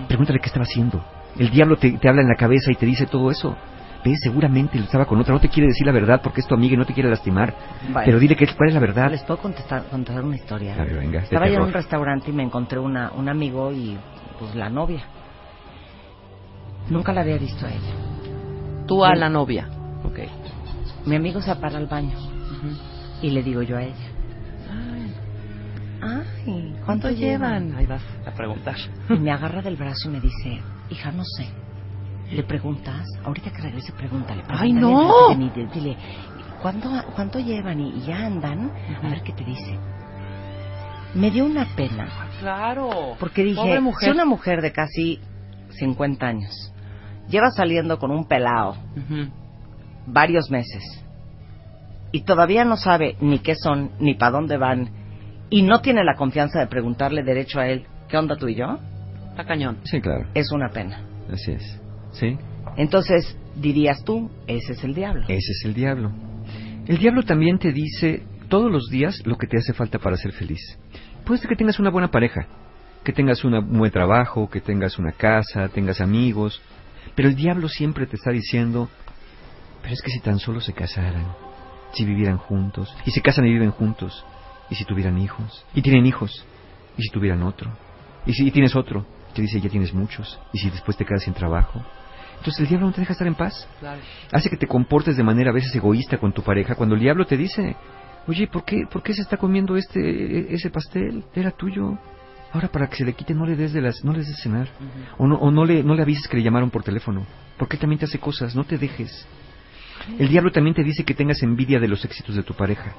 Pregúntale qué estaba haciendo. El diablo te, te habla en la cabeza y te dice todo eso. Ve, seguramente él estaba con otra. No te quiere decir la verdad porque es tu amiga y no te quiere lastimar. Vale. Pero dile que, cuál es la verdad. ¿Les puedo contestar, contar una historia? Ver, venga, Estaba yo en un restaurante y me encontré una, un amigo y pues la novia. Nunca la había visto a ella. Tú a la novia. Ok. Mi amigo se para al baño y le digo yo a ella. Ay, ¿cuánto llevan? Ahí vas a preguntar. Y me agarra del brazo y me dice, hija, no sé. ¿Le preguntas? Ahorita que regrese, pregúntale. ¡Ay, no! Dile, ¿cuánto, ¿cuánto llevan? Y, y ya andan. A ver qué te dice. Me dio una pena. Claro. Porque dije, Pobre mujer. si una mujer de casi 50 años lleva saliendo con un pelao varios meses y todavía no sabe ni qué son ni para dónde van y no tiene la confianza de preguntarle derecho a él, ¿qué onda tú y yo? Está cañón. Sí, claro. Es una pena. Así es. Sí. Entonces, dirías tú, ese es el diablo. Ese es el diablo. El diablo también te dice todos los días lo que te hace falta para ser feliz. Puede ser que tengas una buena pareja, que tengas un buen trabajo, que tengas una casa, tengas amigos, pero el diablo siempre te está diciendo, pero es que si tan solo se casaran, si vivieran juntos, y se casan y viven juntos, y si tuvieran hijos, y tienen hijos, y si tuvieran otro, y si tienes otro, te dice ya tienes muchos, y si después te quedas sin trabajo. Entonces el diablo no te deja estar en paz. Claro. hace que te comportes de manera a veces egoísta con tu pareja cuando el diablo te dice oye ¿por qué, ¿por qué se está comiendo este ese pastel? era tuyo. Ahora para que se le quite no le des de las no le des de cenar. O no o no le no le avises que le llamaron por teléfono. Porque él también te hace cosas no te dejes el diablo también te dice que tengas envidia de los éxitos de tu pareja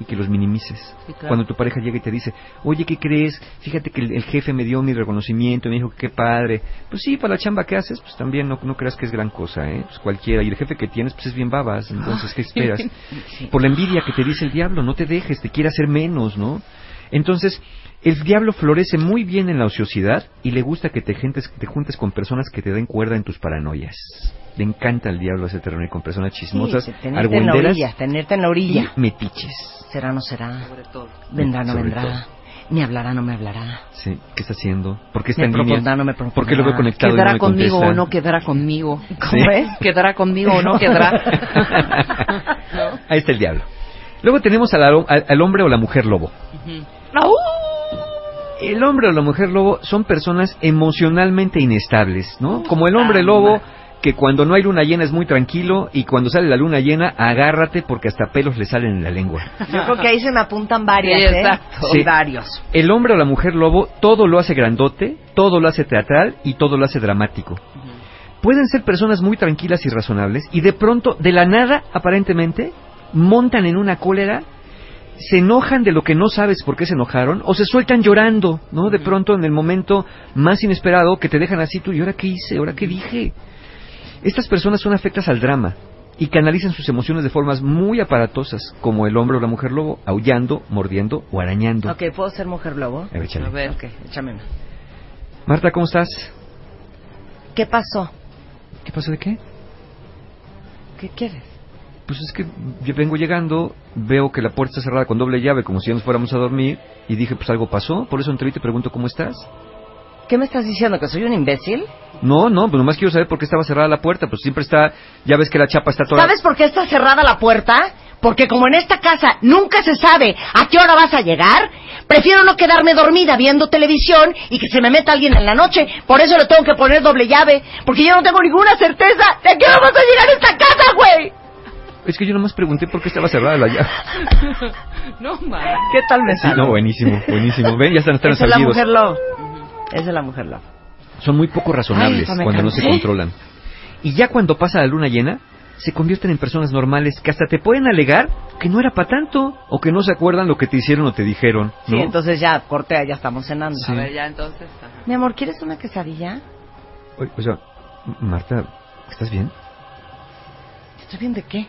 y que los minimices. Sí, claro. Cuando tu pareja llega y te dice, oye, ¿qué crees? Fíjate que el, el jefe me dio mi reconocimiento, me dijo que qué padre. Pues sí, para la chamba que haces, pues también no, no creas que es gran cosa, ¿eh? Pues cualquiera. Y el jefe que tienes, pues es bien babas. Entonces, ¿qué esperas? Por la envidia que te dice el diablo, no te dejes, te quiere hacer menos, ¿no? Entonces, el diablo florece muy bien en la ociosidad y le gusta que te, gentes, te juntes con personas que te den cuerda en tus paranoias. Le encanta al diablo hacerse reunir con personas chismosas, Sí, tenerte en la orilla, tenerte en la orilla. y metiches. ¿Será o no será? Sobre todo. ¿Vendrá o no Sobre vendrá? todo. ¿Me hablará o no me hablará? Sí, ¿qué está haciendo? ¿Por qué está Me en línea? propondrá, no me propondrá. ¿Por qué lo veo conectado y no ¿Quedará me conmigo contesta? o no quedará conmigo? ¿Cómo Sí. es? ¿Quedará conmigo o no quedará? Ahí está el diablo. Luego tenemos al, al- al hombre o la mujer lobo. El hombre o la mujer lobo son personas emocionalmente inestables, ¿no? Como el hombre lobo que cuando no hay luna llena es muy tranquilo y cuando sale la luna llena agárrate porque hasta pelos le salen en la lengua. Yo creo que ahí se me apuntan varias, Sí, ¿eh? exacto. Sí, Sí. varios. El hombre o la mujer lobo todo lo hace grandote, todo lo hace teatral y todo lo hace dramático. Pueden ser personas muy tranquilas y razonables y de pronto, de la nada, aparentemente, montan en una cólera, se enojan de lo que no sabes por qué se enojaron o se sueltan llorando, ¿no? De pronto en el momento más inesperado que te dejan así tú, ¿y ahora qué hice? ¿Ahora qué dije? Estas personas son afectas al drama y canalizan sus emociones de formas muy aparatosas, como el hombre o la mujer lobo, aullando, mordiendo o arañando. Ok, ¿puedo ser mujer lobo? A ver, échale. A ver. Ok, échame una. Marta, ¿cómo estás? ¿Qué pasó? ¿Qué pasó de qué? ¿Qué quieres? Pues es que yo vengo llegando, veo que la puerta está cerrada con doble llave, como si ya nos fuéramos a dormir, y dije, pues algo pasó, por eso entré y te pregunto cómo estás. ¿Qué me estás diciendo? ¿Que soy un imbécil? No, no, pues nomás quiero saber por qué estaba cerrada la puerta, pues siempre está, ya ves que la chapa está toda... ¿Sabes por qué está cerrada la puerta? Porque como en esta casa nunca se sabe a qué hora vas a llegar, prefiero no quedarme dormida viendo televisión y que se me meta alguien en la noche. Por eso le tengo que poner doble llave. Porque yo no tengo ninguna certeza de a qué hora vas a llegar a esta casa, güey. Es que yo nomás pregunté por qué estaba cerrada la llave. No, mames. ¿Qué tal me Sí, sale? no, buenísimo, buenísimo. Ven, ya están, están Esa es la mujer love. Esa es la mujer love. Son muy poco razonables Ay, cuando no se controlan. Y ya cuando pasa la luna llena, se convierten en personas normales que hasta te pueden alegar que no era para tanto o que no se acuerdan lo que te hicieron o te dijeron. ¿no? Sí, entonces ya, cortea, ya estamos cenando. Sí. A ver, ya entonces. ajá. Mi amor, ¿quieres una quesadilla? Oye, O sea, Marta, ¿estás bien? ¿Estoy bien de qué?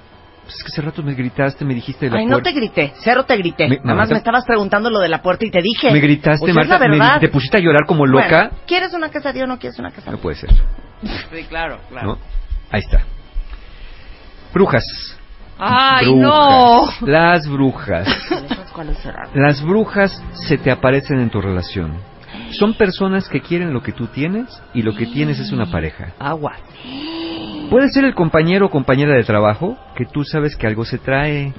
Pues es que hace rato me gritaste, me dijiste de la Ay, no puerta. te grité, cero te grité. Me- Nada más Marta- me estabas preguntando lo de la puerta y te dije. Me gritaste, Pues es Marta, la me- te pusiste a llorar como loca. Bueno, ¿Quieres una quesadilla o no quieres una quesadilla? No puede ser, Sí, claro, claro. ¿no? Ahí está. Brujas. Ay, brujas. no. Las brujas. ¿Esas cuáles serán? Las brujas se te aparecen en tu relación. Son personas que quieren lo que tú tienes y lo que tienes es una pareja. Agua. Puede ser el compañero o compañera de trabajo que tú sabes que algo se trae,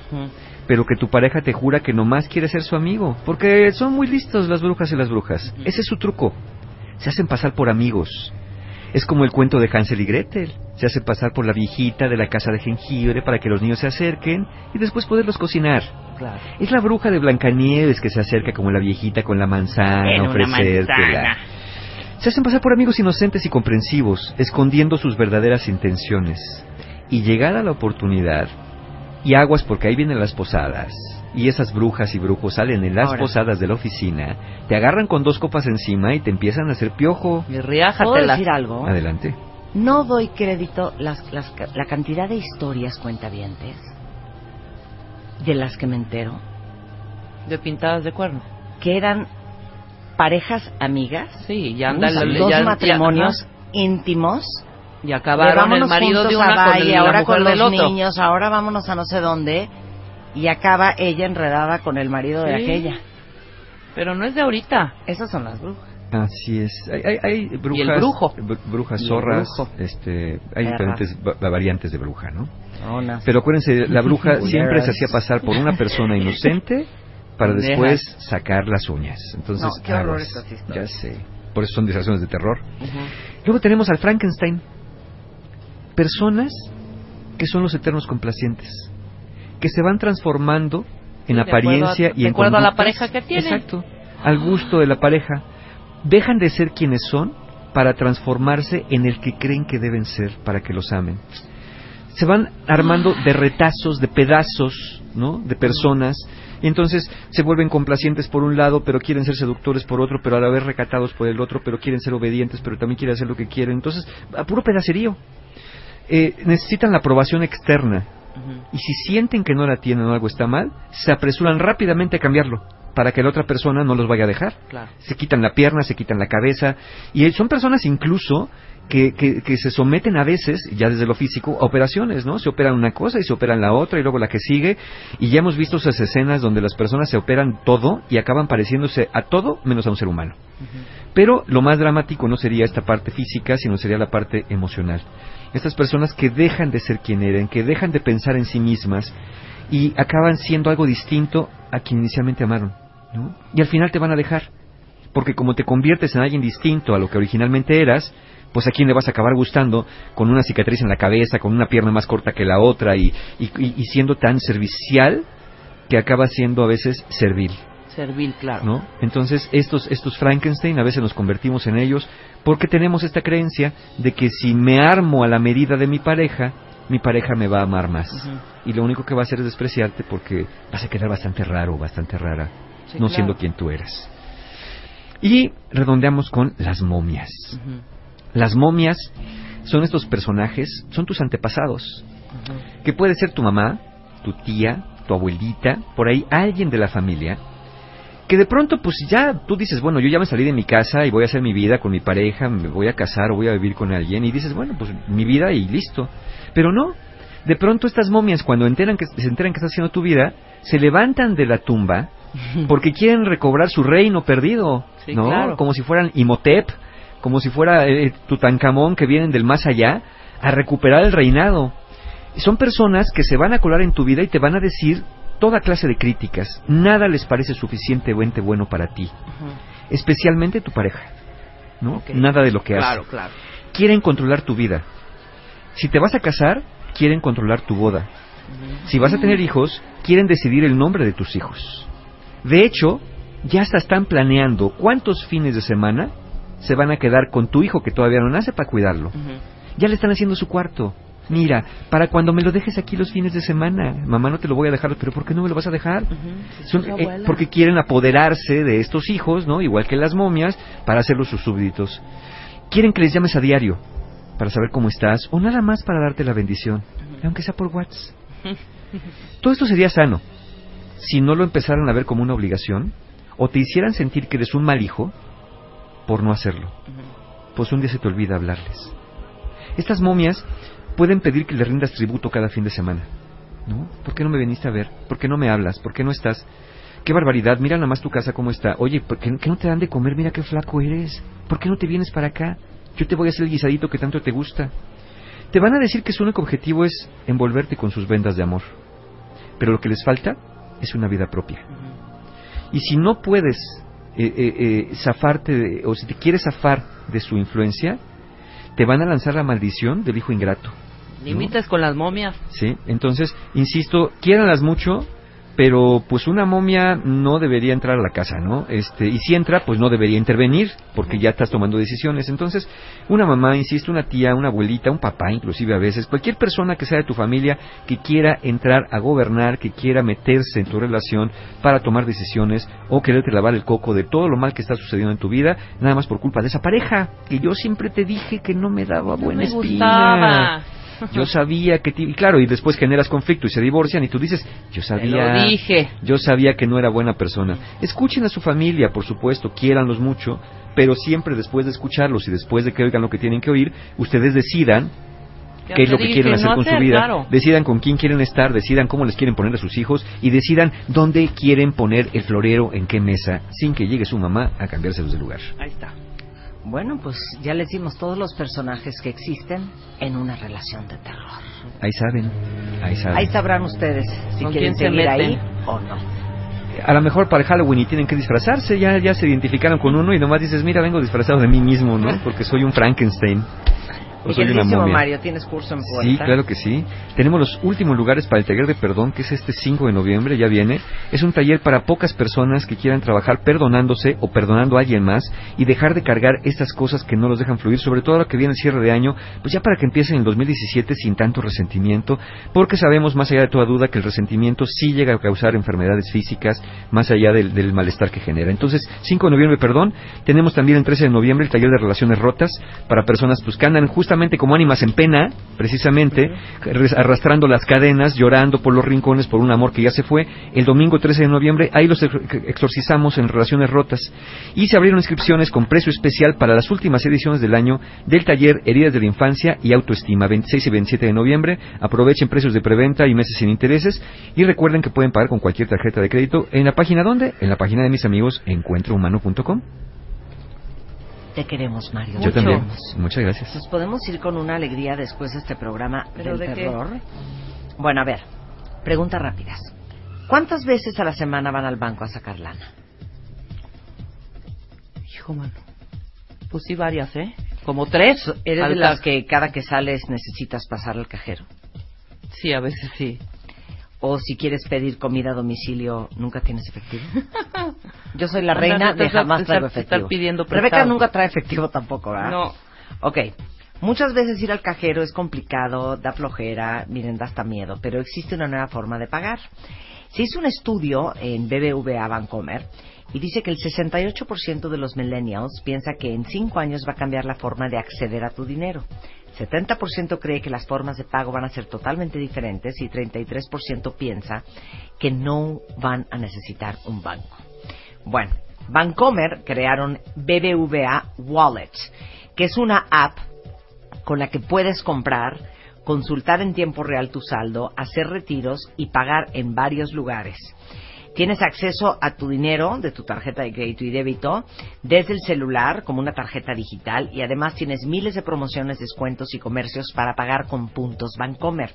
pero que tu pareja te jura que nomás quiere ser su amigo, porque son muy listos las brujas y las brujas. Ese es su truco. Se hacen pasar por amigos. Es como el cuento de Hansel y Gretel. Se hacen pasar por la viejita de la casa de jengibre para que los niños se acerquen y después poderlos cocinar. Claro. Es la bruja de Blancanieves que se acerca como la viejita con la manzana, ofrecértela. Se hacen pasar por amigos inocentes y comprensivos, escondiendo sus verdaderas intenciones. Y llegada la oportunidad, y aguas porque ahí vienen las posadas, y esas brujas y brujos salen en las Ahora. posadas de la oficina, te agarran con dos copas encima y te empiezan a hacer piojo. Y ¿Puedo decir algo? Adelante. No doy crédito las, las, la cantidad de historias cuentavientes de las que me entero De pintadas de cuerno. que eran parejas amigas, Sí, ya anda dos ya- ya- matrimonios ajá. íntimos, Y acabaron el marido de una con el- la ahora mujer con del los otro. niños, ahora vámonos a no sé dónde, y acaba ella enredada con el marido de aquella. Pero no es de ahorita. Esas son las brujas. Así es. Hay, hay, hay brujas, el brujo. br- brujas Y el zorras, brujo. este, hay diferentes va- variantes de bruja, ¿no? Pero acuérdense, la bruja siempre se hacía pasar por una persona inocente para después sacar las uñas. Entonces, No, qué horror estas ya sé. Por eso son distracciones de terror. Luego tenemos al Frankenstein. Personas que son los eternos complacientes, que se van transformando en de acuerdo a- apariencia y de en acuerdo a la pareja que tienen. Exacto. Al gusto de la pareja. Dejan de ser quienes son para transformarse en el que creen que deben ser para que los amen. Se van armando de retazos, de pedazos, ¿no? De personas. Y entonces se vuelven complacientes por un lado, pero quieren ser seductores por otro, pero a la vez recatados por el otro, pero quieren ser obedientes, pero también quieren hacer lo que quieren. Entonces, a puro pedacerío. Eh, necesitan la aprobación externa. Y si sienten que no la tienen o algo está mal, se apresuran rápidamente a cambiarlo para que la otra persona no los vaya a dejar. Claro. Se quitan la pierna, se quitan la cabeza. Y son personas incluso que, que, que se someten a veces, ya desde lo físico, a operaciones, ¿no? Se operan una cosa y se operan la otra y luego la que sigue. Y ya hemos visto esas escenas donde las personas se operan todo y acaban pareciéndose a todo menos a un ser humano. Pero lo más dramático no sería esta parte física, sino sería la parte emocional. Estas personas que dejan de ser quien eran, que dejan de pensar en sí mismas y acaban siendo algo distinto a quien inicialmente amaron. ¿no? Y al final te van a dejar. Porque como te conviertes en alguien distinto a lo que originalmente eras, pues a quién le vas a acabar gustando con una cicatriz en la cabeza, con una pierna más corta que la otra y, y, y- siendo tan servicial que acaba siendo a veces servil. Servil, claro. ¿no? Entonces, estos, estos Frankenstein a veces nos convertimos en ellos porque tenemos esta creencia de que si me armo a la medida de mi pareja, mi pareja me va a amar más. Y lo único que va a hacer es despreciarte porque vas a quedar bastante raro, bastante rara, Sí, no claro. siendo quien tú eras. Y redondeamos con las momias. Las momias son estos personajes, son tus antepasados, que puede ser tu mamá, tu tía, tu abuelita, por ahí alguien de la familia, que de pronto pues ya tú dices, bueno, yo ya me salí de mi casa y voy a hacer mi vida con mi pareja, me voy a casar o voy a vivir con alguien y dices, bueno, pues mi vida y listo. Pero no, de pronto estas momias cuando enteran que, se enteran que estás haciendo tu vida, se levantan de la tumba porque quieren recobrar su reino perdido, Sí, ¿no? claro. Como si fueran Imhotep, como si fuera eh, Tutankamón que vienen del más allá a recuperar el reinado. Son personas que se van a colar en tu vida y te van a decir toda clase de críticas. Nada les parece suficientemente bueno para ti, especialmente tu pareja. ¿no? Nada de lo que Claro, hace. claro. Quieren controlar tu vida. Si te vas a casar, quieren controlar tu boda. Si vas a tener hijos, quieren decidir el nombre de tus hijos. De hecho, ya hasta están planeando cuántos fines de semana se van a quedar con tu hijo que todavía no nace para cuidarlo. Ya le están haciendo su cuarto. Mira, para cuando me lo dejes aquí los fines de semana, mamá no te lo voy a dejar, pero ¿por qué no me lo vas a dejar? Son- eh, porque quieren apoderarse de estos hijos, ¿no? Igual que las momias, para hacerlos sus súbditos. Quieren que les llames a diario para saber cómo estás o nada más para darte la bendición, aunque sea por WhatsApp. Todo esto sería sano si no lo empezaran a ver como una obligación o te hicieran sentir que eres un mal hijo por no hacerlo. Pues un día se te olvida hablarles. Estas momias pueden pedir que le rindas tributo cada fin de semana. ¿No? ¿Por qué no me viniste a ver? ¿Por qué no me hablas? ¿Por qué no estás? Qué barbaridad, mira nada más tu casa cómo está. Oye, ¿por qué, qué no te dan de comer? Mira qué flaco eres. ¿Por qué no te vienes para acá? Yo te voy a hacer el guisadito que tanto te gusta. Te van a decir que su único objetivo es envolverte con sus vendas de amor. Pero lo que les falta es una vida propia. Y si no puedes eh, eh, eh, zafarte, de- o si te quieres zafar de su influencia, te van a lanzar la maldición del hijo ingrato. Límites con las momias. ¿sí? Entonces, insisto, quiéranlas mucho, pero pues una momia no debería entrar a la casa, ¿no? Este, y si entra, pues no debería intervenir, porque ya estás tomando decisiones. Entonces, una mamá, insisto, una tía, una abuelita, un papá, inclusive a veces, cualquier persona que sea de tu familia que quiera entrar a gobernar, que quiera meterse en tu relación para tomar decisiones o quererte lavar el coco de todo lo mal que está sucediendo en tu vida, nada más por culpa de esa pareja, que yo siempre te dije que no me daba buena me espina. gustaba. Yo sabía que... Y claro, y después generas conflicto y se divorcian y tú dices, yo sabía... lo dije. Yo sabía que no era buena persona. Escuchen a su familia, por supuesto, quiéranlos mucho, pero siempre después de escucharlos y después de que oigan lo que tienen que oír, ustedes decidan ¿Qué es lo que quieren hacer no con su vida, Claro. decidan con quién quieren estar, decidan cómo les quieren poner a sus hijos y decidan dónde quieren poner el florero, en qué mesa, sin que llegue su mamá a cambiárselos de lugar. Ahí está. Bueno, pues ya les dimos todos los personajes que existen en una relación de terror. Ahí saben, ahí saben. Ahí sabrán ustedes si ¿Con quieren se seguir ahí o no. a lo mejor para Halloween y tienen que disfrazarse, ya, ya se identificaron con uno y nomás dices, mira, vengo disfrazado de mí mismo, ¿no? Porque soy un Frankenstein. O soy una momia. Mario, ¿tienes curso en puerta? Sí, claro que sí. Tenemos los últimos lugares para el taller de perdón, que es este 5 de noviembre, ya viene. Es un taller para pocas personas que quieran trabajar perdonándose o perdonando a alguien más y dejar de cargar estas cosas que no los dejan fluir, sobre todo ahora que viene el cierre de año, pues ya para que empiecen en el 2017 sin tanto resentimiento, porque sabemos más allá de toda duda que el resentimiento sí llega a causar enfermedades físicas, más allá del, del malestar que genera. Entonces, 5 de noviembre, perdón. Tenemos también el 13 de noviembre el taller de relaciones rotas para personas pues, que andan justamente como ánimas en pena, precisamente, arrastrando las cadenas, llorando por los rincones por un amor que ya se fue. El domingo 13 de noviembre, ahí los ex- exorcizamos en relaciones rotas. Y se abrieron inscripciones con precio especial para las últimas ediciones del año del taller Heridas de la Infancia y Autoestima, 26 y 27 de noviembre. Aprovechen precios de preventa y meses sin intereses. Y recuerden que pueden pagar con cualquier tarjeta de crédito. ¿En la página dónde? En la página de mis amigos encuentrohumano.com. Te queremos, Mario. Yo Mucho. también. Muchas gracias. Nos podemos ir con una alegría después de este programa ¿Pero del de qué? terror. Bueno, a ver, preguntas rápidas. ¿Cuántas veces a la semana van al banco a sacar lana? Hijo, mano. Pues sí, varias, ¿eh? Como tres. ¿Eres de las que cada que sales necesitas pasar al cajero? Sí, a veces sí. O si quieres pedir comida a domicilio, ¿nunca tienes efectivo? Yo soy la reina de jamás traigo efectivo. Rebeca nunca trae efectivo tampoco, ¿verdad? No. Ok. Muchas veces ir al cajero es complicado, da flojera, miren, da hasta miedo, pero existe una nueva forma de pagar. Se hizo un estudio en BBVA Bancomer y dice que el 68% de los millennials piensa que en 5 años va a cambiar la forma de acceder a tu dinero. 70% cree que las formas de pago van a ser totalmente diferentes y 33% piensa que no van a necesitar un banco. Bueno, Bancomer crearon BBVA Wallet, que es una app con la que puedes comprar, consultar en tiempo real tu saldo, hacer retiros y pagar en varios lugares. Tienes acceso a tu dinero de tu tarjeta de crédito y débito desde el celular como una tarjeta digital y además tienes miles de promociones, descuentos y comercios para pagar con puntos Bancomer.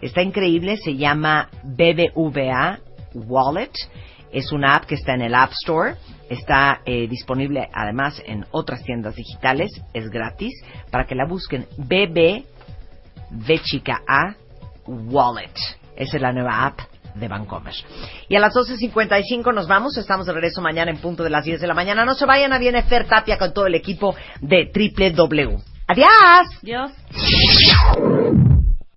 Está increíble, se llama BBVA Wallet. Es una app que está en el App Store. Está eh, disponible además en otras tiendas digitales. Es gratis para que la busquen. BB V chica A Wallet. Esa es la nueva app de Bancomer. Y a las 12.55 nos vamos. Estamos de regreso mañana en punto de las 10 de la mañana. No se vayan, a viene Fer Tapia con todo el equipo de Triple W. ¡Adiós! Dios.